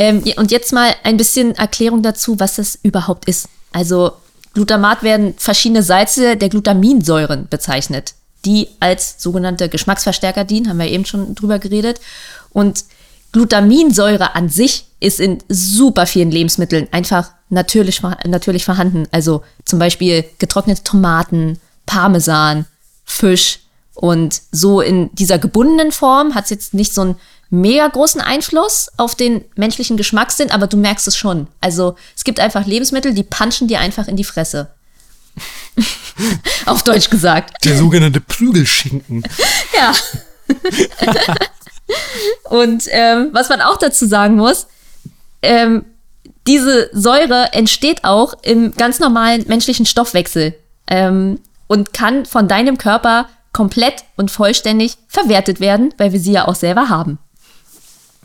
ähm, und jetzt mal ein bisschen Erklärung dazu, was das überhaupt ist. Also Glutamat werden verschiedene Salze der Glutaminsäuren bezeichnet, die als sogenannte Geschmacksverstärker dienen, haben wir eben schon drüber geredet. Und Glutaminsäure an sich ist in super vielen Lebensmitteln einfach natürlich, natürlich vorhanden. Also zum Beispiel getrocknete Tomaten, Parmesan, Fisch. Und so in dieser gebundenen Form hat es jetzt nicht so einen mega großen Einfluss auf den menschlichen Geschmackssinn, aber du merkst es schon. Also es gibt einfach Lebensmittel, die punchen dir einfach in die Fresse. [laughs] auf Deutsch gesagt. Der sogenannte Prügelschinken. [laughs] Ja. Und ähm, was man auch dazu sagen muss, ähm, diese Säure entsteht auch im ganz normalen menschlichen Stoffwechsel ähm, und kann von deinem Körper komplett und vollständig verwertet werden, weil wir sie ja auch selber haben.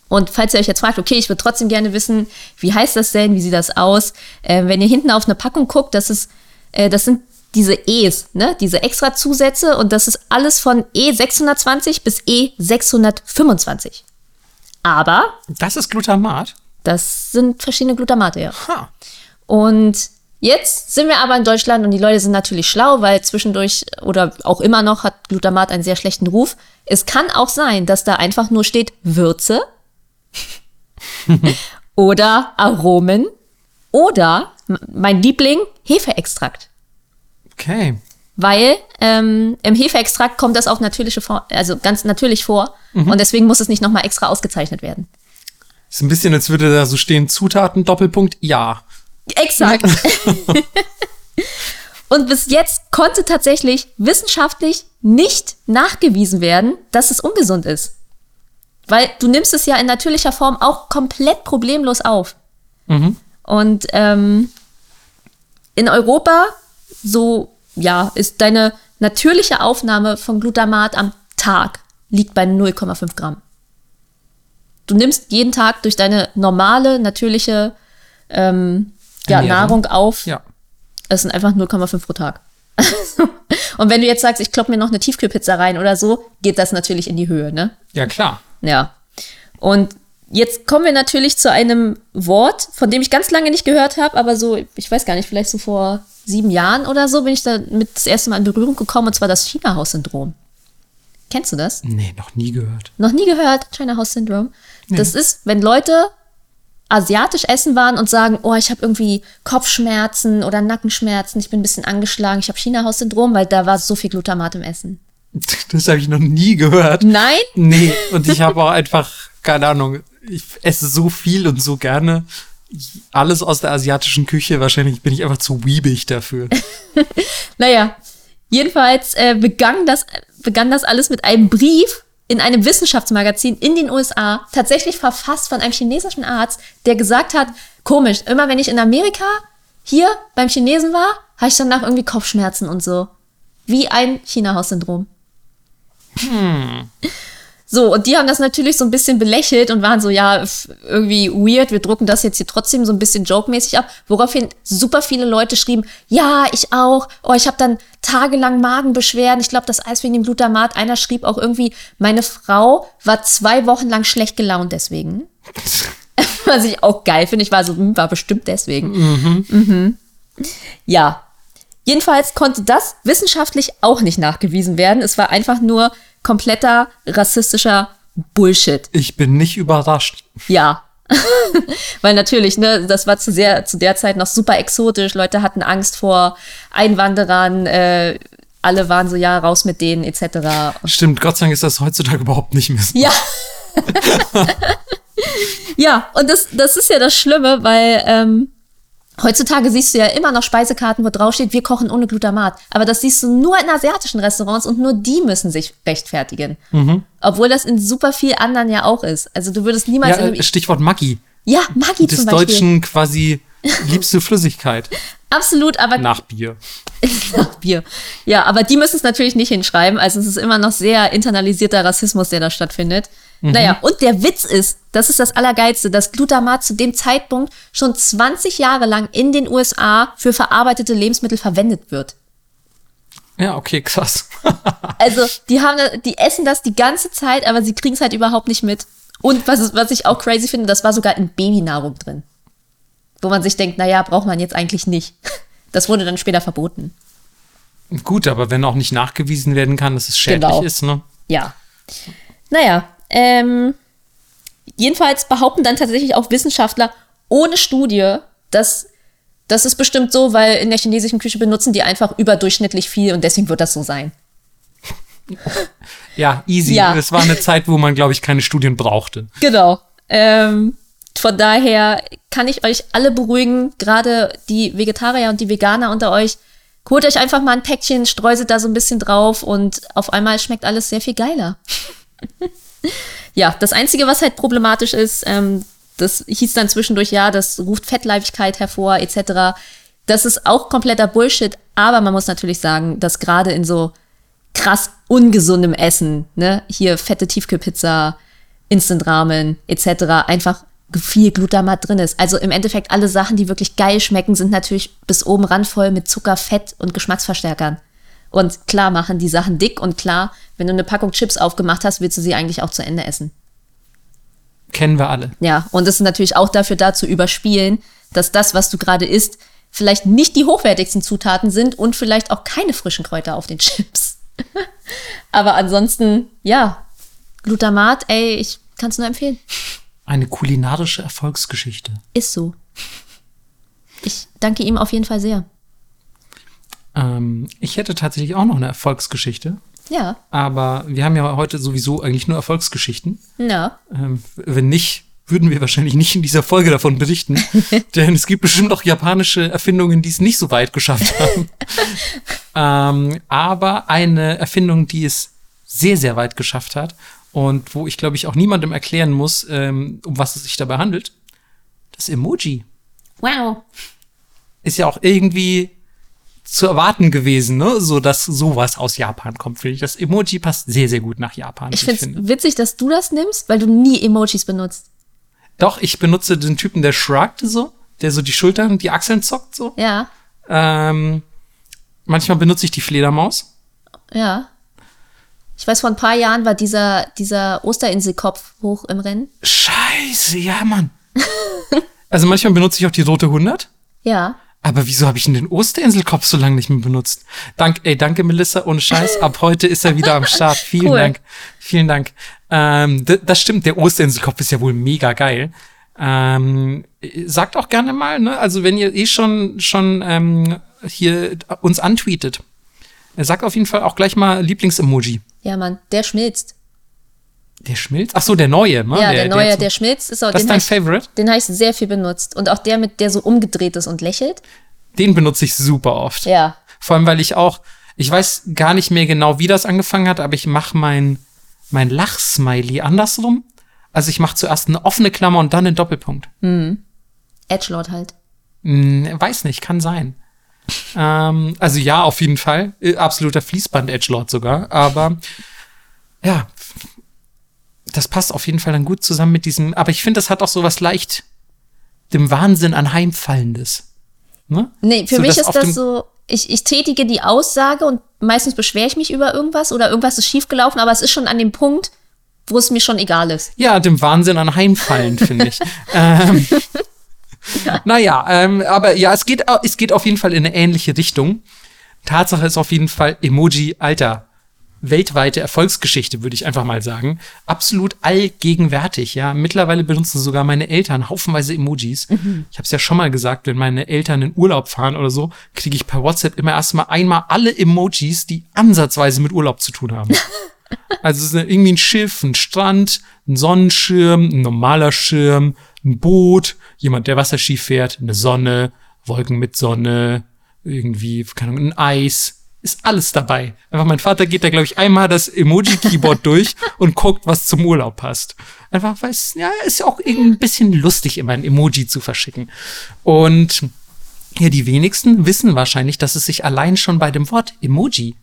Und falls ihr euch jetzt fragt, okay, ich würde trotzdem gerne wissen, wie heißt das denn, wie sieht das aus? Äh, wenn ihr hinten auf eine Packung guckt, das ist, äh, das sind diese E's, ne? diese extra Zusätze und das ist alles von E620 bis E625. Aber Das ist Glutamat. das sind verschiedene Glutamate, ja. Ha. Und jetzt sind wir aber in Deutschland und die Leute sind natürlich schlau, weil zwischendurch oder auch immer noch hat Glutamat einen sehr schlechten Ruf. Es kann auch sein, dass da einfach nur steht Würze [laughs] oder Aromen oder mein Liebling Hefeextrakt. Okay. Weil ähm, im Hefeextrakt kommt das auf natürliche Form, also ganz natürlich vor und deswegen muss es nicht nochmal extra ausgezeichnet werden. Ist ein bisschen, als würde da so stehen, Zutaten, Doppelpunkt, ja. Exakt. [laughs] Und bis jetzt konnte tatsächlich wissenschaftlich nicht nachgewiesen werden, dass es ungesund ist. Weil du nimmst es ja in natürlicher Form auch komplett problemlos auf. Und ähm, in Europa, so ja, ist deine natürliche Aufnahme von Glutamat am Tag liegt bei 0,5 Gramm. Du nimmst jeden Tag durch deine normale, natürliche ähm, ja. Nahrung auf. Ja. Es sind einfach 0,5 pro Tag. [laughs] Und wenn du jetzt sagst, ich klopp mir noch eine Tiefkühlpizza rein oder so, geht das natürlich in die Höhe, ne? Ja, klar. Ja. Und jetzt kommen wir natürlich zu einem Wort, von dem ich ganz lange nicht gehört habe, aber so, ich weiß gar nicht, vielleicht so vor sieben Jahren oder so bin ich damit das erste Mal in Berührung gekommen, und zwar das China-Haus-Syndrom. Kennst du das? Nee, noch nie gehört. Noch nie gehört, China House Syndrome. Das ist, wenn Leute asiatisch essen waren und sagen, oh, ich habe irgendwie Kopfschmerzen oder Nackenschmerzen, ich bin ein bisschen angeschlagen, ich habe China Haus Syndrom, weil da war so viel Glutamat im Essen. [laughs] Das habe ich noch nie gehört. Nein? Nee, und ich [laughs] habe auch einfach, keine Ahnung, ich esse so viel und so gerne. Alles aus der asiatischen Küche. Wahrscheinlich bin ich einfach zu weebig dafür. [laughs] Naja, jedenfalls äh, begann, das, begann das alles mit einem Brief in einem Wissenschaftsmagazin in den USA, tatsächlich verfasst von einem chinesischen Arzt, der gesagt hat, komisch, immer wenn ich in Amerika hier beim Chinesen war, habe ich danach irgendwie Kopfschmerzen und so. Wie ein China-Haus-Syndrom. Hm. So, und die haben das natürlich so ein bisschen belächelt und waren so, ja, irgendwie weird, wir drucken das jetzt hier trotzdem so ein bisschen joke-mäßig ab, woraufhin super viele Leute schrieben, ja, ich auch, oh, ich habe dann tagelang Magenbeschwerden, ich glaube, das Eis wegen dem Glutamat. Einer schrieb auch irgendwie, meine Frau war zwei Wochen lang schlecht gelaunt deswegen. [laughs] Was ich auch geil finde, ich war so, hm, war bestimmt deswegen. Mhm. Mhm. Ja, Jedenfalls konnte das wissenschaftlich auch nicht nachgewiesen werden. Es war einfach nur kompletter rassistischer Bullshit. Ich bin nicht überrascht. Ja. [laughs] Weil natürlich, ne, das war zu, sehr, zu der Zeit noch super exotisch. Leute hatten Angst vor Einwanderern. Äh, alle waren so, ja, raus mit denen, etc. Stimmt, Gott sei Dank ist das heutzutage überhaupt nicht mehr so. Ja. [laughs] [laughs] ja, und das, das ist ja das Schlimme, weil ähm, Heutzutage siehst du ja immer noch Speisekarten, wo draufsteht, wir kochen ohne Glutamat. Aber das siehst du nur in asiatischen Restaurants und nur die müssen sich rechtfertigen. Mhm. Obwohl das in super viel anderen ja auch ist. Also du würdest niemals. Ja, Stichwort Maggi. Ja, Maggi Des zum Beispiel. Deutschen quasi liebste Flüssigkeit. [laughs] Absolut, aber. Nach Bier. [laughs] Nach Bier. Ja, aber die müssen es natürlich nicht hinschreiben. Also es ist immer noch sehr internalisierter Rassismus, der da stattfindet. Mhm. Naja, und der Witz ist, das ist das Allergeilste, dass Glutamat zu dem Zeitpunkt schon 20 Jahre lang in den USA für verarbeitete Lebensmittel verwendet wird. Ja, okay, krass. [laughs] also, die haben, die essen das die ganze Zeit, aber sie kriegen es halt überhaupt nicht mit. Und was, was ich auch crazy finde, das war sogar in Babynahrung drin. Wo man sich denkt, naja, braucht man jetzt eigentlich nicht. [laughs] Das wurde dann später verboten. Gut, aber wenn auch nicht nachgewiesen werden kann, dass es schädlich genau. ist, ne? Ja. Naja, ähm, jedenfalls behaupten dann tatsächlich auch Wissenschaftler ohne Studie, dass das ist bestimmt so, weil in der chinesischen Küche benutzen die einfach überdurchschnittlich viel und deswegen wird das so sein. Ja, easy. Ja. Es war eine Zeit, wo man, glaube ich, keine Studien brauchte. Genau. Ähm, von daher kann ich euch alle beruhigen, gerade die Vegetarier und die Veganer unter euch. Holt euch einfach mal ein Päckchen, streuselt da so ein bisschen drauf und auf einmal schmeckt alles sehr viel geiler. [laughs] ja, das Einzige, was halt problematisch ist, ähm, das hieß dann zwischendurch, ja, das ruft Fettleibigkeit hervor, etc. Das ist auch kompletter Bullshit, aber man muss natürlich sagen, dass gerade in so krass ungesundem Essen, ne, hier fette Tiefkühlpizza, Instant Ramen, etc., einfach viel Glutamat drin ist. Also im Endeffekt alle Sachen, die wirklich geil schmecken, sind natürlich bis oben ran voll mit Zucker, Fett und Geschmacksverstärkern. Und klar machen die Sachen dick und klar, wenn du eine Packung Chips aufgemacht hast, willst du sie eigentlich auch zu Ende essen. Kennen wir alle. Ja, und es ist natürlich auch dafür da zu überspielen, dass das, was du gerade isst, vielleicht nicht die hochwertigsten Zutaten sind und vielleicht auch keine frischen Kräuter auf den Chips. [laughs] Aber ansonsten, ja, Glutamat, ey, ich kann es nur empfehlen. Eine kulinarische Erfolgsgeschichte. Ist so. Ich danke ihm auf jeden Fall sehr. Ähm, ich hätte tatsächlich auch noch eine Erfolgsgeschichte. Ja. Aber wir haben ja heute sowieso eigentlich nur Erfolgsgeschichten. Ja. Ähm, wenn nicht, würden wir wahrscheinlich nicht in dieser Folge davon berichten. [laughs] denn es gibt bestimmt auch japanische Erfindungen, die es nicht so weit geschafft haben. [laughs] ähm, aber eine Erfindung, die es sehr, sehr weit geschafft hat und wo ich, glaube ich, auch niemandem erklären muss, ähm, um was es sich dabei handelt, das Emoji. Wow. Ist ja auch irgendwie zu erwarten gewesen, ne? So dass sowas aus Japan kommt, finde ich. Das Emoji passt sehr, sehr gut nach Japan. Ich finde es witzig, dass du das nimmst, weil du nie Emojis benutzt. Doch, ich benutze den Typen, der shrugged so, der so die Schultern, die Achseln zockt so. Ja. Ähm, manchmal benutze ich die Fledermaus. Ja. Ich weiß, vor ein paar Jahren war dieser, dieser Osterinselkopf hoch im Rennen. Scheiße, ja, Mann. [laughs] also manchmal benutze ich auch die rote 100. Ja. Aber wieso habe ich denn den Osterinselkopf so lange nicht mehr benutzt? Dank, ey, danke Melissa, ohne Scheiß. [laughs] Ab heute ist er wieder am Start. Vielen cool. Dank. Vielen Dank. Ähm, das stimmt, der Osterinselkopf ist ja wohl mega geil. Ähm, sagt auch gerne mal, ne? Also wenn ihr eh schon schon ähm, hier uns antweetet, sagt auf jeden Fall auch gleich mal Lieblingsemoji. Ja, Mann, der schmilzt. Der schmilzt? Ach so, der neue, ne? Ja, der, der neue, der, der schmilzt. Ist auch, das ist dein Favorite? Den habe ich sehr viel benutzt. Und auch der, mit der so umgedreht ist und lächelt. Den benutze ich super oft. Ja. Vor allem, weil ich auch, ich weiß gar nicht mehr genau, wie das angefangen hat, aber ich mache mein, mein Lachsmiley andersrum. Also ich mache zuerst eine offene Klammer und dann einen Doppelpunkt. Mhm. Edgelord halt. Hm, weiß nicht, kann sein. ähm, also ja, auf jeden Fall. Äh, absoluter Fließband-Edgelord sogar. Aber ja, das passt auf jeden Fall dann gut zusammen mit diesem, aber ich finde, das hat auch so was leicht dem Wahnsinn anheimfallendes. Ne? Nee, für so, mich ist das so, ich, ich tätige die Aussage und meistens beschwere ich mich über irgendwas oder irgendwas ist schiefgelaufen, aber es ist schon an dem Punkt, wo es mir schon egal ist. Ja, dem Wahnsinn anheimfallen, [laughs] finde ich. ähm, ja. Naja, ähm, aber ja, es geht, es geht auf jeden Fall in eine ähnliche Richtung. Tatsache ist auf jeden Fall Emoji, Alter, weltweite Erfolgsgeschichte, würde ich einfach mal sagen. Absolut allgegenwärtig, ja. Mittlerweile benutzen sogar meine Eltern haufenweise Emojis. Mhm. Ich habe es ja schon mal gesagt, wenn meine Eltern in Urlaub fahren oder so, kriege ich per WhatsApp immer erstmal einmal alle Emojis, die ansatzweise mit Urlaub zu tun haben. [laughs] also es ist irgendwie ein Schiff, ein Strand, ein Sonnenschirm, ein normaler Schirm, ein Boot, jemand, der Wasserski fährt, eine Sonne, Wolken mit Sonne, irgendwie, keine Ahnung, ein Eis, ist alles dabei. Einfach mein Vater geht da, glaube ich, einmal das Emoji-Keyboard [laughs] durch und guckt, was zum Urlaub passt. Einfach, weil es, ja, ist ja auch irgendwie ein bisschen lustig, immer ein Emoji zu verschicken. Und ja, die wenigsten wissen wahrscheinlich, dass es sich allein schon bei dem Wort Emoji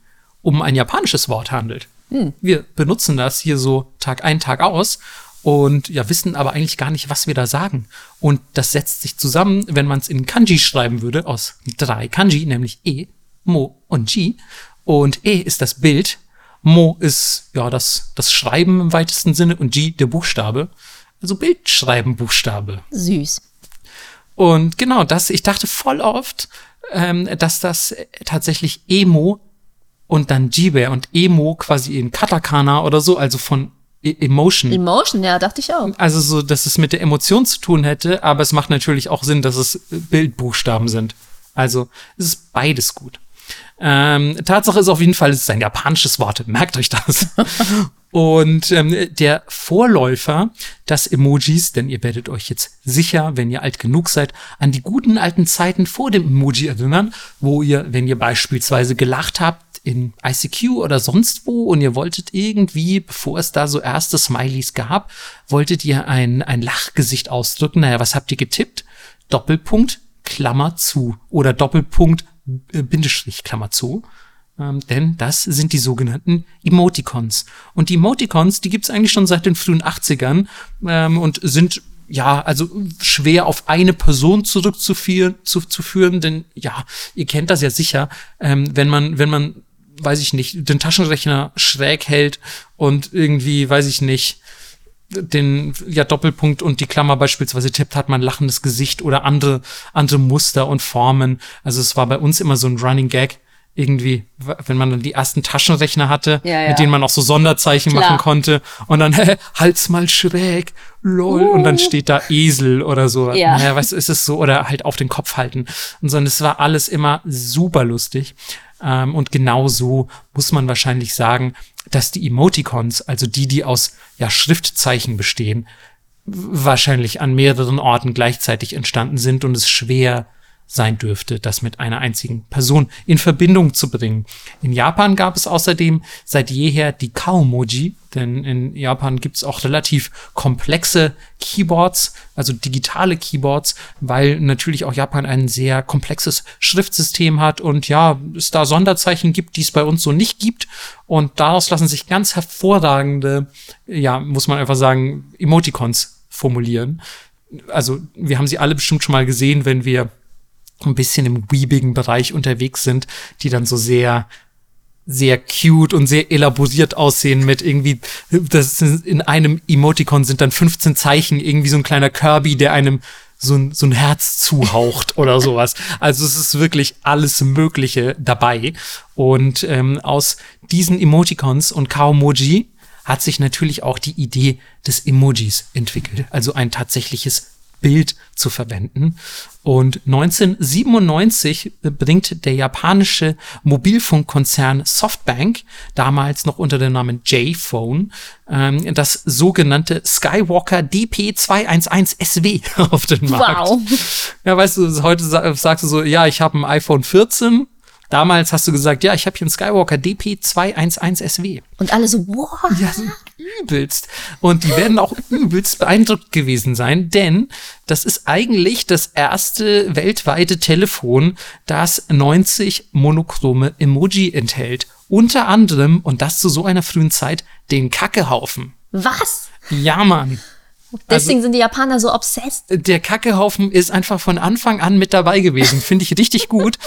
um ein japanisches Wort handelt. Hm. Wir benutzen das hier so Tag ein, Tag aus und ja, wissen aber eigentlich gar nicht, was wir da sagen. Und das setzt sich zusammen, wenn man es in Kanji schreiben würde, aus drei Kanji, nämlich E, Mo und Ji. Und E ist das Bild, Mo ist ja das, das Schreiben im weitesten Sinne und Ji der Buchstabe. Also Bildschreiben Buchstabe. Süß. Und genau das, ich dachte voll oft, ähm, dass das tatsächlich Emo und dann Jibe und Emo quasi in Katakana oder so, also von e Emotion. Emotion, ja, dachte ich auch. Also so, dass es mit der Emotion zu tun hätte, aber es macht natürlich auch Sinn, dass es Bildbuchstaben sind. Also es ist beides gut. Ähm, Tatsache ist auf jeden Fall, es ist ein japanisches Wort, merkt euch das. [laughs] Und ähm, der Vorläufer des Emojis, denn ihr werdet euch jetzt sicher, wenn ihr alt genug seid, an die guten alten Zeiten vor dem Emoji erinnern, wo ihr, wenn ihr beispielsweise gelacht habt, in ICQ oder sonst wo und ihr wolltet irgendwie, bevor es da so erste Smileys gab, wolltet ihr ein, ein Lachgesicht ausdrücken. Naja, was habt ihr getippt? Doppelpunkt, Klammer zu oder Doppelpunkt Bindestrich, Klammer zu. Ähm, denn das sind die sogenannten Emoticons. Und die Emoticons, die gibt's eigentlich schon seit den frühen 80ern ähm, und sind ja, also schwer auf eine Person zurückzuführen, zu, zu führen, denn ja, ihr kennt das ja sicher, ähm, wenn man, wenn man, weiß ich nicht, den Taschenrechner schräg hält und irgendwie, weiß ich nicht, den ja Doppelpunkt und die Klammer beispielsweise tippt, hat man lachendes Gesicht oder andere andere Muster und Formen. Also es war bei uns immer so ein Running Gag irgendwie, wenn man dann die ersten Taschenrechner hatte, ja, ja. mit denen man auch so Sonderzeichen Klar. machen konnte und dann [laughs] hä, halt's mal schräg, lol uh. und dann uh. steht da Esel oder so. Ja. Naja, weißt du, ist es so oder halt auf den Kopf halten und so und es war alles immer super lustig. Ähm, und genau so muss man wahrscheinlich sagen, dass die Emoticons, also die, die aus ja, Schriftzeichen bestehen, wahrscheinlich an mehreren Orten gleichzeitig entstanden sind und es schwer sein dürfte, das mit einer einzigen Person in Verbindung zu bringen. In Japan gab es außerdem seit jeher die Kaomoji, denn in Japan gibt es auch relativ komplexe Keyboards, also digitale Keyboards, weil natürlich auch Japan ein sehr komplexes Schriftsystem hat und ja, es da Sonderzeichen gibt, die es bei uns so nicht gibt. Und daraus lassen sich ganz hervorragende, ja, muss man einfach sagen, Emoticons formulieren. Also wir haben sie alle bestimmt schon mal gesehen, wenn wir ein bisschen im weebigen Bereich unterwegs sind, die dann so sehr sehr cute und sehr elaboriert aussehen mit irgendwie, das in einem Emoticon sind dann 15 Zeichen, irgendwie so ein kleiner Kirby, der einem so ein, so ein Herz zuhaucht [laughs] oder sowas. Also es ist wirklich alles Mögliche dabei. Und ähm, aus diesen Emoticons und Kaomoji hat sich natürlich auch die Idee des Emojis entwickelt. Also ein tatsächliches Bild zu verwenden. Und 1997 bringt der japanische Mobilfunkkonzern Softbank, damals noch unter dem Namen J-Phone, ähm, das sogenannte Skywalker DP211SW [laughs] auf den Markt. Wow. Ja, weißt du, heute sagst du so, ja, ich habe ein iPhone 14 damals hast du gesagt, ja, ich habe hier einen Skywalker DP211SW. Und alle so, wow. Ja, übelst. Und die werden auch übelst beeindruckt gewesen sein, denn das ist eigentlich das erste weltweite Telefon, das 90 monochrome Emoji enthält. Unter anderem, und das zu so einer frühen Zeit, den Kackehaufen. Was? Ja, Mann. Deswegen also, sind die Japaner so obsessed. Der Kackehaufen ist einfach von Anfang an mit dabei gewesen. Finde ich richtig gut.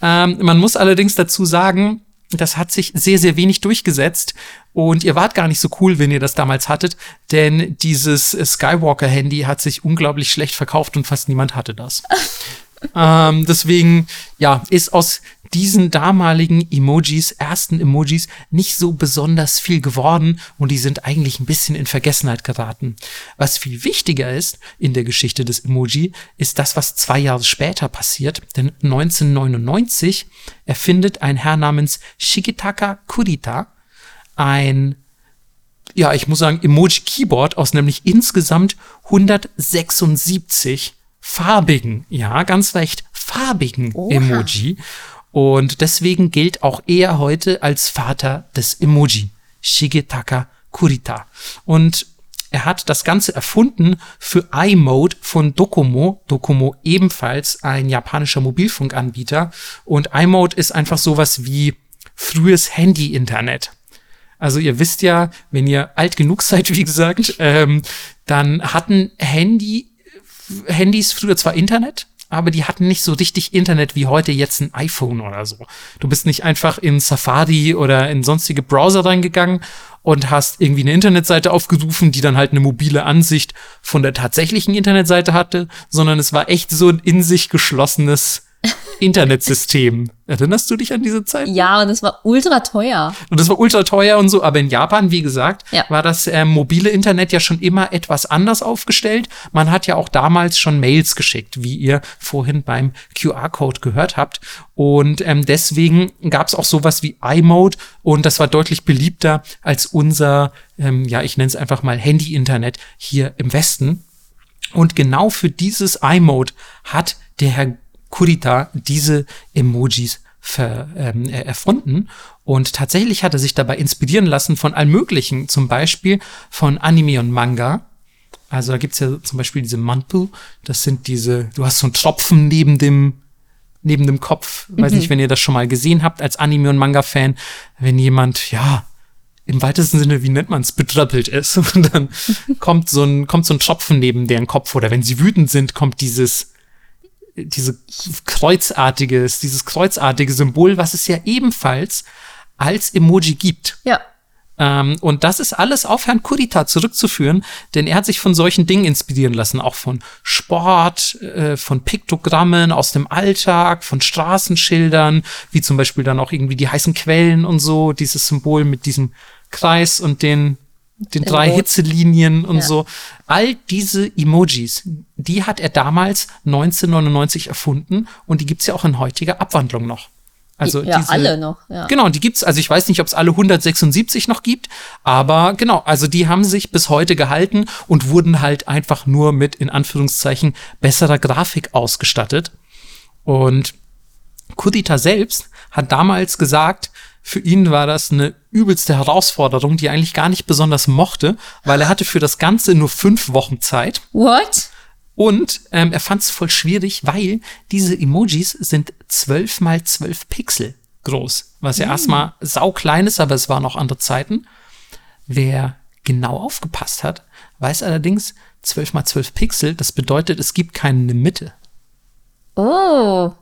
Ähm, man muss allerdings dazu sagen, das hat sich sehr, sehr wenig durchgesetzt. Und ihr wart gar nicht so cool, wenn ihr das damals hattet, denn dieses Skywalker-Handy hat sich unglaublich schlecht verkauft und fast niemand hatte das. [laughs] ähm, deswegen, ja, ist aus diesen damaligen Emojis, ersten Emojis, nicht so besonders viel geworden und die sind eigentlich ein bisschen in Vergessenheit geraten. Was viel wichtiger ist in der Geschichte des Emoji, ist das, was zwei Jahre später passiert, denn 1999 erfindet ein Herr namens Shigetaka Kurita ein ja, ich muss sagen, Emoji-Keyboard aus nämlich insgesamt 176 farbigen, ja, ganz recht farbigen Oha. Emoji. Und deswegen gilt auch er heute als Vater des Emoji, Shigetaka Kurita. Und er hat das Ganze erfunden für iMode von Docomo. Docomo ebenfalls ein japanischer Mobilfunkanbieter. Und iMode ist einfach sowas wie frühes Handy-Internet. Also ihr wisst ja, wenn ihr alt genug [laughs] seid, wie gesagt, ähm, dann hatten Handy, Handys früher zwar Internet, aber die hatten nicht so richtig Internet wie heute jetzt ein iPhone oder so. Du bist nicht einfach in Safari oder in sonstige Browser reingegangen und hast irgendwie eine Internetseite aufgerufen, die dann halt eine mobile Ansicht von der tatsächlichen Internetseite hatte, sondern es war echt so ein in sich geschlossenes Internetsystem. Erinnerst du dich an diese Zeit? Ja, und es war ultra teuer. Und es war ultra teuer und so, aber in Japan, wie gesagt, ja. war das äh, mobile Internet ja schon immer etwas anders aufgestellt. Man hat ja auch damals schon Mails geschickt, wie ihr vorhin beim QR-Code gehört habt. Und ähm, deswegen gab es auch sowas wie iMode und das war deutlich beliebter als unser, ähm, ja, ich nenne es einfach mal Handy-Internet hier im Westen. Und genau für dieses iMode hat der Herr Kurita diese Emojis ver, ähm, erfunden. Und tatsächlich hat er sich dabei inspirieren lassen von allem Möglichen, zum Beispiel von Anime und Manga. Also da gibt's ja zum Beispiel diese Mantel, das sind diese, du hast so einen Tropfen neben dem, neben dem Kopf. Weiß mhm. nicht, wenn ihr das schon mal gesehen habt als Anime- und Manga-Fan, wenn jemand, ja, im weitesten Sinne, wie nennt man es, betröppelt ist. [laughs] Und dann [laughs] kommt so ein, kommt so ein Tropfen neben deren Kopf. Oder wenn sie wütend sind, kommt dieses diese kreuzartiges, dieses kreuzartige Symbol, was es ja ebenfalls als Emoji gibt. Ja. Ähm, und das ist alles auf Herrn Kurita zurückzuführen, denn er hat sich von solchen Dingen inspirieren lassen, auch von Sport, äh, von Piktogrammen aus dem Alltag, von Straßenschildern, wie zum Beispiel dann auch irgendwie die heißen Quellen und so, dieses Symbol mit diesem Kreis und den den drei Rot. Hitzelinien und ja. so. All diese Emojis, die hat er damals 1999 erfunden und die gibt's ja auch in heutiger Abwandlung noch. Also ja, diese, alle noch. Ja. Genau, die gibt's. Also ich weiß nicht, ob es alle 176 noch gibt, aber genau, also die haben sich bis heute gehalten und wurden halt einfach nur mit in Anführungszeichen besserer Grafik ausgestattet. Und Kudita selbst hat damals gesagt, für ihn war das eine übelste Herausforderung, die er eigentlich gar nicht besonders mochte, weil er hatte für das Ganze nur fünf Wochen Zeit. What? Und ähm, er fand es voll schwierig, weil diese Emojis sind zwölf mal zwölf Pixel groß, was ja mm. erstmal sauklein ist, aber es waren noch andere Zeiten. Wer genau aufgepasst hat, weiß allerdings, zwölf mal zwölf Pixel, das bedeutet, es gibt keine Mitte. Oh.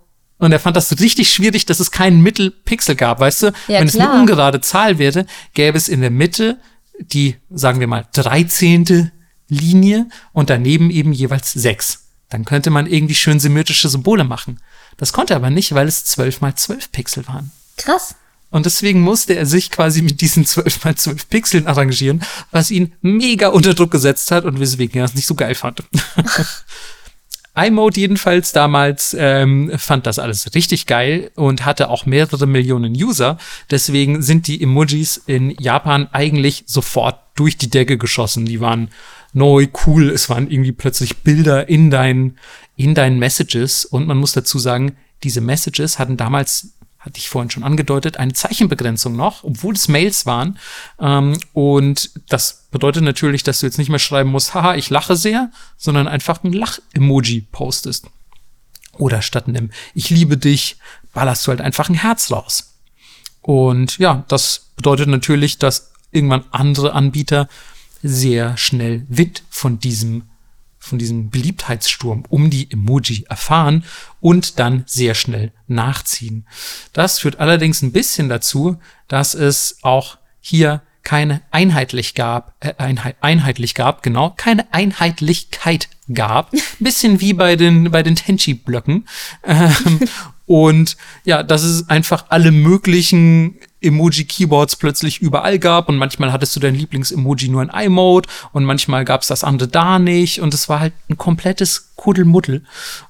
Und er fand das richtig schwierig, dass es keinen Mittelpixel gab, weißt du? Ja, Wenn klar. es eine ungerade Zahl wäre, gäbe es in der Mitte die, sagen wir mal, dreizehnte Linie und daneben eben jeweils sechs. Dann könnte man irgendwie schön symmetrische Symbole machen. Das konnte er aber nicht, weil es zwölf mal zwölf Pixel waren. Krass. Und deswegen musste er sich quasi mit diesen zwölf mal zwölf Pixeln arrangieren, was ihn mega unter Druck gesetzt hat und weswegen er es nicht so geil fand. [laughs] [laughs] iMode jedenfalls damals ähm, fand das alles richtig geil und hatte auch mehrere Millionen User. Deswegen sind die Emojis in Japan eigentlich sofort durch die Decke geschossen. Die waren neu, cool. Es waren irgendwie plötzlich Bilder in deinen, in deinen Messages. Und man muss dazu sagen, diese Messages hatten damals hatte ich vorhin schon angedeutet, eine Zeichenbegrenzung noch, obwohl es Mails waren. Ähm, und das bedeutet natürlich, dass du jetzt nicht mehr schreiben musst, haha, ich lache sehr, sondern einfach ein Lach-Emoji postest. Oder statt einem Ich liebe dich, ballerst du halt einfach ein Herz raus. Und ja, das bedeutet natürlich, dass irgendwann andere Anbieter sehr schnell Wind von diesem von diesem Beliebtheitssturm um die Emoji erfahren und dann sehr schnell nachziehen. Das führt allerdings ein bisschen dazu, dass es auch hier keine einheitlich gab, äh, einheit, einheitlich gab, genau, keine Einheitlichkeit gab. [laughs] Ein bisschen wie bei den, bei den Tenchi-Blöcken. Ähm, [laughs] und ja, dass es einfach alle möglichen Emoji-Keyboards plötzlich überall gab und manchmal hattest du dein Lieblings-Emoji nur in iMode und manchmal gab es das andere da nicht und es war halt ein komplettes Kuddelmuddel.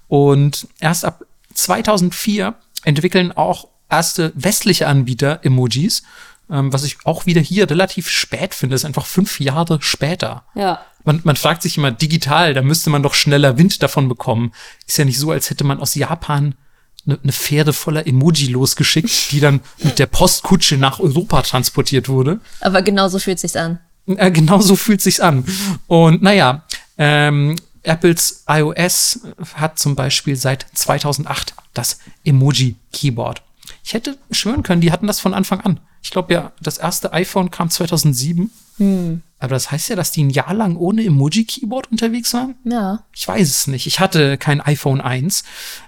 Und erst ab 2004 entwickeln auch erste westliche Anbieter Emojis ähm, was ich auch wieder hier relativ spät finde, ist einfach fünf Jahre später. Ja. Man, man fragt sich immer, digital, da müsste man doch schneller Wind davon bekommen. Ist ja nicht so, als hätte man aus Japan eine, eine Pferde voller Emoji losgeschickt, die dann mit der Postkutsche nach Europa transportiert wurde. Aber genau so fühlt sich's an. Äh, genau so fühlt sich's an. Und naja, ähm, Apples iOS hat zum Beispiel seit 2008 das Emoji-Keyboard. Ich hätte schwören können, die hatten das von Anfang an. Ich glaube ja, das erste iPhone kam 2007. Hm. Aber das heißt ja, dass die ein Jahr lang ohne Emoji-Keyboard unterwegs waren? Ja. Ich weiß es nicht. Ich hatte kein iPhone 1.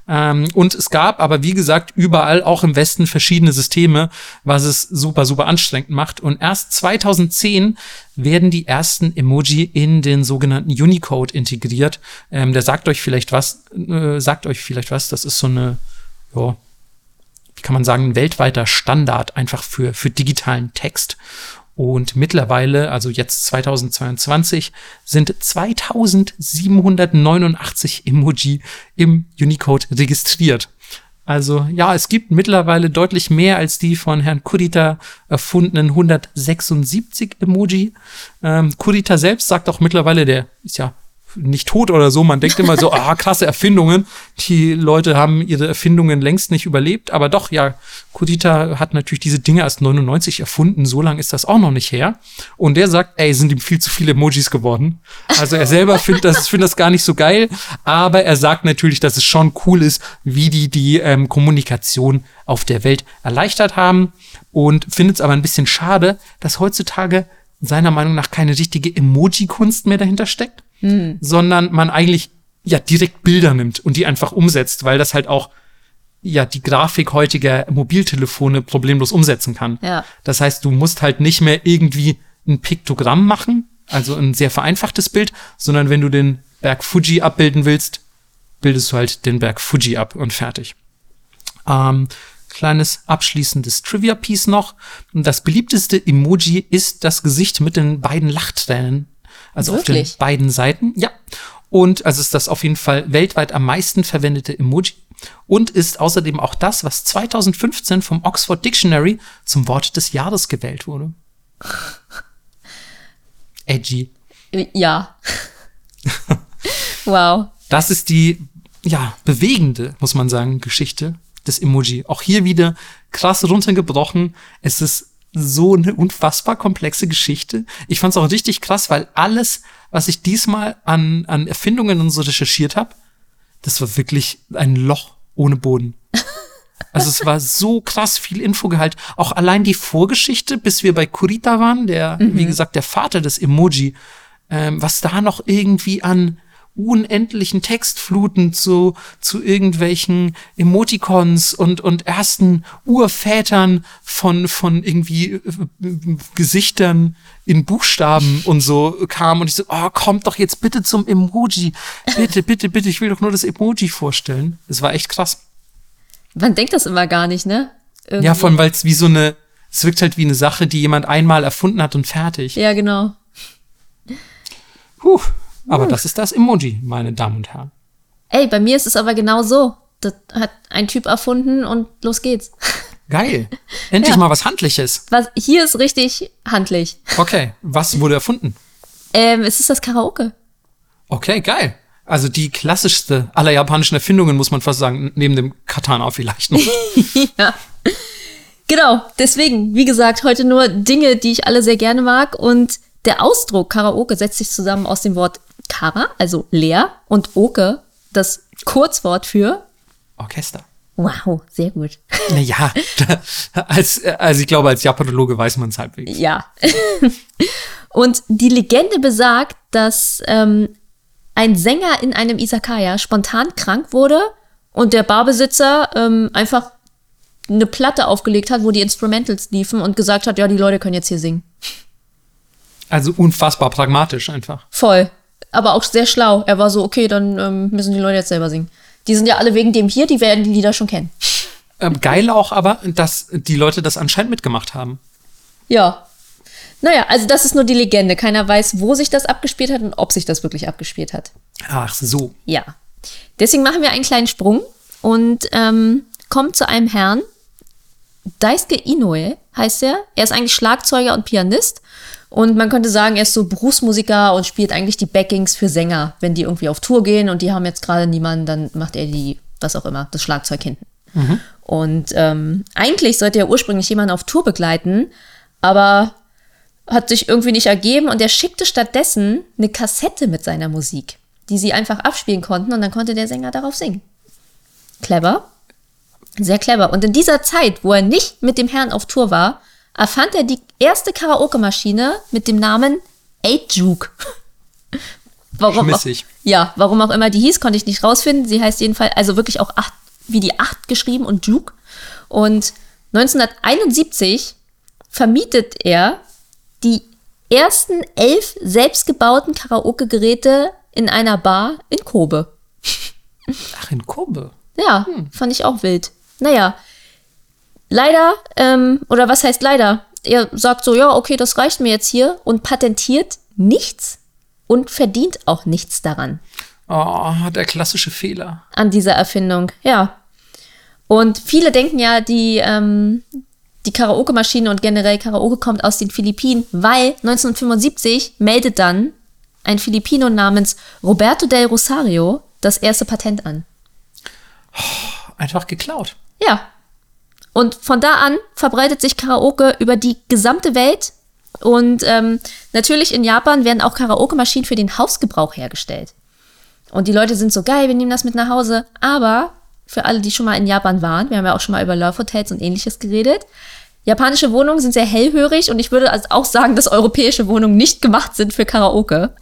Ähm, und es gab aber, wie gesagt, überall, auch im Westen, verschiedene Systeme, was es super, super anstrengend macht. Und erst 2010 werden die ersten Emoji in den sogenannten Unicode integriert. Ähm, der sagt euch vielleicht was, äh, sagt euch vielleicht was. Das ist so eine, ja, wie kann man sagen, ein weltweiter Standard einfach für, für digitalen Text. Und mittlerweile, also jetzt 2022, sind 2789 Emoji im Unicode registriert. Also ja, es gibt mittlerweile deutlich mehr als die von Herrn Kurita erfundenen 176 Emoji. Ähm, Kurita selbst sagt auch mittlerweile, der ist ja nicht tot oder so. Man denkt immer so, [laughs] ah, krasse Erfindungen. Die Leute haben ihre Erfindungen längst nicht überlebt. Aber doch, ja, Kudita hat natürlich diese Dinge erst 99 erfunden. So lange ist das auch noch nicht her. Und der sagt, ey, sind ihm viel zu viele Emojis geworden. Also er selber [laughs] findet das, findet das gar nicht so geil. Aber er sagt natürlich, dass es schon cool ist, wie die die ähm, Kommunikation auf der Welt erleichtert haben. Und findet es aber ein bisschen schade, dass heutzutage seiner Meinung nach keine richtige Emoji-Kunst mehr dahinter steckt hm. sondern man eigentlich ja direkt Bilder nimmt und die einfach umsetzt, weil das halt auch ja die Grafik heutiger Mobiltelefone problemlos umsetzen kann. Ja. Das heißt, du musst halt nicht mehr irgendwie ein Piktogramm machen, also ein sehr vereinfachtes Bild, sondern wenn du den Berg Fuji abbilden willst, bildest du halt den Berg Fuji ab und fertig. Ähm, kleines abschließendes Trivia-Piece noch. Das beliebteste Emoji ist das Gesicht mit den beiden Lachtränen also Wirklich? auf den beiden Seiten. Ja. Und also ist das auf jeden Fall weltweit am meisten verwendete Emoji und ist außerdem auch das, was 2015 vom Oxford Dictionary zum Wort des Jahres gewählt wurde. [laughs] Edgy. Ja. [laughs] wow. Das ist die, ja, bewegende, muss man sagen, Geschichte des Emoji. Auch hier wieder krass runtergebrochen. Es ist so eine unfassbar komplexe Geschichte. Ich fand es auch richtig krass, weil alles, was ich diesmal an, an Erfindungen und so recherchiert habe, das war wirklich ein Loch ohne Boden. [laughs] Also es war so krass viel Infogehalt. Auch allein die Vorgeschichte, bis wir bei Kurita waren, der, mhm. wie gesagt, der Vater des Emoji, ähm, was da noch irgendwie an unendlichen Textfluten zu, zu irgendwelchen Emoticons und, und ersten Urvätern von, von irgendwie äh, Gesichtern in Buchstaben und so kam und ich so, oh, kommt doch jetzt bitte zum Emoji. Bitte, bitte, bitte, ich will doch nur das Emoji vorstellen. Es war echt krass. Man denkt das immer gar nicht, ne? Irgendwie. Ja, von weil es wie so eine, es wirkt halt wie eine Sache, die jemand einmal erfunden hat und fertig. Ja, genau. Puh. Aber das ist das Emoji, meine Damen und Herren. Ey, bei mir ist es aber genau so. Das hat ein Typ erfunden und los geht's. [laughs] Geil. Endlich ja. mal was Handliches. Was, hier ist richtig handlich. Okay, was wurde erfunden? Ähm, es ist das Karaoke. Okay, geil. Also die klassischste aller japanischen Erfindungen, muss man fast sagen, neben dem Katana vielleicht noch. [laughs] ja. Genau, deswegen, wie gesagt, heute nur Dinge, die ich alle sehr gerne mag. Und der Ausdruck Karaoke setzt sich zusammen aus dem Wort Kara, also leer, und Oke, das Kurzwort für Orchester. Wow, sehr gut. Naja, [laughs] als, also ich glaube, als Japanologe weiß man es halbwegs. Ja. [laughs] und die Legende besagt, dass ähm, ein Sänger in einem Isakaya spontan krank wurde und der Barbesitzer ähm, einfach eine Platte aufgelegt hat, wo die Instrumentals liefen und gesagt hat, ja, die Leute können jetzt hier singen. Also unfassbar pragmatisch einfach. Voll. Aber auch sehr schlau. Er war so, okay, dann ähm, müssen die Leute jetzt selber singen. Die sind ja alle wegen dem hier, die werden die Lieder schon kennen. Ähm, geil auch aber, dass die Leute das anscheinend mitgemacht haben. Ja. Naja, also das ist nur die Legende. Keiner weiß, wo sich das abgespielt hat und ob sich das wirklich abgespielt hat. Ach so. Ja. Deswegen machen wir einen kleinen Sprung und ähm, kommen zu einem Herrn. Daisuke Inoue heißt er. Er ist eigentlich Schlagzeuger und Pianist. Und man könnte sagen, er ist so Berufsmusiker und spielt eigentlich die Backings für Sänger. Wenn die irgendwie auf Tour gehen und die haben jetzt gerade niemanden, dann macht er die, was auch immer, das Schlagzeug hinten. Mhm. Und ähm, eigentlich sollte er ursprünglich jemanden auf Tour begleiten, aber hat sich irgendwie nicht ergeben und er schickte stattdessen eine Kassette mit seiner Musik, die sie einfach abspielen konnten und dann konnte der Sänger darauf singen. Clever. Sehr clever. Und in dieser Zeit, wo er nicht mit dem Herrn auf Tour war, erfand er die erste Karaoke-Maschine mit dem Namen 8-Juke. [laughs] warum Schmissig. Auch, ja, warum auch immer die hieß, konnte ich nicht rausfinden. Sie heißt jedenfalls, also wirklich auch acht, wie die 8 geschrieben und Juke. Und 1971 vermietet er die ersten elf selbstgebauten Karaoke-Geräte in einer Bar in Kobe. Ach, in Kobe? Ja, hm. fand ich auch wild. Naja, leider, ähm, oder was heißt leider? Er sagt so, ja, okay, das reicht mir jetzt hier und patentiert nichts und verdient auch nichts daran. Oh, der klassische Fehler. An dieser Erfindung, ja. Und viele denken ja, die, ähm, die Karaoke-Maschine und generell Karaoke kommt aus den Philippinen, weil 1975 meldet dann ein Filipino namens Roberto del Rosario das erste Patent an. Einfach geklaut. Ja. Und von da an verbreitet sich Karaoke über die gesamte Welt. Und ähm, natürlich in Japan werden auch Karaoke-Maschinen für den Hausgebrauch hergestellt. Und die Leute sind so geil, wir nehmen das mit nach Hause. Aber für alle, die schon mal in Japan waren, wir haben ja auch schon mal über Love Hotels und ähnliches geredet. Japanische Wohnungen sind sehr hellhörig und ich würde also auch sagen, dass europäische Wohnungen nicht gemacht sind für Karaoke.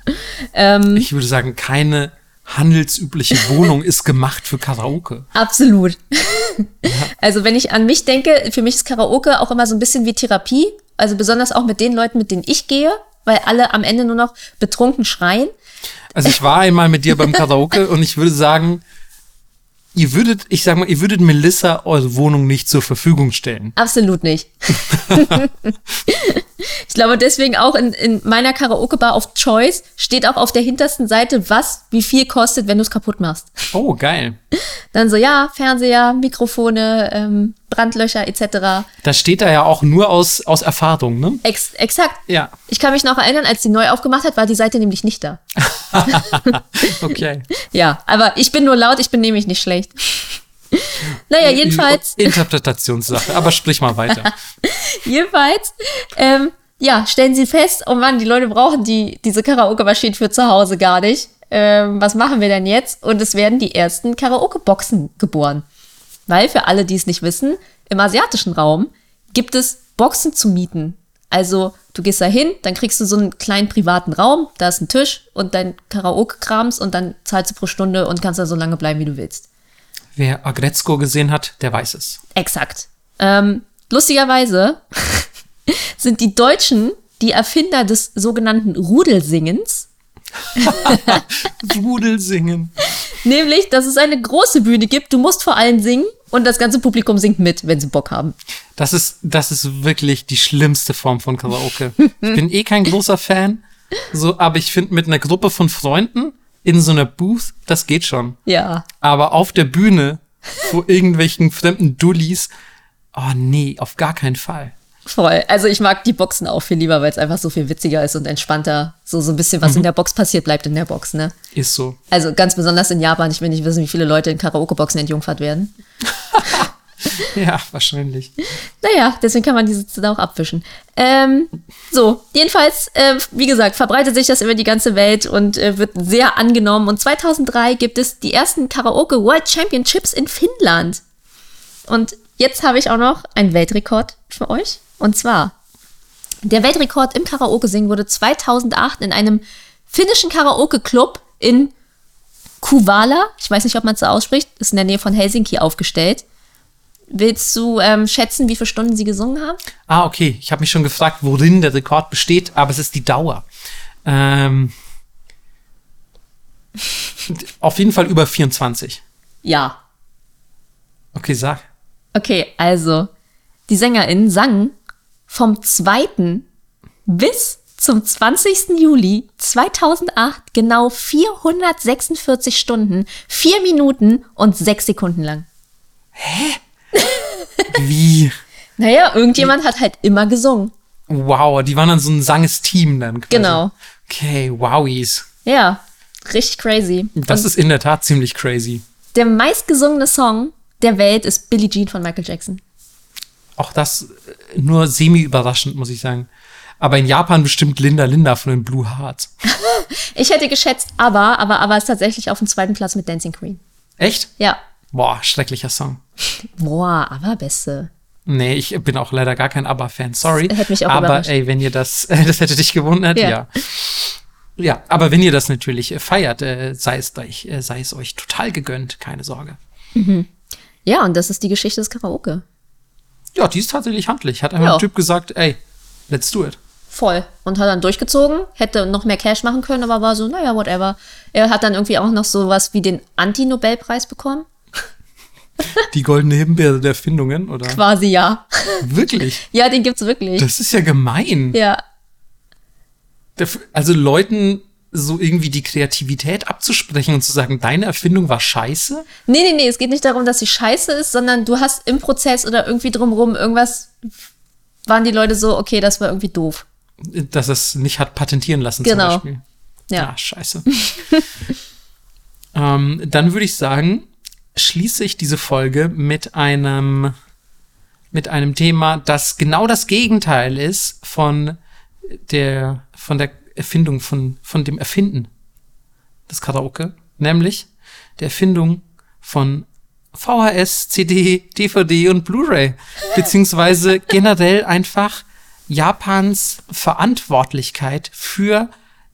Ähm, ich würde sagen, keine handelsübliche Wohnung ist gemacht für Karaoke. Absolut. Ja. [laughs] Also wenn ich an mich denke, für mich ist Karaoke auch immer so ein bisschen wie Therapie. Also besonders auch mit den Leuten, mit denen ich gehe, weil alle am Ende nur noch betrunken schreien. Also ich war einmal mit dir beim Karaoke und ich würde sagen, ihr würdet, ich sag mal, ihr würdet Melissa eure Wohnung nicht zur Verfügung stellen. Absolut nicht. [laughs] [laughs] ich glaube deswegen auch in, in meiner Karaoke-Bar auf Choice steht auch auf der hintersten Seite, was wie viel kostet, wenn du es kaputt machst. Oh, geil. Dann so, ja, Fernseher, Mikrofone, ähm, Brandlöcher etc. Das steht da ja auch nur aus, aus Erfahrung, ne? Ex exakt. Ja. Ich kann mich noch erinnern, als sie neu aufgemacht hat, war die Seite nämlich nicht da. [laughs] okay. [laughs] Ja, aber ich bin nur laut, ich bin nämlich nicht schlecht. Naja, jedenfalls. [laughs] Interpretationssache, aber sprich mal weiter. [laughs] jedenfalls, ähm, ja, stellen Sie fest, oh Mann, die Leute brauchen die, diese Karaoke-Maschine für zu Hause gar nicht. Ähm, was machen wir denn jetzt? Und es werden die ersten Karaoke-Boxen geboren. Weil für alle, die es nicht wissen, im asiatischen Raum gibt es Boxen zu mieten. Also du gehst da hin, dann kriegst du so einen kleinen privaten Raum, da ist ein Tisch und dein Karaoke-Krams und dann zahlst du pro Stunde und kannst da so lange bleiben, wie du willst. Wer Agretzko gesehen hat, der weiß es. Exakt. Ähm, lustigerweise [laughs] sind die Deutschen die Erfinder des sogenannten Rudelsingens. [laughs] Rudelsingen. Nämlich, dass es eine große Bühne gibt, du musst vor allem singen und das ganze Publikum singt mit, wenn sie Bock haben. Das ist, das ist wirklich die schlimmste Form von Karaoke. ich bin eh kein großer Fan, so, aber ich finde mit einer Gruppe von Freunden in so einer Booth, das geht schon. Ja. Aber auf der Bühne vor irgendwelchen fremden Dullis, oh nee, auf gar keinen Fall. Voll. Also ich mag die Boxen auch viel lieber, weil es einfach so viel witziger ist und entspannter. So, so ein bisschen, was mhm. in der Box passiert, bleibt in der Box, ne? Ist so. Also ganz besonders in Japan. Ich will nicht wissen, wie viele Leute in Karaoke-Boxen entjungfert werden. [laughs] [laughs] ja, wahrscheinlich. Naja, deswegen kann man diese Zelle auch abwischen. Ähm, so, jedenfalls, äh, wie gesagt, verbreitet sich das über die ganze Welt und äh, wird sehr angenommen. Und 2003 gibt es die ersten Karaoke World Championships in Finnland. Und jetzt habe ich auch noch einen Weltrekord für euch. Und zwar, der Weltrekord im Karaoke-Singen wurde 2008 in einem finnischen Karaoke-Club in Kuvala, ich weiß nicht, ob man es so ausspricht, ist in der Nähe von Helsinki aufgestellt. Willst du ähm, schätzen, wie viele Stunden sie gesungen haben? Ah, okay. Ich habe mich schon gefragt, worin der Rekord besteht, aber es ist die Dauer. Ähm, [laughs] auf jeden Fall über 24. Ja. Okay, sag. Okay, also die SängerInnen sangen vom 2. bis zum 20. Juli 2008 genau 446 Stunden, 4 Minuten und 6 Sekunden lang. Hä? Wie? Naja, irgendjemand hat halt immer gesungen. Wow, die waren dann so ein sanges Team dann. Quasi. Genau. Okay, wowies. Ja, richtig crazy. Das und ist in der Tat ziemlich crazy. Der meistgesungene Song der Welt ist Billie Jean von Michael Jackson. Auch das äh, nur semi-überraschend, muss ich sagen. Aber in Japan bestimmt Linda Linda von den Blue Hearts. [laughs] ich hätte geschätzt aber, aber aber ist tatsächlich auf dem zweiten Platz mit Dancing Queen. Echt? Ja. Boah, schrecklicher Song. Boah, aber beste. Nee, ich bin auch leider gar kein ABBA-Fan, sorry. Das hätte mich auch aber überrascht. ey, wenn ihr das, äh, [laughs] das hätte dich gewundert, ja. ja. Ja, aber wenn ihr das natürlich äh, feiert, äh, sei, es euch, äh, sei es euch total gegönnt, keine Sorge. Mhm. Ja, und das ist die Geschichte des Karaoke. Ja, die ist tatsächlich handlich. Hat einfach ja. ein Typ gesagt, ey, let's do it. Voll. Und hat dann durchgezogen, hätte noch mehr Cash machen können, aber war so, naja, whatever. Er hat dann irgendwie auch noch sowas wie den Anti-Nobelpreis bekommen. [laughs] Die goldene Himbeere der Erfindungen, oder? Quasi ja. Wirklich? [laughs] ja, den gibt's wirklich. Das ist ja gemein. Ja. Also Leuten so irgendwie die Kreativität abzusprechen und zu sagen, deine Erfindung war scheiße? Nee, nee, nee, es geht nicht darum, dass sie scheiße ist, sondern du hast im Prozess oder irgendwie drumherum irgendwas, waren die Leute so, okay, das war irgendwie doof dass es nicht hat patentieren lassen genau. zum Beispiel. Ja. Ah, scheiße. [laughs] ähm, dann würde ich sagen, schließe ich diese Folge mit einem, mit einem Thema, das genau das Gegenteil ist von der, von der Erfindung, von, von dem Erfinden des Karaoke, nämlich der Erfindung von VHS, CD, DVD und Blu-ray, beziehungsweise generell einfach Japans Verantwortlichkeit für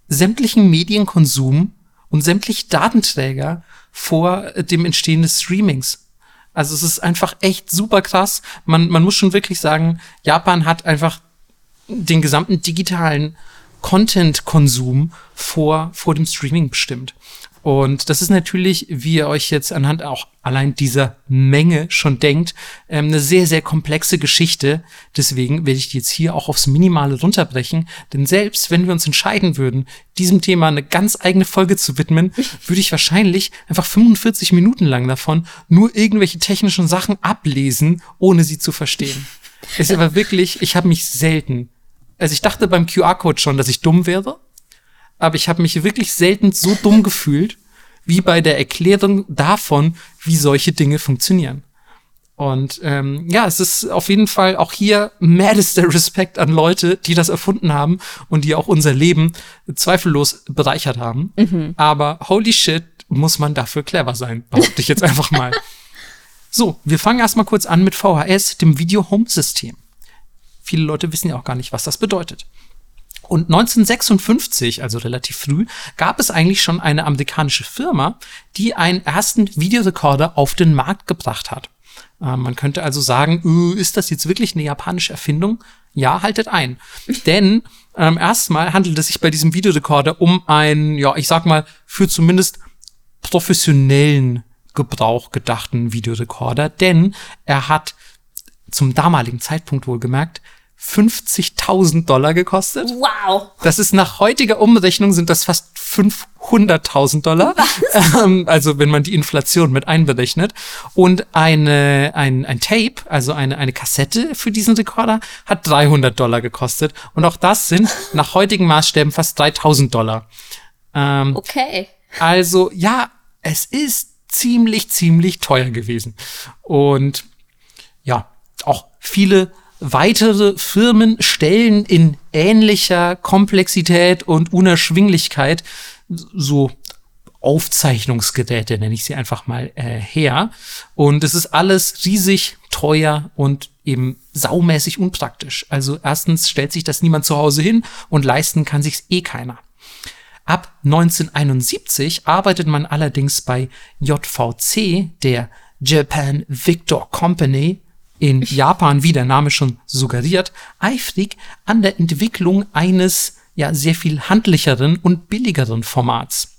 sämtlichen Medienkonsum und sämtliche Datenträger vor dem Entstehen des Streamings. Also es ist einfach echt super krass. Man, man muss schon wirklich sagen, Japan hat einfach den gesamten digitalen Content-Konsum vor, vor dem Streaming bestimmt. Und das ist natürlich, wie ihr euch jetzt anhand auch allein dieser Menge schon denkt, ähm, eine sehr, sehr komplexe Geschichte. Deswegen werde ich die jetzt hier auch aufs Minimale runterbrechen. Denn selbst wenn wir uns entscheiden würden, diesem Thema eine ganz eigene Folge zu widmen, [laughs] würde ich wahrscheinlich einfach 45 Minuten lang davon nur irgendwelche technischen Sachen ablesen, ohne sie zu verstehen. Es ist aber wirklich, ich habe mich selten, also ich dachte beim QR-Code schon, dass ich dumm wäre aber ich habe mich wirklich selten so dumm gefühlt, wie bei der Erklärung davon, wie solche Dinge funktionieren. Und ähm, ja, es ist auf jeden Fall auch hier maddester Respekt an Leute, die das erfunden haben und die auch unser Leben zweifellos bereichert haben. Mhm. Aber holy shit, muss man dafür clever sein, behaupte ich jetzt einfach mal. So, wir fangen erstmal kurz an mit VHS, dem Video Home System. Viele Leute wissen ja auch gar nicht, was das bedeutet. Und 1956, also relativ früh, gab es eigentlich schon eine amerikanische Firma, die einen ersten Videorekorder auf den Markt gebracht hat. Äh, man könnte also sagen, ist das jetzt wirklich eine japanische Erfindung? Ja, haltet ein. [laughs] Denn ähm, erstmal handelt es sich bei diesem Videorekorder um einen, ja, ich sag mal, für zumindest professionellen Gebrauch gedachten Videorekorder, denn er hat zum damaligen Zeitpunkt wohlgemerkt 50.000 Dollar gekostet. Wow. Das ist nach heutiger Umrechnung sind das fast 500.000 Dollar. [laughs] Ähm, also wenn man die Inflation mit einberechnet. Und eine, ein, ein Tape, also eine, eine Kassette für diesen Rekorder, hat 300 Dollar gekostet. Und auch das sind nach heutigen Maßstäben fast 3.000 Dollar. Ähm, okay. Also ja, es ist ziemlich, ziemlich teuer gewesen. Und auch viele weitere Firmen stellen in ähnlicher Komplexität und Unerschwinglichkeit so Aufzeichnungsgeräte, nenne ich sie einfach mal, äh, her. Und es ist alles riesig teuer und eben saumäßig unpraktisch. Also erstens stellt sich das niemand zu Hause hin und leisten kann sich's eh keiner. Ab 1971 arbeitet man allerdings bei JVC, der Japan Victor Company, in Japan, wie der Name schon suggeriert, eifrig an der Entwicklung eines ja sehr viel handlicheren und billigeren Formats.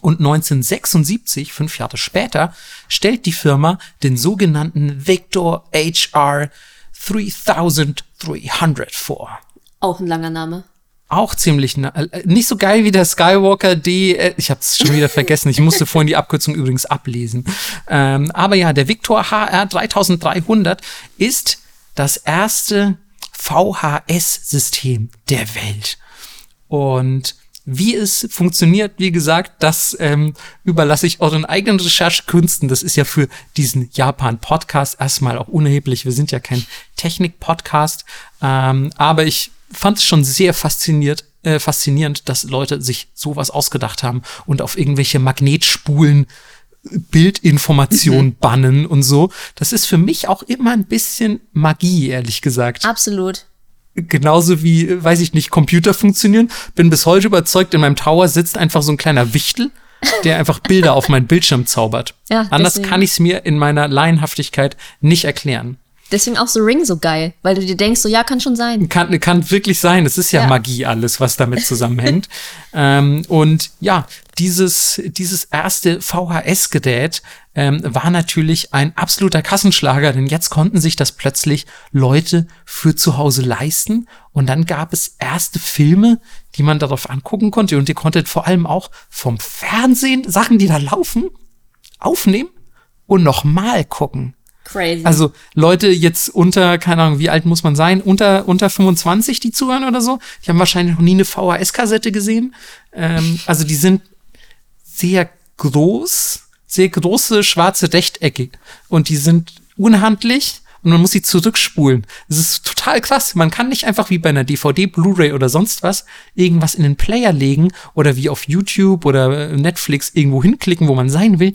Und 1976, fünf Jahre später, stellt die Firma den sogenannten Victor HR 3300 vor. Auch ein langer Name. Auch ziemlich, äh, nicht so geil wie der Skywalker D, äh, ich habe es schon wieder vergessen, ich musste vorhin die Abkürzung [laughs] übrigens ablesen. Ähm, aber ja, der Victor HR 3300 ist das erste VHS-System der Welt. Und wie es funktioniert, wie gesagt, das ähm, überlasse ich euren eigenen Recherchekünsten. Das ist ja für diesen Japan-Podcast erstmal auch unerheblich. Wir sind ja kein Technik-Podcast. Ähm, aber ich fand es schon sehr fasziniert, äh, faszinierend, dass Leute sich sowas ausgedacht haben und auf irgendwelche Magnetspulen Bildinformation mhm. bannen und so. Das ist für mich auch immer ein bisschen Magie, ehrlich gesagt. Absolut genauso wie, weiß ich nicht, Computer funktionieren. Bin bis heute überzeugt, in meinem Tower sitzt einfach so ein kleiner Wichtel, der einfach Bilder auf meinen Bildschirm zaubert. Ja, Anders deswegen. kann ich es mir in meiner Laienhaftigkeit nicht erklären. Deswegen auch so Ring so geil, weil du dir denkst, so ja, kann schon sein. Kann, kann wirklich sein. Es ist ja, ja, Magie alles, was damit zusammenhängt. [laughs] ähm, und ja, dieses, dieses erste VHS-Gerät ähm, war natürlich ein absoluter Kassenschlager, denn jetzt konnten sich das plötzlich Leute für zu Hause leisten. Und dann gab es erste Filme, die man darauf angucken konnte. Und ihr konntet vor allem auch vom Fernsehen Sachen, die da laufen, aufnehmen und nochmal gucken. Crazy. Also Leute jetzt unter, keine Ahnung, wie alt muss man sein? Unter, unter 25, die zuhören oder so. Die haben wahrscheinlich noch nie eine VHS-Kassette gesehen. Ähm, also die sind sehr groß, sehr große schwarze Rechtecke. Und die sind unhandlich und man muss sie zurückspulen. Das ist total krass. Man kann nicht einfach wie bei einer DVD, Blu-ray oder sonst was irgendwas in den Player legen oder wie auf YouTube oder Netflix irgendwo hinklicken, wo man sein will,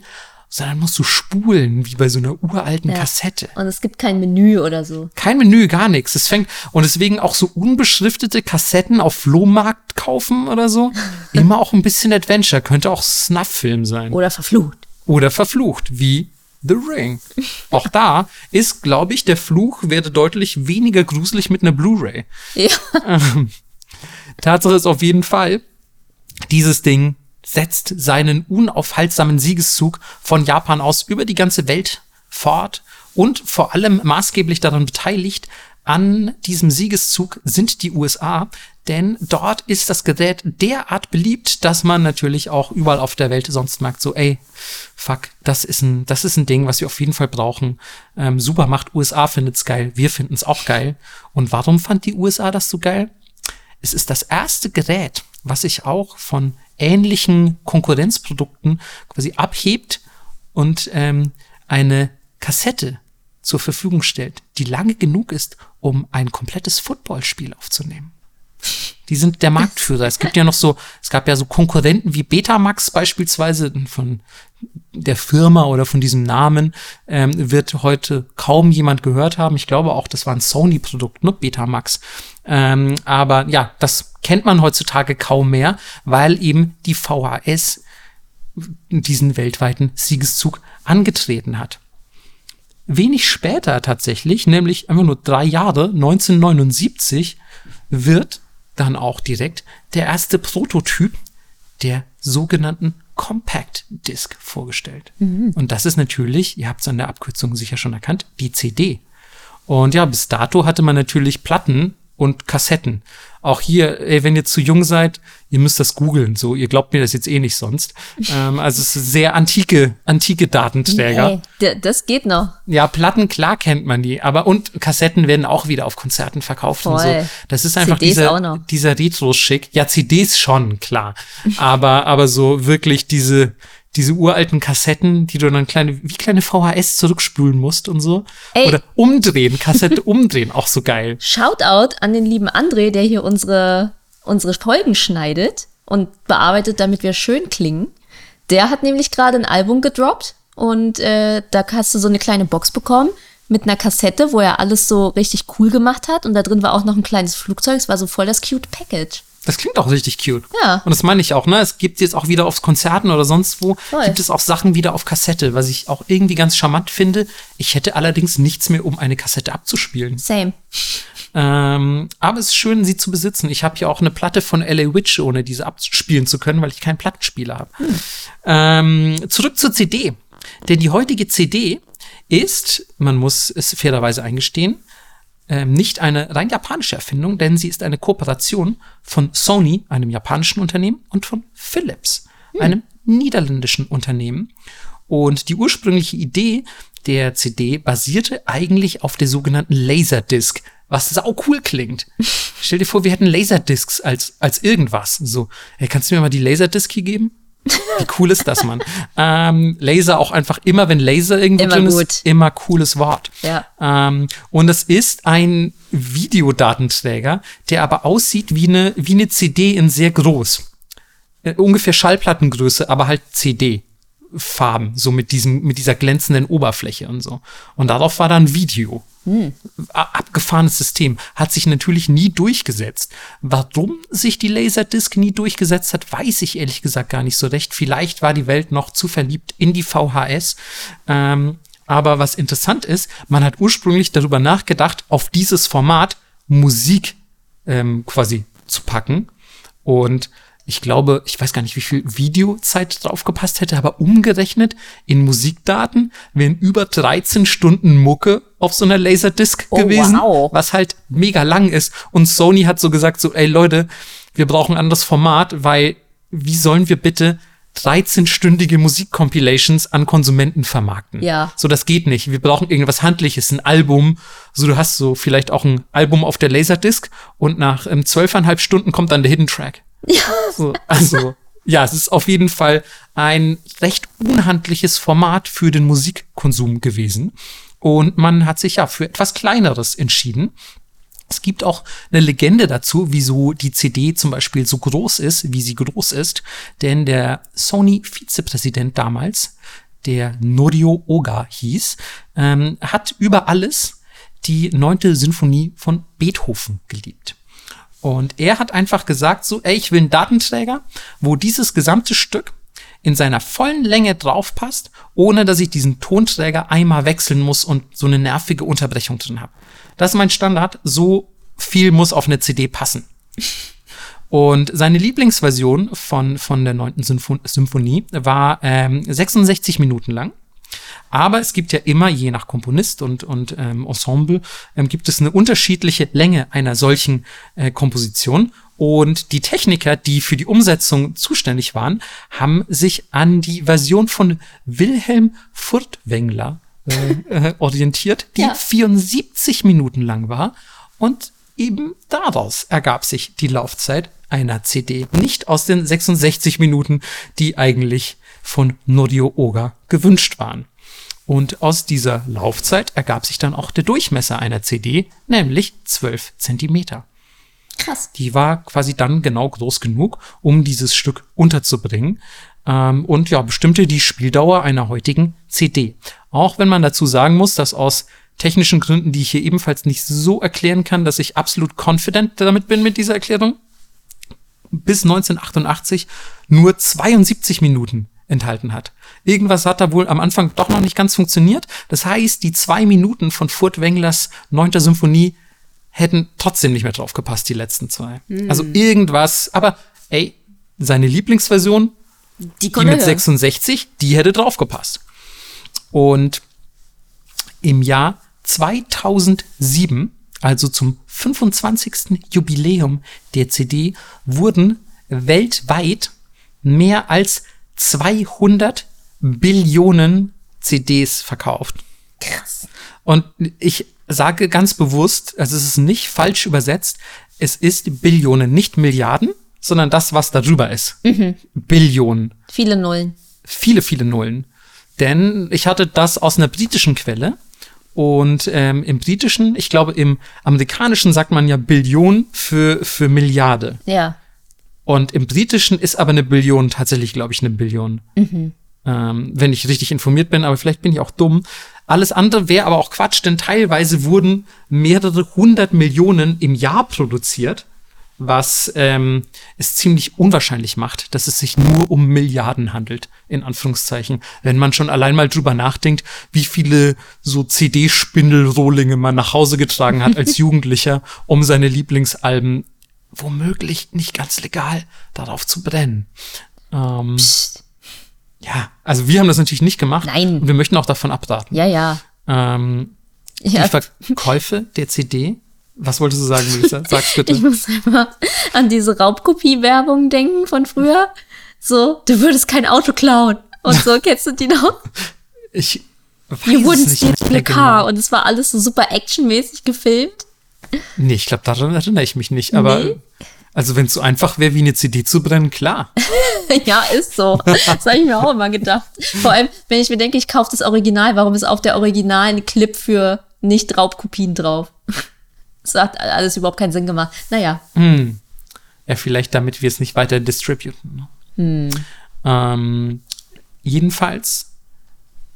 sondern musst du spulen, wie bei so einer uralten ja. Kassette. Und es gibt kein Menü oder so. Kein Menü, gar nichts. Es fängt, und deswegen auch so unbeschriftete Kassetten auf Flohmarkt kaufen oder so. [laughs] Immer auch ein bisschen Adventure. Könnte auch Snuff-Film sein. Oder verflucht. Oder verflucht, wie The Ring. [laughs] Auch da ist, glaube ich, der Fluch wäre deutlich weniger gruselig mit einer Blu-ray. Ja. Ähm, Tatsache ist auf jeden Fall, dieses Ding setzt seinen unaufhaltsamen Siegeszug von Japan aus über die ganze Welt fort und vor allem maßgeblich daran beteiligt an diesem Siegeszug sind die USA, denn dort ist das Gerät derart beliebt, dass man natürlich auch überall auf der Welt sonst merkt, so, ey, fuck, das ist ein, das ist ein Ding, was wir auf jeden Fall brauchen. Ähm, super macht, USA findet's geil, wir finden's auch geil. Und warum fand die USA das so geil? Es ist das erste Gerät, was sich auch von ähnlichen Konkurrenzprodukten quasi abhebt und ähm, eine Kassette zur Verfügung stellt, die lange genug ist, um ein komplettes Footballspiel aufzunehmen. Die sind der Marktführer. Es gibt ja noch so, es gab ja so Konkurrenten wie Betamax beispielsweise von der Firma oder von diesem Namen ähm, wird heute kaum jemand gehört haben. Ich glaube auch, das war ein Sony-Produkt, ne? Betamax. Ähm, aber ja, das kennt man heutzutage kaum mehr, weil eben die VHS diesen weltweiten Siegeszug angetreten hat. Wenig später tatsächlich, nämlich einfach nur drei Jahre, 1979, wird dann auch direkt der erste Prototyp der sogenannten Compact Disc vorgestellt. Mhm. Und das ist natürlich, ihr habt es an der Abkürzung sicher schon erkannt, die CD. Und ja, bis dato hatte man natürlich Platten und Kassetten. Auch hier, ey, wenn ihr zu jung seid, ihr müsst das googeln. So, ihr glaubt mir das jetzt eh nicht sonst. [laughs] ähm, also es ist sehr antike, antike Datenträger. Nee, das geht noch. Ja, Platten, klar kennt man die, aber und Kassetten werden auch wieder auf Konzerten verkauft Voll. und so. Das ist einfach CDs dieser, dieser Retro-Schick. Ja, CDs schon, klar. aber, aber so wirklich diese, diese uralten Kassetten, die du dann kleine, wie kleine VHS zurückspülen musst und so. Ey. Oder umdrehen, Kassette [laughs] umdrehen, auch so geil. Shoutout an den lieben André, der hier unsere, unsere Folgen schneidet und bearbeitet, damit wir schön klingen. Der hat nämlich gerade ein Album gedroppt und äh, da hast du so eine kleine Box bekommen mit einer Kassette, wo er alles so richtig cool gemacht hat und da drin war auch noch ein kleines Flugzeug. Es war so voll das cute Package. Das klingt auch richtig cute. Ja. Und das meine ich auch, ne? Es gibt jetzt auch wieder auf Konzerten oder sonst wo, Voll. gibt es auch Sachen wieder auf Kassette, was ich auch irgendwie ganz charmant finde. Ich hätte allerdings nichts mehr, um eine Kassette abzuspielen. Same. Ähm, aber es ist schön, sie zu besitzen. Ich habe hier auch eine Platte von LA Witch, ohne diese abspielen zu können, weil ich keinen Plattenspieler habe. Ähm, zurück zur CD. Denn die heutige CD ist, man muss es fairerweise eingestehen, ähm, nicht eine rein japanische Erfindung, denn sie ist eine Kooperation von Sony, einem japanischen Unternehmen, und von Philips, einem niederländischen Unternehmen. Und die ursprüngliche Idee der CD basierte eigentlich auf der sogenannten Laserdisc, was sau cool klingt. [laughs] Stell dir vor, wir hätten Laserdiscs als, als irgendwas. So, hey, kannst du mir mal die Laserdisc hier geben? Wie cool ist das, Mann? ähm, Laser auch einfach immer, wenn Laser irgendwo Immer drin gut. ist, immer cooles Wort. Ja. Ähm, und es ist ein Videodatenträger, der aber aussieht wie eine, wie eine CD in sehr groß. Äh, ungefähr Schallplattengröße, aber halt CD. Farben, so mit diesem, mit dieser glänzenden Oberfläche und so. Und darauf war dann Video. A- Abgefahrenes System. Hat sich natürlich nie durchgesetzt. Warum sich die Laserdisc nie durchgesetzt hat, weiß ich ehrlich gesagt gar nicht so recht. Vielleicht war die Welt noch zu verliebt in die VHS. Ähm, aber was interessant ist, man hat ursprünglich darüber nachgedacht, auf dieses Format Musik ähm, quasi zu packen. Und ich glaube, ich weiß gar nicht, wie viel Videozeit drauf gepasst hätte, aber umgerechnet in Musikdaten wären über 13 Stunden Mucke auf so einer Laserdisc Oh, gewesen, wow. was halt mega lang ist. Und Sony hat so gesagt, so, ey Leute, wir brauchen ein anderes Format, weil wie sollen wir bitte 13-stündige Musikcompilations an Konsumenten vermarkten? Ja. So, das geht nicht. Wir brauchen irgendwas Handliches, ein Album. So, du hast so vielleicht auch ein Album auf der Laserdisc und nach ähm, zwölfeinhalb Stunden kommt dann der Hidden Track. Ja. So, also, ja, es ist auf jeden Fall ein recht unhandliches Format für den Musikkonsum gewesen. Und man hat sich ja für etwas Kleineres entschieden. Es gibt auch eine Legende dazu, wieso die CD zum Beispiel so groß ist, wie sie groß ist. Denn der Sony-Vizepräsident damals, der Norio Oga hieß, ähm, hat über alles die neunte Sinfonie von Beethoven geliebt. Und er hat einfach gesagt, so, ey, ich will einen Datenträger, wo dieses gesamte Stück in seiner vollen Länge drauf passt, ohne dass ich diesen Tonträger einmal wechseln muss und so eine nervige Unterbrechung drin habe. Das ist mein Standard. So viel muss auf eine CD passen. Und seine Lieblingsversion von, von der neunten Symphon Symphonie war ähm, 66 Minuten lang. Aber es gibt ja immer, je nach Komponist und, und ähm, Ensemble, ähm, gibt es eine unterschiedliche Länge einer solchen äh, Komposition. Und die Techniker, die für die Umsetzung zuständig waren, haben sich an die Version von Wilhelm Furtwängler äh, [laughs] äh, orientiert, die Ja. 74 Minuten lang war. Und eben daraus ergab sich die Laufzeit einer CD. Nicht aus den 66 Minuten, die eigentlich von Norio Oga gewünscht waren. Und aus dieser Laufzeit ergab sich dann auch der Durchmesser einer CD, nämlich 12 Zentimeter. Krass. Die war quasi dann genau groß genug, um dieses Stück unterzubringen. Ähm, und ja, bestimmte die Spieldauer einer heutigen CD. Auch wenn man dazu sagen muss, dass aus technischen Gründen, die ich hier ebenfalls nicht so erklären kann, dass ich absolut confident damit bin mit dieser Erklärung, bis 1988 nur 72 Minuten enthalten hat. Irgendwas hat da wohl am Anfang doch noch nicht ganz funktioniert. Das heißt, die zwei Minuten von Furtwänglers neunter Symphonie hätten trotzdem nicht mehr drauf gepasst, die letzten zwei. Also irgendwas, aber ey, seine Lieblingsversion, Die die mit hören. 66, die hätte drauf gepasst. Und im Jahr 2007, also zum 25. Jubiläum der CD, wurden weltweit mehr als 200 Billionen CDs verkauft. Krass. Und ich sage ganz bewusst, also es ist nicht falsch übersetzt, es ist Billionen, nicht Milliarden, sondern das, was darüber ist. Billionen. Viele Nullen. viele, viele Nullen. Denn ich hatte das aus einer britischen Quelle. Und ähm, im britischen, ich glaube, im amerikanischen sagt man ja Billion für, für Milliarde. Ja. Und im britischen ist aber eine Billion tatsächlich, glaube ich, eine Billion. Mhm. Ähm, wenn ich richtig informiert bin, aber vielleicht bin ich auch dumm. Alles andere wäre aber auch Quatsch, denn teilweise wurden mehrere hundert Millionen im Jahr produziert was ähm, es ziemlich unwahrscheinlich macht, dass es sich nur um Milliarden handelt, in Anführungszeichen. Wenn man schon allein mal drüber nachdenkt, wie viele so CD-Spindelrohlinge man nach Hause getragen hat als [laughs] Jugendlicher, um seine Lieblingsalben womöglich nicht ganz legal darauf zu brennen. Ähm, ja, also wir haben das natürlich nicht gemacht. Nein. Und wir möchten auch davon abraten. Ja, ja. Ähm, ja. Die Verkäufe der CD was wolltest du sagen, Melissa? [laughs] Sag's bitte. Ich muss einfach an diese Raubkopie-Werbung denken von früher. So, du würdest kein Auto klauen. Und so, kennst du die noch? Ich weiß Hier wurden Steel Car und es war alles so super actionmäßig gefilmt. Nee, ich glaube, daran erinnere ich mich nicht. Aber nee? also wenn es so einfach wäre, wie eine CD zu brennen, klar. [laughs] ja, ist so. Das habe ich mir auch immer gedacht. Vor allem, wenn ich mir denke, ich kaufe das Original, warum ist auf der Original ein Clip für nicht Raubkopien drauf? [laughs] Das hat alles überhaupt keinen Sinn gemacht. Naja. Hm. Ja, vielleicht damit wir es nicht weiter distributen. Hm. Ähm, jedenfalls,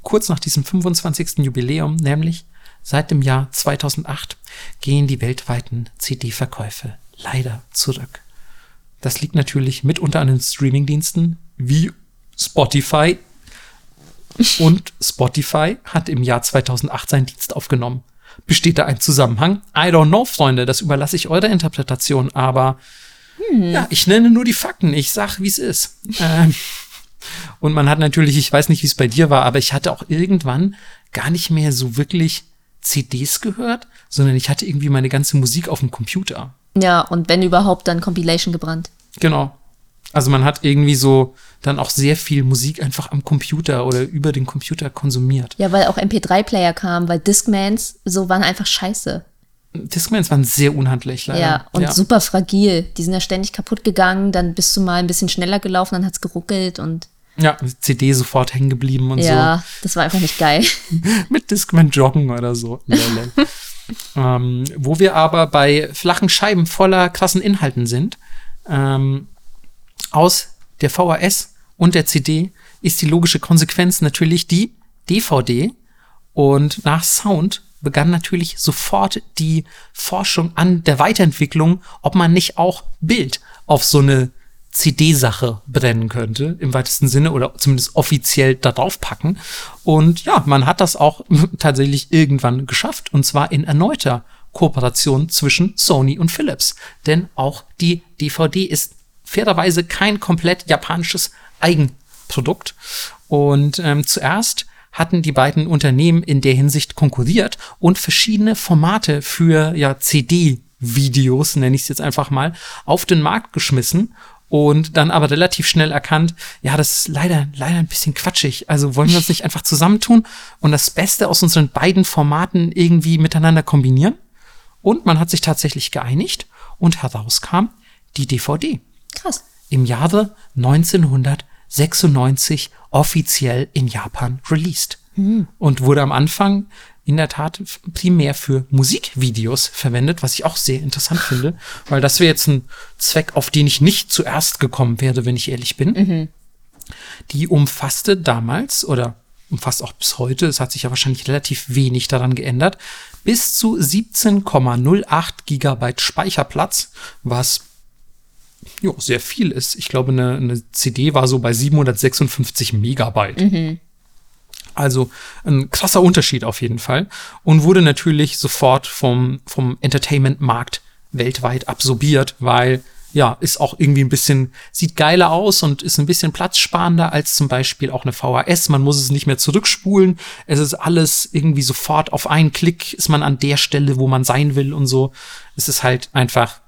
kurz nach diesem 25. Jubiläum, nämlich seit dem Jahr 2008, gehen die weltweiten CD-Verkäufe leider zurück. Das liegt natürlich mitunter an den Streamingdiensten wie Spotify. Und Spotify hat im Jahr 2008 seinen Dienst aufgenommen. Besteht da ein Zusammenhang? I don't know, Freunde, das überlasse ich eurer Interpretation, aber hm. ja, ich nenne nur die Fakten, ich sag, wie es ist. [laughs] ähm, und man hat natürlich, ich weiß nicht, wie es bei dir war, aber ich hatte auch irgendwann gar nicht mehr so wirklich CDs gehört, sondern ich hatte irgendwie meine ganze Musik auf dem Computer. Ja, und wenn überhaupt, dann Compilation gebrannt. Genau. Also man hat irgendwie so dann auch sehr viel Musik einfach am Computer oder über den Computer konsumiert. Ja, weil auch MP3-Player kamen, weil Discmans so waren einfach scheiße. Discmans waren sehr unhandlich, leider. Ja, und ja. super fragil. Die sind ja ständig kaputt gegangen, dann bist du mal ein bisschen schneller gelaufen, dann hat es geruckelt und. Ja, CD sofort hängen geblieben und ja, so. Ja, das war einfach nicht geil. [laughs] Mit Discman joggen oder so. [laughs] ähm, wo wir aber bei flachen Scheiben voller krassen Inhalten sind. Ähm, aus der VHS und der CD ist die logische Konsequenz natürlich die DVD. Und nach Sound begann natürlich sofort die Forschung an der Weiterentwicklung, ob man nicht auch Bild auf so eine CD-Sache brennen könnte, im weitesten Sinne, oder zumindest offiziell darauf packen. Und ja, man hat das auch [laughs] tatsächlich irgendwann geschafft, und zwar in erneuter Kooperation zwischen Sony und Philips. Denn auch die DVD ist fairerweise kein komplett japanisches Eigenprodukt. Und ähm, zuerst hatten die beiden Unternehmen in der Hinsicht konkurriert und verschiedene Formate für ja CD-Videos, nenne ich es jetzt einfach mal, auf den Markt geschmissen und dann aber relativ schnell erkannt, ja, das ist leider, leider ein bisschen quatschig. Also wollen wir uns nicht einfach zusammentun und das Beste aus unseren beiden Formaten irgendwie miteinander kombinieren? Und man hat sich tatsächlich geeinigt und herauskam die DVD. Krass. Im Jahre 1996 offiziell in Japan released. Mhm. Und wurde am Anfang in der Tat primär für Musikvideos verwendet, was ich auch sehr interessant finde, weil das wäre jetzt ein Zweck, auf den ich nicht zuerst gekommen wäre, wenn ich ehrlich bin. Mhm. Die umfasste damals oder umfasst auch bis heute, es hat sich ja wahrscheinlich relativ wenig daran geändert, bis zu 17,08 Gigabyte Speicherplatz, was ja, sehr viel ist. Ich glaube, eine, eine CD war so bei 756 Megabyte. Mhm. Also ein krasser Unterschied auf jeden Fall. Und wurde natürlich sofort vom, vom Entertainment-Markt weltweit absorbiert, weil ja, ist auch irgendwie ein bisschen, sieht geiler aus und ist ein bisschen platzsparender als zum Beispiel auch eine VHS. Man muss es nicht mehr zurückspulen. Es ist alles irgendwie sofort auf einen Klick ist man an der Stelle, wo man sein will und so. Es ist halt einfach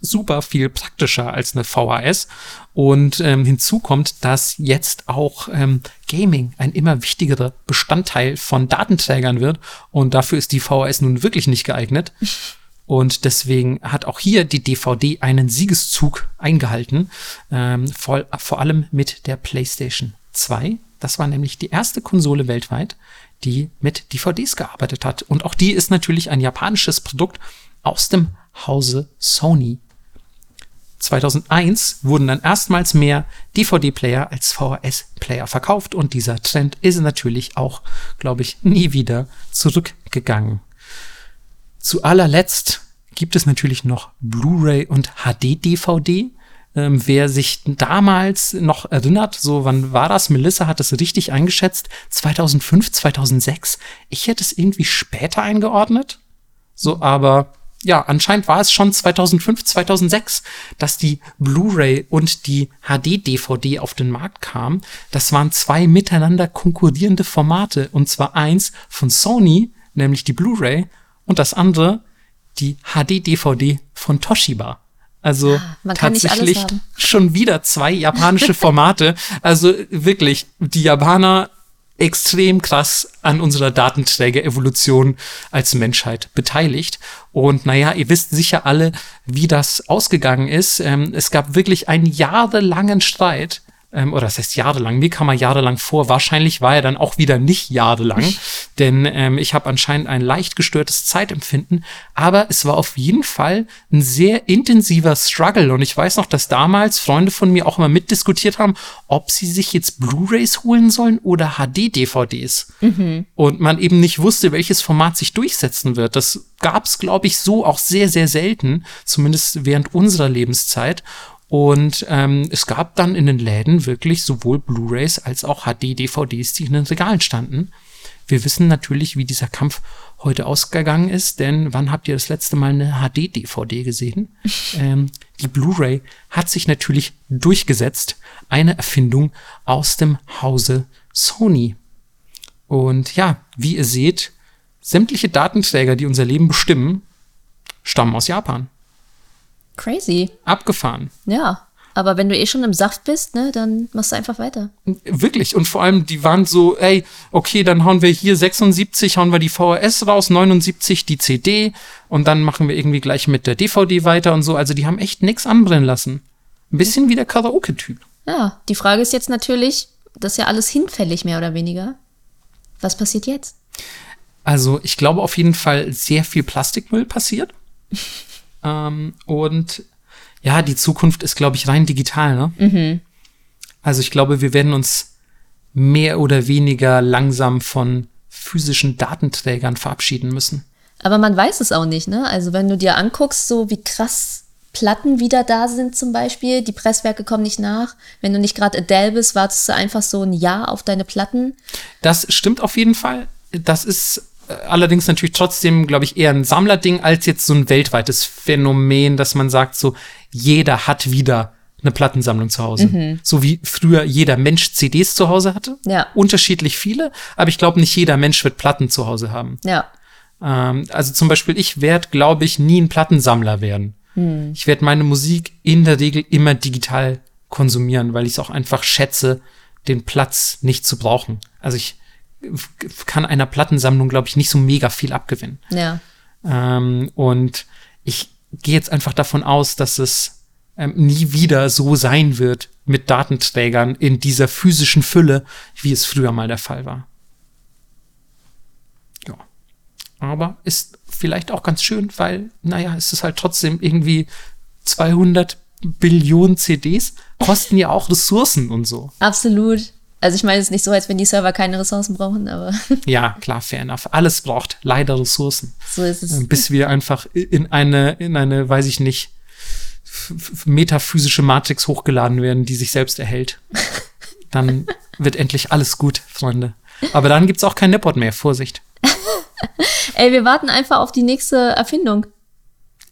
super viel praktischer als eine VHS. Und ähm, hinzu kommt, dass jetzt auch ähm, Gaming ein immer wichtigerer Bestandteil von Datenträgern wird. Und dafür ist die VHS nun wirklich nicht geeignet. Und deswegen hat auch hier die DVD einen Siegeszug eingehalten, ähm, vor, vor allem mit der PlayStation II. Das war nämlich die erste Konsole weltweit, die mit DVDs gearbeitet hat. Und auch die ist natürlich ein japanisches Produkt aus dem Hause Sony. 2001 wurden dann erstmals mehr DVD-Player als VHS-Player verkauft und dieser Trend ist natürlich auch, glaube ich, nie wieder zurückgegangen. Zu allerletzt gibt es natürlich noch Blu-ray und HD-DVD. Ähm, wer sich damals noch erinnert, so wann war das? Melissa hat es richtig eingeschätzt. 2005, 2006. Ich hätte es irgendwie später eingeordnet. So, aber ja, anscheinend war es schon 2005, 2006, dass die Blu-ray und die HD-DVD auf den Markt kamen. Das waren zwei miteinander konkurrierende Formate. Und zwar eins von Sony, nämlich die Blu-ray, und das andere die HD-DVD von Toshiba. Also Man kann tatsächlich [laughs] schon wieder zwei japanische Formate. also wirklich, die Japaner extrem krass an unserer Datenträger-Evolution als Menschheit beteiligt. Und naja, ihr wisst sicher alle, wie das ausgegangen ist. Ähm, es gab wirklich einen jahrelangen Streit ähm, oder das heißt jahrelang, mir kam er jahrelang vor, wahrscheinlich war er dann auch wieder nicht jahrelang, denn ähm, ich habe anscheinend ein leicht gestörtes Zeitempfinden, aber es war auf jeden Fall ein sehr intensiver Struggle. Und ich weiß noch, dass damals Freunde von mir auch immer mitdiskutiert haben, ob sie sich jetzt Blu-rays holen sollen oder HD-DVDs mhm. und man eben nicht wusste, welches Format sich durchsetzen wird. Das gab es, glaube ich, so auch sehr, sehr selten, zumindest während unserer Lebenszeit. Und ähm, es gab dann in den Läden wirklich sowohl Blu-rays als auch HD-DVDs, die in den Regalen standen. Wir wissen natürlich, wie dieser Kampf heute ausgegangen ist, denn wann habt ihr das letzte Mal eine HD-DVD gesehen? [laughs] ähm, die Blu-ray hat sich natürlich durchgesetzt. Eine Erfindung aus dem Hause Sony. Und ja, wie ihr seht, sämtliche Datenträger, die unser Leben bestimmen, stammen aus Japan. Crazy. Abgefahren. Ja. Aber wenn du eh schon im Saft bist, ne, dann machst du einfach weiter. Wirklich. Und vor allem, die waren so, ey, okay, dann hauen wir hier 76, hauen wir die VHS raus, 79 die CD und dann machen wir irgendwie gleich mit der DVD weiter und so. Also die haben echt nichts anbrennen lassen. Ein bisschen wie der Karaoke-Typ. Ja, die Frage ist jetzt natürlich, das ist ja alles hinfällig, mehr oder weniger. Was passiert jetzt? Also, ich glaube auf jeden Fall, sehr viel Plastikmüll passiert. [laughs] Ähm, und ja, die Zukunft ist, glaube ich, rein digital. Ne? Mhm. Also ich glaube, wir werden uns mehr oder weniger langsam von physischen Datenträgern verabschieden müssen. Aber man weiß es auch nicht, ne? Also wenn du dir anguckst, so wie krass Platten wieder da sind zum Beispiel, die Presswerke kommen nicht nach. Wenn du nicht gerade Adele bist, wartest du einfach so ein Jahr auf deine Platten. Das stimmt auf jeden Fall. Das ist allerdings natürlich trotzdem, glaube ich, eher ein Sammlerding als jetzt so ein weltweites Phänomen, dass man sagt, so jeder hat wieder eine Plattensammlung zu Hause. Mhm. So wie früher jeder Mensch CDs zu Hause hatte. Ja. Unterschiedlich viele, aber ich glaube, nicht jeder Mensch wird Platten zu Hause haben. Ja. Ähm, also zum Beispiel, ich werde, glaube ich, nie ein Plattensammler werden. Mhm. Ich werde meine Musik in der Regel immer digital konsumieren, weil ich es auch einfach schätze, den Platz nicht zu brauchen. Also ich kann einer Plattensammlung, glaube ich, nicht so mega viel abgewinnen. Ja. Ähm, und ich gehe jetzt einfach davon aus, dass es ähm, nie wieder so sein wird mit Datenträgern in dieser physischen Fülle, wie es früher mal der Fall war. Ja. Aber ist vielleicht auch ganz schön, weil, naja, es ist halt trotzdem irgendwie 200 Billionen CDs, kosten ja auch Ressourcen und so. Absolut. Also ich meine es ist nicht so, als wenn die Server keine Ressourcen brauchen, aber. [laughs] Ja, klar, fair enough. Alles braucht leider Ressourcen. So ist es. Bis wir einfach in eine, in eine, weiß ich nicht, metaphysische Matrix hochgeladen werden, die sich selbst erhält. [laughs] Dann wird endlich alles gut, Freunde. Aber dann gibt's auch kein Nippot mehr. Vorsicht. [laughs] Ey, wir warten einfach auf die nächste Erfindung.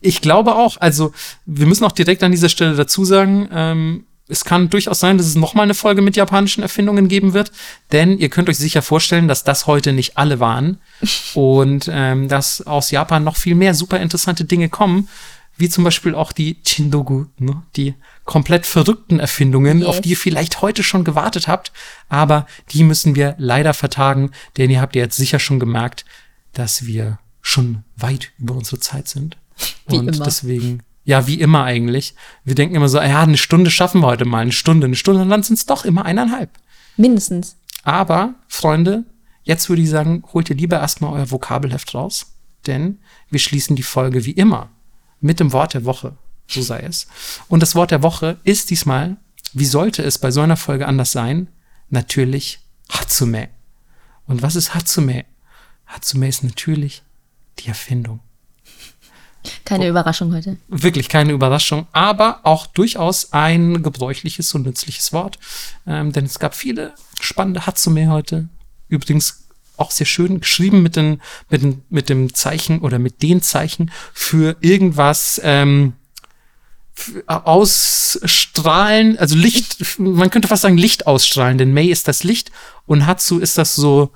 Ich glaube auch. Also, wir müssen auch direkt an dieser Stelle dazu sagen, ähm, es kann durchaus sein, dass es nochmal eine Folge mit japanischen Erfindungen geben wird, denn ihr könnt euch sicher vorstellen, dass das heute nicht alle waren [laughs] und ähm, dass aus Japan noch viel mehr super interessante Dinge kommen, wie zum Beispiel auch die Chindogu, ne? die komplett verrückten Erfindungen, yes. auf die ihr vielleicht heute schon gewartet habt, aber die müssen wir leider vertagen, denn ihr habt ja jetzt sicher schon gemerkt, dass wir schon weit über unsere Zeit sind. Wie und immer. deswegen ja, wie immer eigentlich. Wir denken immer so, ja, eine Stunde schaffen wir heute mal, eine Stunde, eine Stunde, und dann sind es doch immer eineinhalb. Mindestens. Aber, Freunde, jetzt würde ich sagen, holt ihr lieber erstmal euer Vokabelheft raus, denn wir schließen die Folge wie immer mit dem Wort der Woche, so sei es. Und das Wort der Woche ist diesmal, wie sollte es bei so einer Folge anders sein? Natürlich Hatsume. Und was ist Hatsume? Hatsume ist natürlich die Erfindung. Keine Oh. Überraschung heute. Wirklich keine Überraschung, aber auch durchaus ein gebräuchliches und nützliches Wort. Ähm, denn es gab viele spannende Hatsume heute. Übrigens auch sehr schön geschrieben mit, den, mit, den, mit dem Zeichen oder mit den Zeichen für irgendwas ähm, ausstrahlen, also Licht, man könnte fast sagen Licht ausstrahlen, denn Mei ist das Licht und Hatsu ist das so,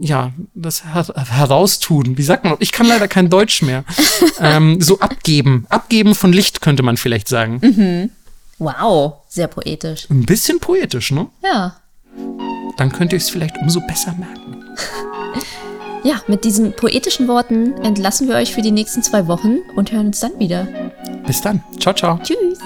ja, das her heraustun. Wie sagt man? Ich kann leider kein Deutsch mehr. ähm, so abgeben. Abgeben von Licht könnte man vielleicht sagen. Wow, sehr poetisch. Ein bisschen poetisch, ne? Ja. Dann könnt ihr es vielleicht umso besser merken. [laughs] Ja, mit diesen poetischen Worten entlassen wir euch für die nächsten zwei Wochen und hören uns dann wieder. Bis dann. Ciao, ciao. Tschüss.